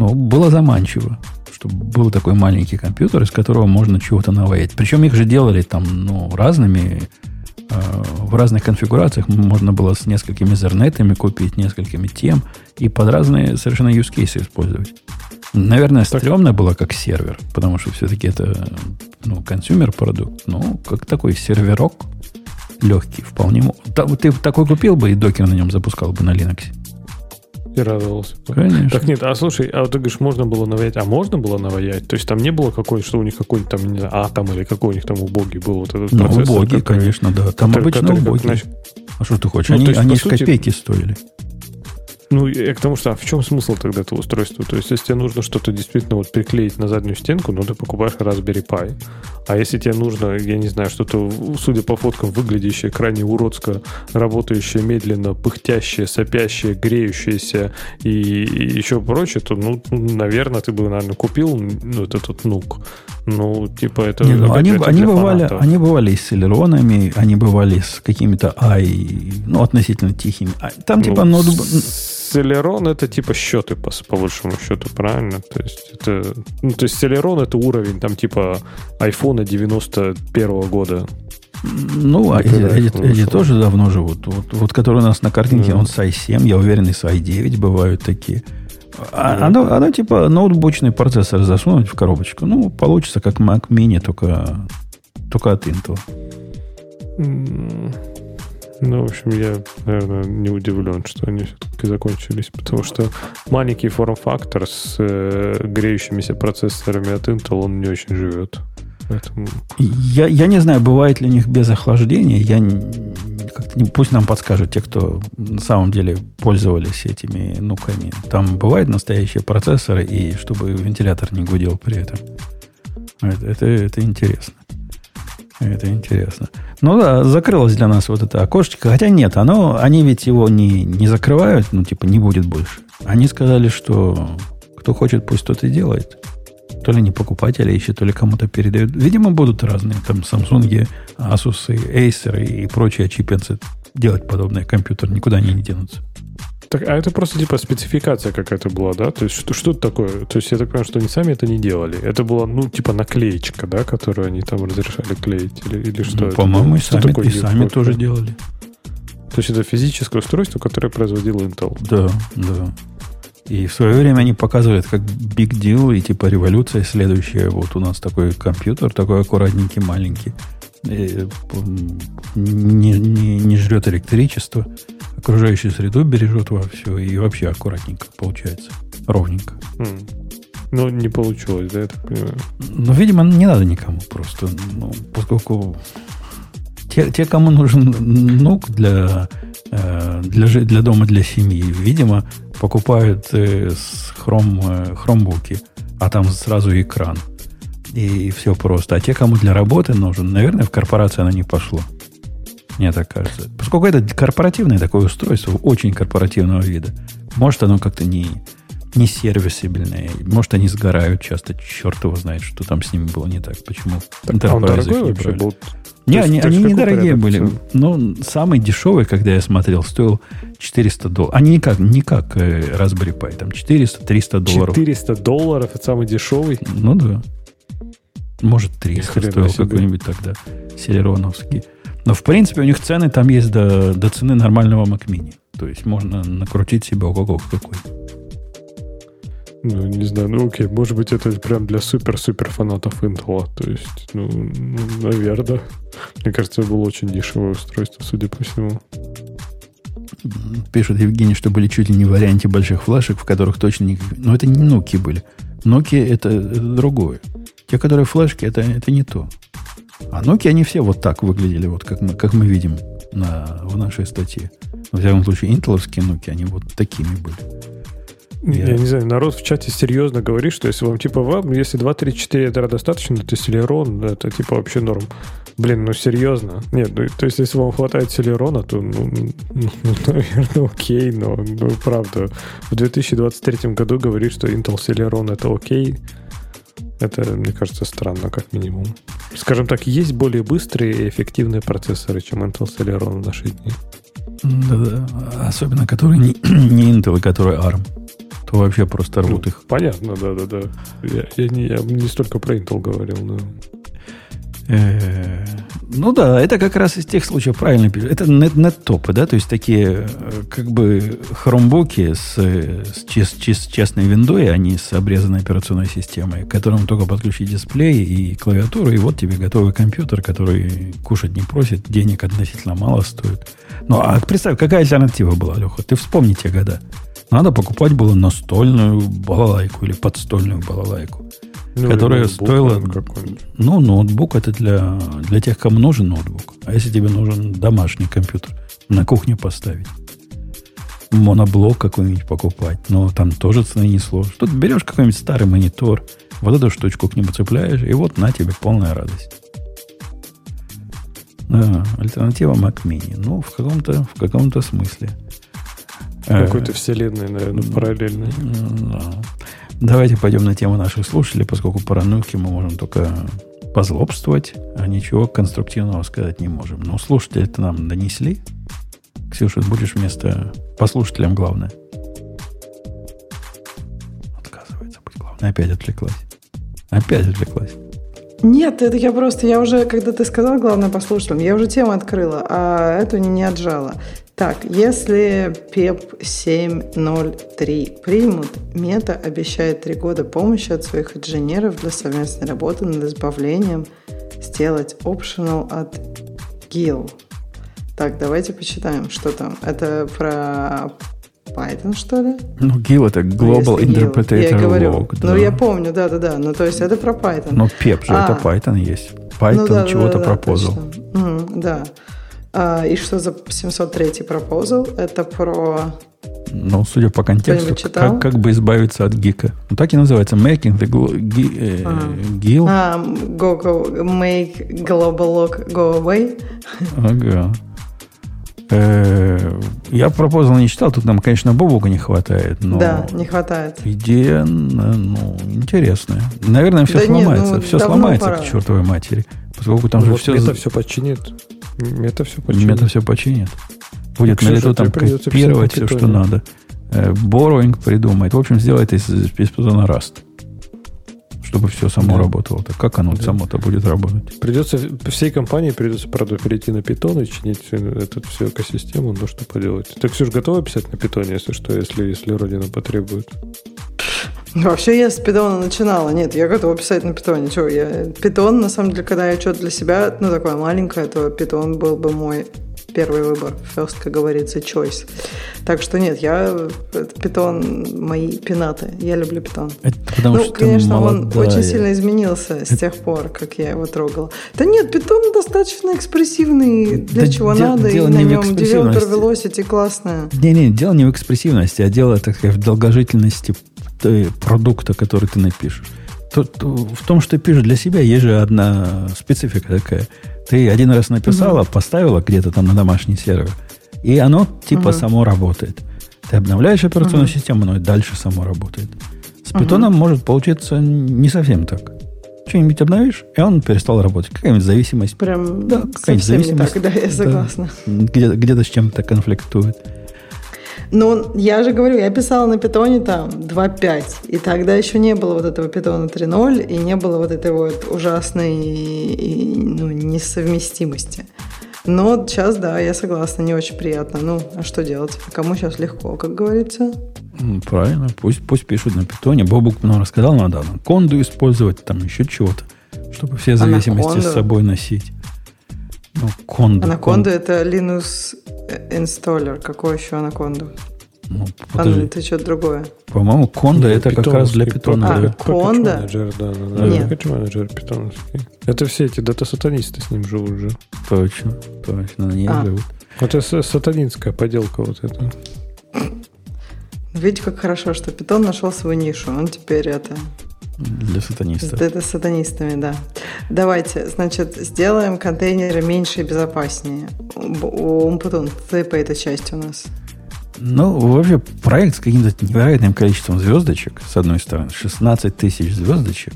Но было заманчиво, чтобы был такой маленький компьютер, из которого можно чего-то наваять. Причем их же делали там ну, разными, э, в разных конфигурациях. Можно было с несколькими Ethernet ами купить, несколькими тем, и под разные совершенно use cases использовать. Наверное, так. стрёмно было как сервер, потому что все-таки это ну, consumer продукт, ну, как такой серверок легкий, вполне. Ты такой купил бы и докер на нем запускал бы на Linux. И радовался. Конечно. Так нет, а слушай, а вот ты говоришь, можно было наваять, а можно было наваять? То есть там не было какой-нибудь, что у них какой-нибудь там, не знаю, атом или какой у них там убогий был вот этот ну, процессор? убогий, который, конечно, да. Там который, обычно который, убогий. Как, а что ты хочешь? Ну, они есть, они сути, копейки стоили. Ну, я к тому, что а в чем смысл тогда этого устройства? То есть, если тебе нужно что-то действительно вот приклеить на заднюю стенку, ну, ты покупаешь Raspberry Pi. А если тебе нужно, я не знаю, что-то, судя по фоткам, выглядящее крайне уродско, работающее медленно, пыхтящее, сопящее, греющееся и, и еще прочее, то, ну, наверное, ты бы, наверное, купил ну, этот вот нук. Ну, типа, это... Не, ну, они, они, бывали, они бывали с селеронами, они бывали с какими-то ай, ну, относительно тихими. А там, типа, ну, ноутбук Celeron это типа счеты, по, по большому счету, правильно? То есть это, ну, то есть Celeron это уровень там типа айфона 91 года. Ну, а эти, эти, эти тоже давно живут. Вот, вот который у нас на картинке, mm. он с i7, я уверен, и с i9 бывают такие. А, оно, оно типа ноутбучный процессор засунуть в коробочку. Ну, получится как Mac Mini, только, только от Intel. Ну, в общем, я, наверное, не удивлен, что они все-таки закончились, потому что маленький форм-фактор с э, греющимися процессорами от Intel, он не очень живет. Поэтому... Я, я не знаю, бывает ли у них без охлаждения. Я пусть нам подскажут те, кто на самом деле пользовались этими нуками. Там бывают настоящие процессоры, и чтобы вентилятор не гудел при этом. Это, это, это интересно. Это интересно. Ну да, закрылось для нас вот это окошечко. Хотя нет, оно, они ведь его не, не закрывают, ну типа не будет больше. Они сказали, что кто хочет, пусть тот и делает. То ли не покупатели ищет, то ли кому-то передают. Видимо, будут разные. Там Samsung, Asus, Acer и прочие чипенцы делать подобные компьютеры. Никуда они не денутся. Так, а это просто типа спецификация какая-то была, да? То есть что, что это такое? То есть я так понимаю, что они сами это не делали. Это была, ну, типа наклеечка, да, которую они там разрешали клеить? Или, или что? Ну, по-моему, и сами, такое и сами тоже делали. То есть это физическое устройство, которое производил Intel. Да, да. И в свое время они показывают как big deal и типа революция следующая. Вот у нас такой компьютер, такой аккуратненький, маленький. э, не, не, не жрет электричество, окружающую среду бережет во все и вообще аккуратненько получается, ровненько. Ну, не получилось, да, я так понимаю? Ну, видимо, не надо никому просто. Ну, поскольку те, те кому нужен нук для, э, для, для дома, для семьи, видимо, покупают э, с хром, э, хромбуки, а там сразу экран. И все просто. А те, кому для работы нужен, наверное, в корпорации оно не пошло. Мне так кажется. Поскольку это корпоративное такое устройство, очень корпоративного вида, может, оно как-то не, не сервисибельные. Может, они сгорают часто. Черт его знает, что там с ними было не так. Почему так, а он дорогой вообще был? Не, есть, они, они недорогие были. Но самый дешевый, когда я смотрел, стоил 400 долларов. Они никак, не как э, Raspberry Pi. Там 400-300 долларов. 400 долларов, это самый дешевый? Ну да. Может, 300 стоил какой-нибудь тогда. Селероновский. Но, в принципе, у них цены там есть до, до цены нормального Mac Mini. То есть можно накрутить себе ого какой. Ну, не знаю, ну окей, может быть, это прям для супер-супер фанатов Intel. То есть, ну, ну, наверное. Мне кажется, это было очень дешевое устройство, судя по всему. Пишет Евгений, что были чуть ли не в варианте больших флешек, в которых точно не... Но это не Nokia были. Nokia это, это другое. Те, которые флешки, это, это не то. А Nokia, они все вот так выглядели, вот как мы, как мы видим на, в нашей статье. Во всяком случае, интеловские Nokia, они вот такими были. Я... я не знаю, народ в чате серьезно говорит, что если вам типа вам, если 2, 3, 4 ядра достаточно, то Celeron это типа вообще норм. Блин, ну серьезно. Нет, ну, то есть если вам хватает Celeron, то, ну, ну, *laughs* наверное, окей, но ну, правда. В 2023 году говорит, что Intel Celeron это окей. Это, мне кажется, странно, как минимум. Скажем так, есть более быстрые и эффективные процессоры, чем Intel Celeron в наши дни. Да-да. Особенно которые не, *clears throat* не Intel, а которые ARM то вообще просто рвут ну, их. Понятно, да-да-да. Я, я, не, я не столько про Intel говорил, но... Э, ну да, это как раз из тех случаев, правильно. Это нет-топы, да, то есть такие э, как бы хромбуки с, с, чест, чест, честной виндой, а не с обрезанной операционной системой, к которому только подключить дисплей и клавиатуру, и вот тебе готовый компьютер, который кушать не просит, денег относительно мало стоит. Ну, а представь, какая альтернатива была, Леха? Ты вспомни те года. Надо покупать было настольную балалайку или подстольную балалайку, ну, которая стоила... Ну, ноутбук это для, для тех, кому нужен ноутбук. А если тебе нужен домашний компьютер, на кухне поставить. Моноблок какой-нибудь покупать. Но там тоже цены не сложно. Тут берешь какой-нибудь старый монитор, вот эту штучку к нему цепляешь, и вот на тебе полная радость. Да, альтернатива Mac Mini. Ну, в каком-то, в каком-то смысле. Какой-то вселенной, наверное, параллельной. Давайте пойдем на тему наших слушателей, поскольку по рануке мы можем только позлобствовать, а ничего конструктивного сказать не можем. Но слушатели это нам донесли. Ксюша, будешь вместо... По слушателям главное. Отказывается быть главной. Опять отвлеклась. Опять отвлеклась. Нет, это я просто, я уже, когда ты сказал, главное по слушателям, я уже тему открыла, а эту не, не отжала. Так, если PEP 7.0.3 примут, Мета обещает три года помощи от своих инженеров для совместной работы над избавлением сделать optional от GIL. Так, давайте почитаем, что там. Это про Python, что ли? Ну, GIL это Global ну, Interpreter я говорю. Log. Да. Ну, я помню, да-да-да. Ну, то есть это про Python. Но PEP же а, это Python есть. Python ну, да, чего-то да, да, пропозал. Угу, да. А, и что за 703 пропозал? Это про... Ну, судя по контексту, как, как бы избавиться от гика. Ну, так и называется. Making the GIL. Ага. GIL. А, go, go, make global lock go away. Ага. Э, я пропозал не читал, тут нам, конечно, бобука не хватает. Но да, не хватает. Идея, ну, интересная. Наверное, все да сломается. Нет, ну, все сломается пора. к чертовой матери. Поскольку там вот же все... Это все починит. Мета все починит. Мета все починит. Будет на лету там копировать все, что надо. Borrowing э, придумает. В общем, сделает из, из Python Rust. Чтобы все само да. работало. Так как оно да. само-то будет работать? Придется, всей компании придется, правда, перейти на Python и чинить эту всю экосистему. Ну, что поделать. Так все же готовы писать на Python, если что, если, если Родина потребует? Вообще я с питона начинала. Нет, я готова писать на питоне. Чего, я... Питон, на самом деле, когда я что-то для себя, ну, такое маленькое, то питон был бы мой первый выбор. First, как говорится, choice. Так что нет, я питон мои пинаты. Я люблю питон. Это потому ну, что конечно, он очень сильно изменился с тех пор, как я его трогала. Да нет, питон достаточно экспрессивный, для Да чего де- надо, и дело на не в нем. Developer Velocity классная. Не-не, дело не в экспрессивности, а дело, так сказать, в долгожительности э, продукта, который ты напишешь. Тут э, в том, что ты пишешь для себя, есть же одна специфика такая. Ты один раз написала, поставила где-то там на домашний сервер, и оно типа Мгм. само работает. Ты обновляешь операционную Мгм. систему, оно и дальше само работает. С питоном может получиться не совсем так. Что-нибудь обновишь, и он перестал работать. Какая-нибудь зависимость Прям Да, какая-нибудь зависимость. так, да, я Да. согласна. где- где-то с чем-то конфликтует. Ну, я же говорю, я писала на питоне там 2.5, и тогда еще не было вот этого питона 3.0, и не было вот этой вот ужасной и, ну, несовместимости. Но сейчас, да, я согласна, не очень приятно. Ну, а что делать? Кому сейчас легко, как говорится? Ну, Правильно, пусть, пусть пишут на питоне. Бобук нам рассказал, надо анаконду использовать, там еще чего-то, чтобы все зависимости Анаконду? с собой носить. Ну, конду. Анаконда это Linux Installer. Какой еще анаконду? Ну, А, ну, это что-то другое. По-моему, конда Ну, это как раз для питона. А, да. Конда? Manager, да, да, да. Нет. Package Manager питоновский. Это все эти дата-сатанисты с ним живут же. Точно, точно, ней А. живут. Это сатанинская поделка вот эта. Видите, как хорошо, что питон нашел свою нишу. Он теперь это Для сатанистов. это сатанистами, да. Давайте, значит, сделаем контейнеры меньше и безопаснее. Умпутун, ты по этой части у нас. Ну, вообще, проект с каким-то невероятным количеством звездочек, с одной стороны, 16 тысяч звездочек.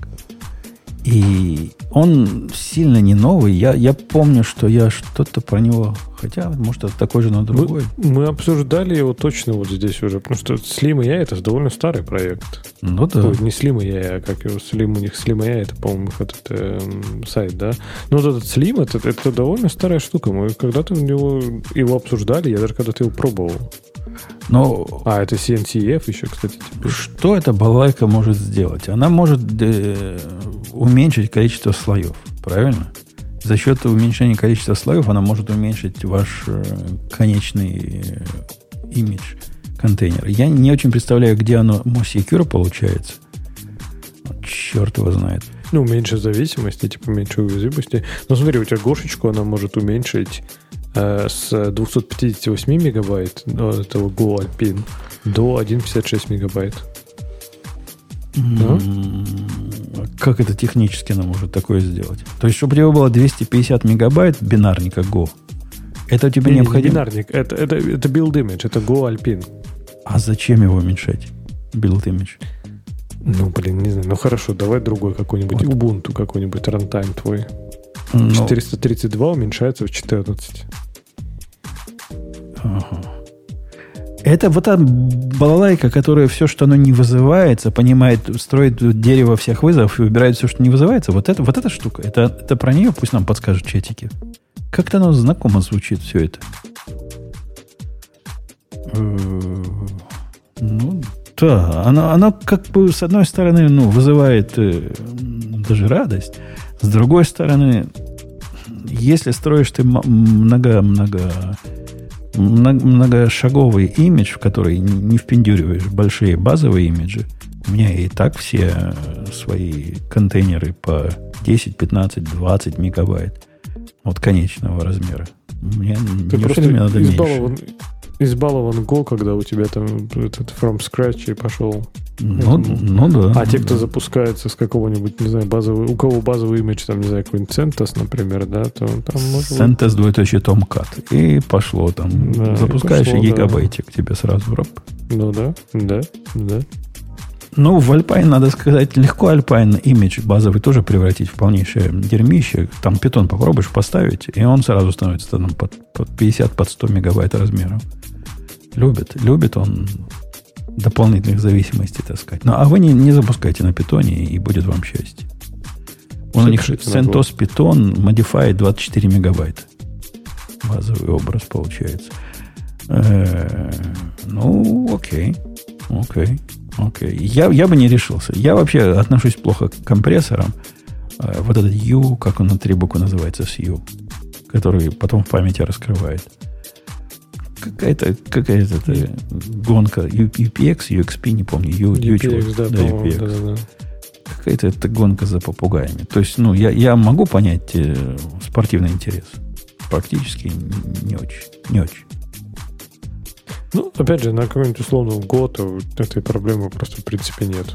И он сильно не новый. Я, я помню, что я что-то про него... Хотя, может, это такой же, но другой. Мы, мы обсуждали его точно вот здесь уже, потому что Slim AI это довольно старый проект. Ну да. Ой, не Slim AI, а как его Slim, у них Slim AI, это, по-моему, их этот эм, сайт, да? Но вот этот Slim, это, это довольно старая штука. Мы когда-то его, его обсуждали, я даже когда-то его пробовал. Но А, это CNCF еще, кстати, теперь. что эта балайка может сделать? Она может э, уменьшить количество слоев, правильно? За счет уменьшения количества слоев она может уменьшить ваш э, конечный э, имидж контейнера. Я не очень представляю, где оно Secure получается. Черт его знает. Ну, меньше зависимости, типа меньше уязвимости. Но смотри, у тебя гошечку она может уменьшить э, с 258 мегабайт ну, этого Go Alpine до 1,56 мегабайт. М, Как это технически она может такое сделать? То есть, чтобы у тебя было 250 мегабайт бинарника Go, это тебе Не, не, не необходимо. бинарник, это, это, это build image, это Go Alpine. А зачем его уменьшать? Build image. Ну, блин, не знаю. Ну, хорошо, давай другой какой-нибудь. Вот. Ubuntu какой-нибудь рантайм твой. Ну, 432 уменьшается в 14. ага. Это вот та балалайка, которая все, что оно не вызывается, понимает, строит дерево всех вызовов и выбирает все, что не вызывается. Вот это, вот эта штука. Это, это про нее пусть нам подскажут чатики. Как-то оно знакомо звучит все это. Э, Ну, да, оно, оно как бы с одной стороны ну, вызывает э, даже радость, с другой стороны, если строишь ты много-много много- многошаговый имидж, в который не впендюриваешь большие базовые имиджи, у меня и так все э, свои контейнеры по 10, 15, 20 мегабайт от конечного размера. Мне, Ты неужели просто мне надо меньше? Избалован, Go, когда у тебя там этот from scratch и пошел. Ну, ну да. А те, кто да. запускается с какого-нибудь, не знаю, базовый, у кого базовый имидж, там, не знаю, какой-нибудь CentOS, например, да, то там может быть- CentOS двоеточие Tomcat. И пошло там. Да, Запускаешь, и, пошло, да. гигабайтик тебе сразу. Рап. Ну да, да, да. Ну, в Alpine, надо сказать, легко Alpine имидж базовый тоже превратить в полнейшее дерьмище. Там питон попробуешь поставить, и он сразу становится там под, под 50, под 100 мегабайт размером. Любит, любит он дополнительных зависимостей таскать. Ну, а вы не, не запускайте на питоне, и будет вам счастье. Он у них CentOS Python Modify 24 мегабайта. Базовый образ получается. Э, Ну, окей. Окей. Окей. Я, я бы не решился. Я вообще отношусь плохо к компрессорам. Э, Вот этот U, как он на три буквы называется, с U, который потом в памяти раскрывает. Какая-то какая гонка U- UPX, UXP, не помню. U, U UPX, да, да, по-моему, UPX. да-да-да. Какая-то это гонка за попугаями. То есть, ну, я, я могу понять э, спортивный интерес. Практически не очень. Не очень. Ну, опять же, на какой-нибудь условном год этой проблемы просто в принципе нет.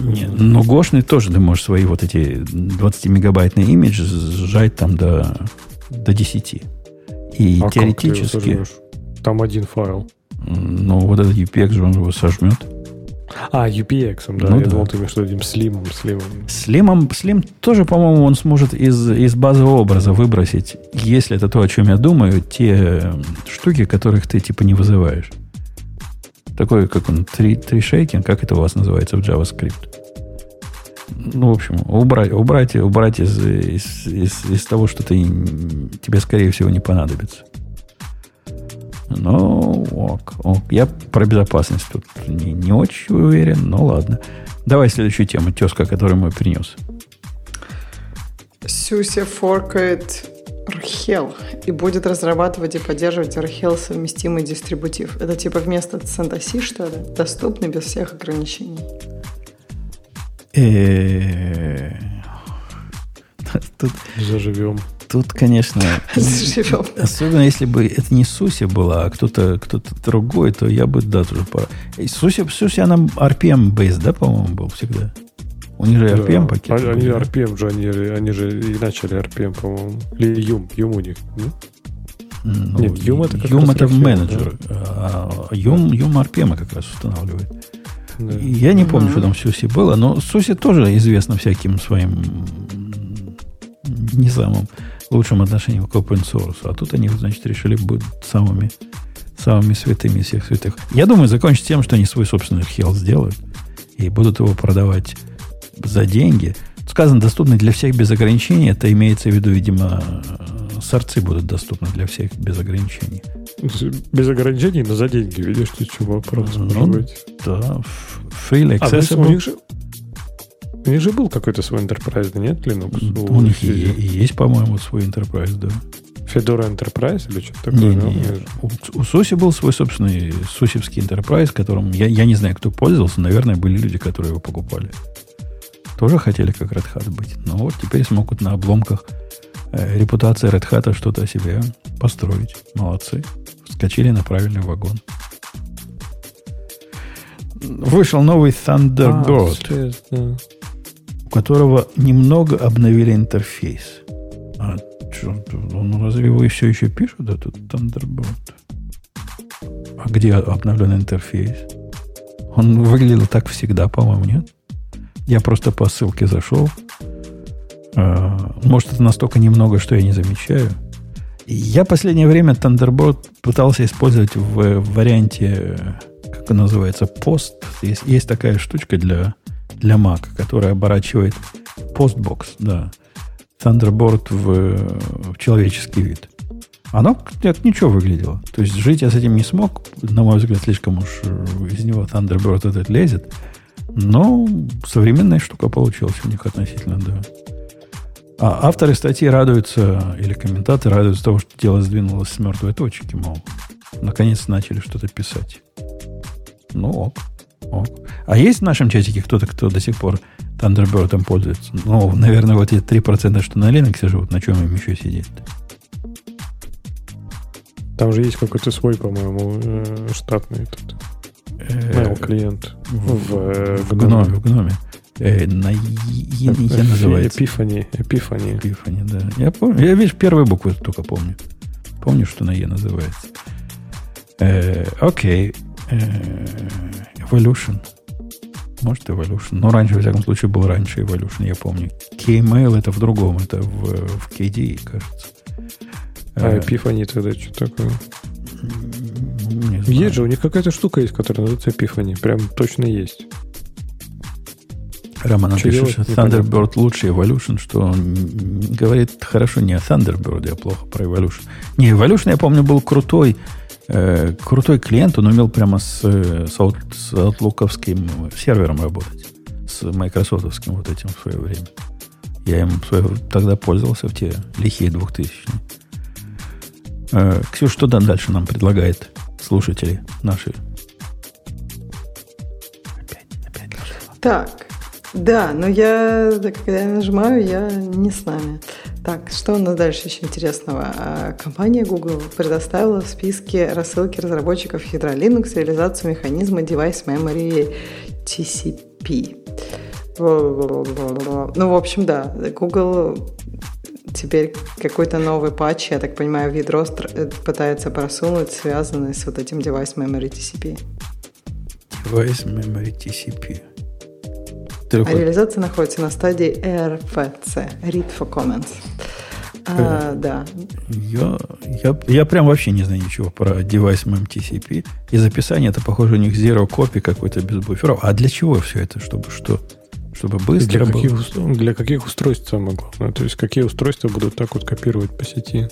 Не, но Гошный тоже ты можешь свои вот эти 20-мегабайтные имидж сжать там до, до 10. И А теоретически? Там один файл. ну, вот этот UPX же он его сожмет. А, UPX, да. Ну я да. думал, ты имеешь виду этим слимом, слимом. Слимом, Слим тоже, по-моему, он сможет из, из базового образа выбросить, если это то, о чем я думаю, те м, штуки, которых ты типа не вызываешь. Такой, как он, три, три шейкинг, как это у вас называется в JavaScript? Ну, в общем, убрать, убрать, убрать из, из, из, из того, что ты, тебе, скорее всего, не понадобится. Ну, ок, ок. Я про безопасность тут не, не очень уверен, но ладно. Давай следующую тему, тезка, которую мой принес. Сюся форкает RHEL и будет разрабатывать и поддерживать RHEL совместимый дистрибутив. Это типа вместо CentOS, что ли? Доступный без всех ограничений. Э, *laughs* Тут, Заживем. Тут, конечно, *laughs* Заживем. особенно если бы это не Суси была, а кто-то кто другой, то я бы, да, тоже пора. И Суси, Суси, она RPM based, да, по-моему, был всегда? У них же Да. RPM пакет. Они, они RPM же, они, они же и начали RPM, по-моему. Или Юм, Юм у них. Ну, Нет, Юм это как Юм это RPM, менеджер. А Юм, Юм RPM как раз устанавливает. Да. Я не помню, Мгм. что там Суси было, но Суси тоже известно всяким своим не самым лучшим отношением к open source. А тут они, значит, решили быть самыми, самыми святыми из всех святых. Я думаю, закончить тем, что они свой собственный хел сделают и будут его продавать за деньги. Сказано, доступный для всех без ограничений. Это имеется в виду, видимо, сорцы будут доступны для всех без ограничений. Без ограничений, но за деньги. Видишь, ты чего вопрос Ну. Да, freely А, у accessible. них же... У них же был какой-то свой enterprise, нет, Linux? У них и, есть, по-моему, свой enterprise, да. Fedora Enterprise или что-то такое? Не, да? не, у, у Суси был свой собственный сусевский enterprise, которым я, я не знаю, кто пользовался. Наверное, были люди, которые его покупали. Тоже хотели как Red Hat быть. Но вот теперь смогут на обломках э, репутации Red Hat что-то о себе построить. Молодцы. Вскочили на правильный вагон. Вышел новый Thunderbird. А, да. у которого немного обновили интерфейс. А чё, ну разве его все еще пишут, да, тут Thunderbird? А где обновлен интерфейс? Он выглядел так всегда, по-моему, нет? Я просто по ссылке зашел. А, Может, это настолько немного, что я не замечаю. Я последнее время Thunderbird пытался использовать в варианте, как он называется, пост. Есть, есть такая штучка для, для Mac, которая оборачивает постбокс, да. Thunderbird в, в человеческий вид. Оно как ничего выглядело. То есть жить я с этим не смог. На мой взгляд, слишком уж из него Thunderbird этот лезет. Но современная штука получилась у них относительно, да. А авторы статьи радуются, или комментаторы радуются того, что дело сдвинулось с мертвой точки, мол. Наконец начали что-то писать. Ну, ок. Ок. А есть в нашем чатике кто-то, кто до сих пор Thunderbird пользуется? Ну, наверное, вот эти 3%, что на Linux живут, на чем им еще сидеть? Там же есть какой-то свой, по-моему, э, штатный этот mail клиент в, э, в гноме. В гноме. Э, на Е Е- Е называется. Эпифани. Эпифани. Эпифани, да. Я помню. Я, видишь, первые буквы только помню. Помню, что на Е называется. Э, Окей. Э, Evolution. Может, Evolution. Но раньше, во всяком случае, был раньше Evolution, я помню. Kmail это в другом, это в, в KDE, кажется. А Э, Эпифани тогда что такое? не знаю. Есть же, у них какая-то штука есть, которая называется Эпифани. Прям точно есть. Роман Что пишет. Thunderbird лучше Evolution, что он говорит хорошо не о Thunderbird, а плохо про Evolution. Не, Evolution, я помню, был крутой Э, крутой клиент, он умел прямо с, э, с, аут, с аутлуковским сервером работать. С майкрософтовским вот этим в свое время. Я им свое, тогда пользовался в те лихие 2000 э, Ксюш, что там дальше нам предлагает слушатели наши? Опять, опять Так, да, но я, когда я нажимаю, я не с нами. Так, что у нас дальше еще интересного? А, компания Google предоставила в списке рассылки разработчиков ядра Linux реализацию механизма Device Memory TCP. Ну, в общем, да, Google теперь какой-то новый патч, я так понимаю, в ядро э, пытается просунуть, связанный с вот этим Device Memory TCP. Device Memory TCP. А реализация находится на стадии RFC, Read for Comments. А, э, да. Я, я, я прям вообще не знаю ничего про девайс MMTCP. Из описания это, похоже, у них zero copy какой-то без буферов. А для чего все это? Чтобы что? Чтобы быстро для каких, было? Для каких устройств самое главное? То есть какие устройства будут так вот копировать по сети?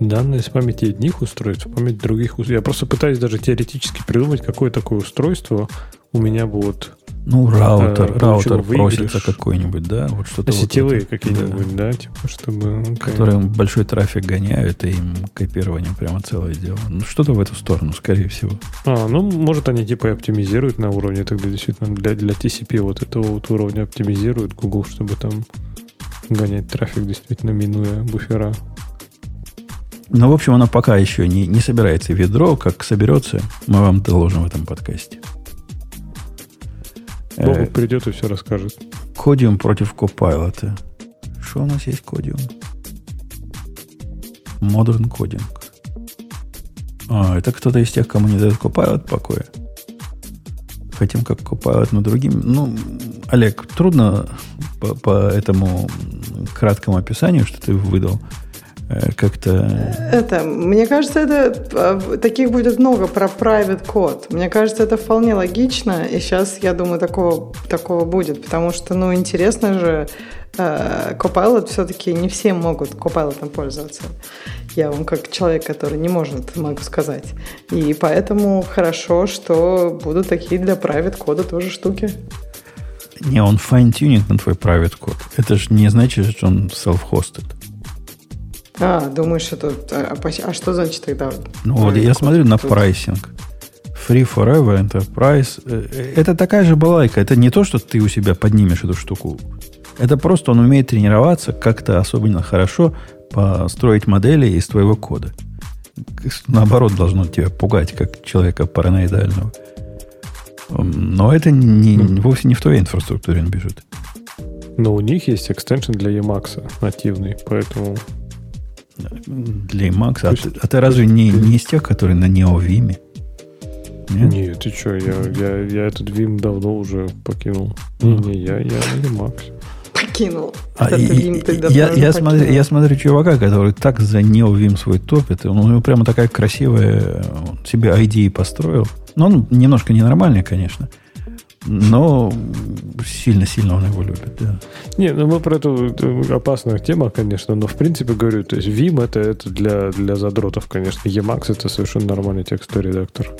Данные с памяти одних устройств, память других устройств. Я просто пытаюсь даже теоретически придумать, какое такое устройство у меня будет ну, раутер, э, раутер просится какой-нибудь, да? Вот что-то Сетевые вот какие-нибудь, да. да, типа, чтобы... Okay. Которые большой трафик гоняют, и им копирование прямо целое дело. Ну, что-то в эту сторону, скорее всего. А, ну, может, они типа оптимизируют на уровне, тогда действительно для, для TCP вот этого вот уровня оптимизируют Google, чтобы там гонять трафик, действительно минуя буфера. Ну, в общем, она пока еще не, не собирается в ядро. Как соберется, мы вам доложим в этом подкасте. Э, придет и все расскажет. Кодиум против Copilot. Что у нас есть кодиум? Modern Coding. А, это кто-то из тех, кому не дает Copilot покоя. Хотим как Copilot, но другим. Ну, Олег, трудно по, по этому краткому описанию, что ты выдал, как-то... Это, мне кажется, это э, таких будет много про private код. Мне кажется, это вполне логично, и сейчас, я думаю, такого, такого будет, потому что, ну, интересно же, э, Copilot все-таки не все могут Copilot пользоваться. Я вам как человек, который не может, могу сказать. И поэтому хорошо, что будут такие для private кода тоже штуки. Не, он fine-tuning на твой private код. Это же не значит, что он self-hosted. А, думаешь, это... А, а что значит тогда? Ну, вот я смотрю на прайсинг. Free Forever Enterprise. Э, э, это такая же балайка. Это не то, что ты у себя поднимешь эту штуку. Это просто он умеет тренироваться как-то особенно хорошо построить модели из твоего кода. Наоборот, должно тебя пугать, как человека параноидального. Но это не, вовсе не в твоей инфраструктуре он бежит. Но у них есть экстеншн для Emacs нативный, поэтому для Emacs. А, ты, а ты разве не, не из тех, которые на NeoVim? Нет? Нет, ты что, я, я, я этот Vim давно уже покинул. Не, не, я, я на Emacs. Покинул. А, и, Vim я, я, смотрю, я смотрю чувака, который так за NeoVim свой топит. Он у него прямо такая красивая себе ID построил. Но он немножко ненормальный, конечно. Но сильно-сильно он его любит, да. Не, ну мы про эту опасную тему, конечно, но в принципе говорю, то есть Vim это, это для, для задротов, конечно. Emacs это совершенно нормальный текстовый редактор.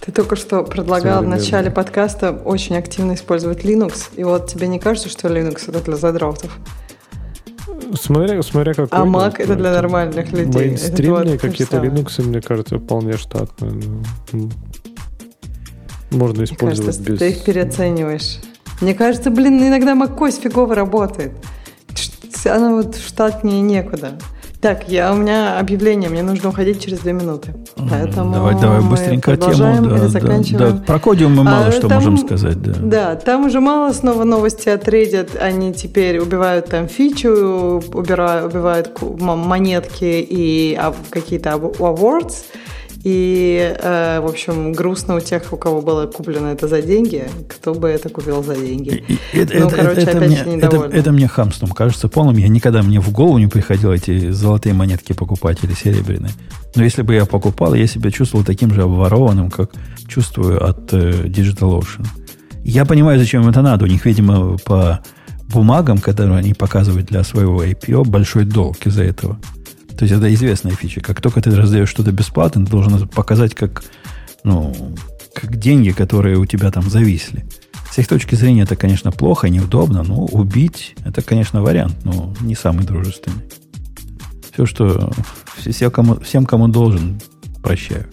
Ты только что предлагал в начале подкаста очень активно использовать Linux, и вот тебе не кажется, что Linux это для задротов? Смотря, смотря какой. А Mac это для нормальных людей. Мейнстримные какие-то Linux, мне кажется, вполне штатные. Можно использовать кажется, без... Ты их переоцениваешь. Мне кажется, блин, иногда macOS фигово работает. Она вот в штат мне некуда. Так, я, у меня объявление, мне нужно уходить через две минуты. Поэтому давай, давай быстренько тему. Да, заканчиваем. Да, да. Про кодиум мы мало а, что там, можем сказать. Да. да, там уже мало снова новости от Reddit. Они теперь убивают там фичу, убирают, убивают монетки и какие-то awards. И, э, в общем, грустно у тех, у кого было куплено это за деньги, кто бы это купил за деньги. Это, ну, это, короче, это, опять мне, это, это мне хамством кажется полным. Я никогда мне в голову не приходило эти золотые монетки покупать или серебряные. Но если бы я покупал, я себя чувствовал таким же обворованным, как чувствую от э, DigitalOcean. Я понимаю, зачем это надо. У них, видимо, по бумагам, которые они показывают для своего IPO, большой долг из-за этого. То есть это известная фича. Как только ты раздаешь что-то бесплатно, ты должен это показать как, ну, как деньги, которые у тебя там зависли. С их точки зрения это, конечно, плохо, неудобно, но убить это, конечно, вариант, но не самый дружественный. Все, что все, кому, всем, кому должен, прощаю.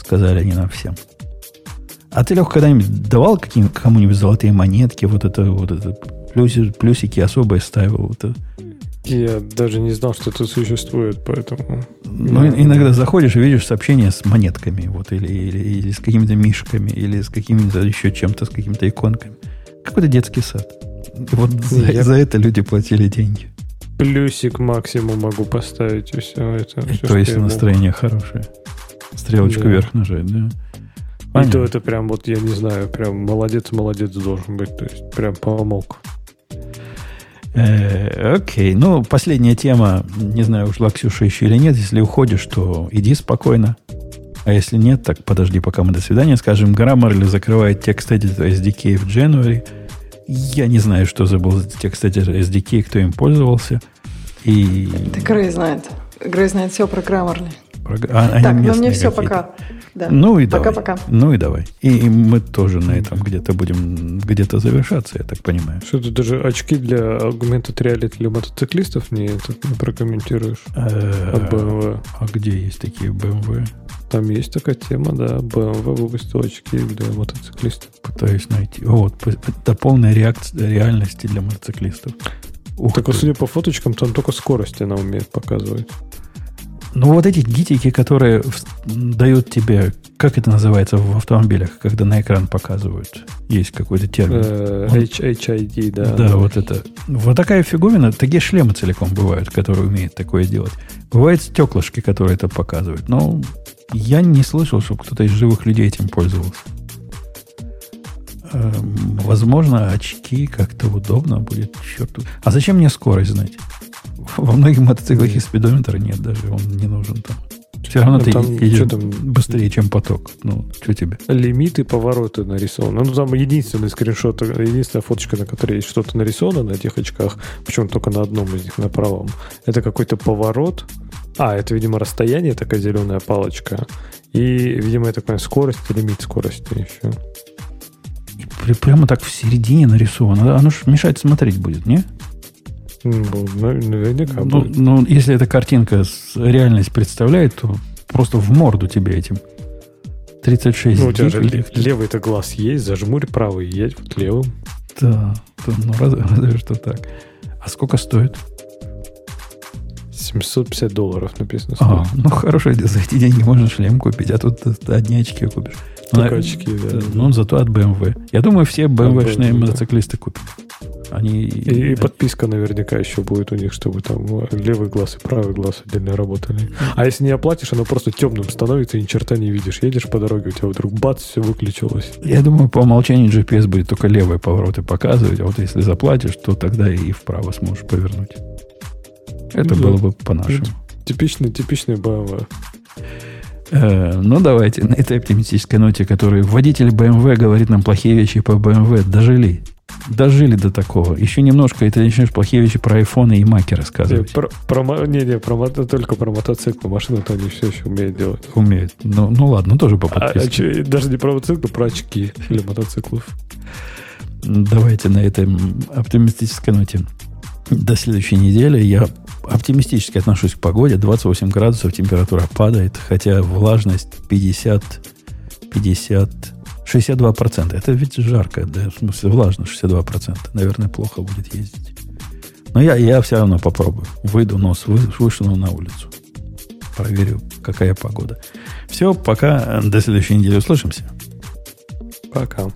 Сказали они нам всем. А ты, Лех, когда-нибудь давал каким, кому-нибудь золотые монетки, вот это, вот это, плюси, плюсики особые ставил? Вот это? Я даже не знал, что это существует, поэтому... Ну, я... иногда заходишь и видишь сообщения с монетками, вот, или, или, или с какими-то мишками, или с какими-то еще чем-то, с какими-то иконками. Какой-то детский сад. И вот за, я... за это люди платили деньги. Плюсик максимум могу поставить, и все это. И все, то есть настроение могу. хорошее. Стрелочку да. вверх нажать, да? Понятно. И то это прям вот, я не знаю, прям молодец, молодец должен быть. То есть прям помог. Э, окей, ну, последняя тема, не знаю, ушла Ксюша еще или нет. Если уходишь, то иди спокойно. А если нет, так подожди, пока мы до свидания скажем. Grammarly закрывает текст editor SDK в January. Я не знаю, что за был текст editor SDK, кто им пользовался. И... Это Грей знает. Грей знает все про Grammarly. Про... А, так, ну мне все, пока. Да. Ну и Пока-пока. Давай. Ну и давай. И, и мы тоже на этом где-то будем где-то завершаться, я так понимаю. Что ты даже очки для аргумента реалити для мотоциклистов не, это, не прокомментируешь? Э, От BMW. А где есть такие BMW? Там есть такая тема, да. BMW выпустил очки для мотоциклистов. Пытаюсь найти. Вот, это полная реакция реальности для мотоциклистов. Ух так, ты. судя по фоточкам, там только скорость она умеет показывать. Ну, вот эти гитики, которые дают тебе, как это называется в автомобилях, когда на экран показывают, есть какой-то термин. Uh, HID, да. Да, вот это. Вот такая фигурина, такие шлемы целиком бывают, которые умеют такое делать. Бывают стеклышки, которые это показывают. Но я не слышал, чтобы кто-то из живых людей этим пользовался. Эм, возможно, очки как-то удобно будет. Черт. А зачем мне скорость знать? Во многих мотоциклах и спидометра нет даже, он не нужен там. Все равно ну, ты там, едешь там, быстрее, чем поток. Ну, что тебе? Лимиты, повороты нарисованы. Ну, там единственный скриншот, единственная фоточка, на которой есть что-то нарисовано на этих очках, причем только на одном из них, на правом. Это какой-то поворот. А, это, видимо, расстояние, такая зеленая палочка. И, видимо, я так понимаю, скорость лимит скорости еще. И прямо так в середине нарисовано. Оно же мешать смотреть будет, не? Наверняка ну, ну, если эта картинка реальность представляет, то просто в морду тебе этим. 36 Ну, у тебя же левый-то глаз есть, зажмурь правый, едь вот левым. Да, да ну разве, *laughs* разве что так. А сколько стоит? 750 долларов написано. А, ну хорошо, за эти деньги можно шлем купить, а тут одни очки купишь. Только ну, очки, да. Ну, зато от BMW. Я думаю, все BMW-шные мотоциклисты купят. Они... И, и подписка наверняка еще будет у них, чтобы там левый глаз и правый глаз отдельно работали. А если не оплатишь, оно просто темным становится, и ни черта не видишь. Едешь по дороге, у тебя вдруг бац, все выключилось. Я думаю, по умолчанию GPS будет только левые повороты показывать, а вот если заплатишь, то тогда и вправо сможешь повернуть. Это ну, было бы по-нашему. Типичный, типичный BMW. Э, ну, давайте на этой оптимистической ноте, которой водитель BMW говорит нам плохие вещи по BMW, дожили. Дожили до такого. Еще немножко, и ты начнешь плохие вещи про айфоны и маки рассказывать. Не, про, про, не, не, про, только про мотоциклы. Машины-то они все еще умеют делать. Умеют. Ну, ну ладно, тоже по подписке. А, а, даже не про мотоциклы, про очки для мотоциклов. Давайте на этой оптимистической ноте. До следующей недели. Я оптимистически отношусь к погоде. 28 градусов, температура падает, хотя влажность 50, 50 62%. Это ведь жарко, да, в смысле влажно 62%. Наверное, плохо будет ездить. Но я, я все равно попробую. Выйду нос, вы, вышел на улицу. Проверю, какая погода. Все, пока. До следующей недели услышимся. Пока.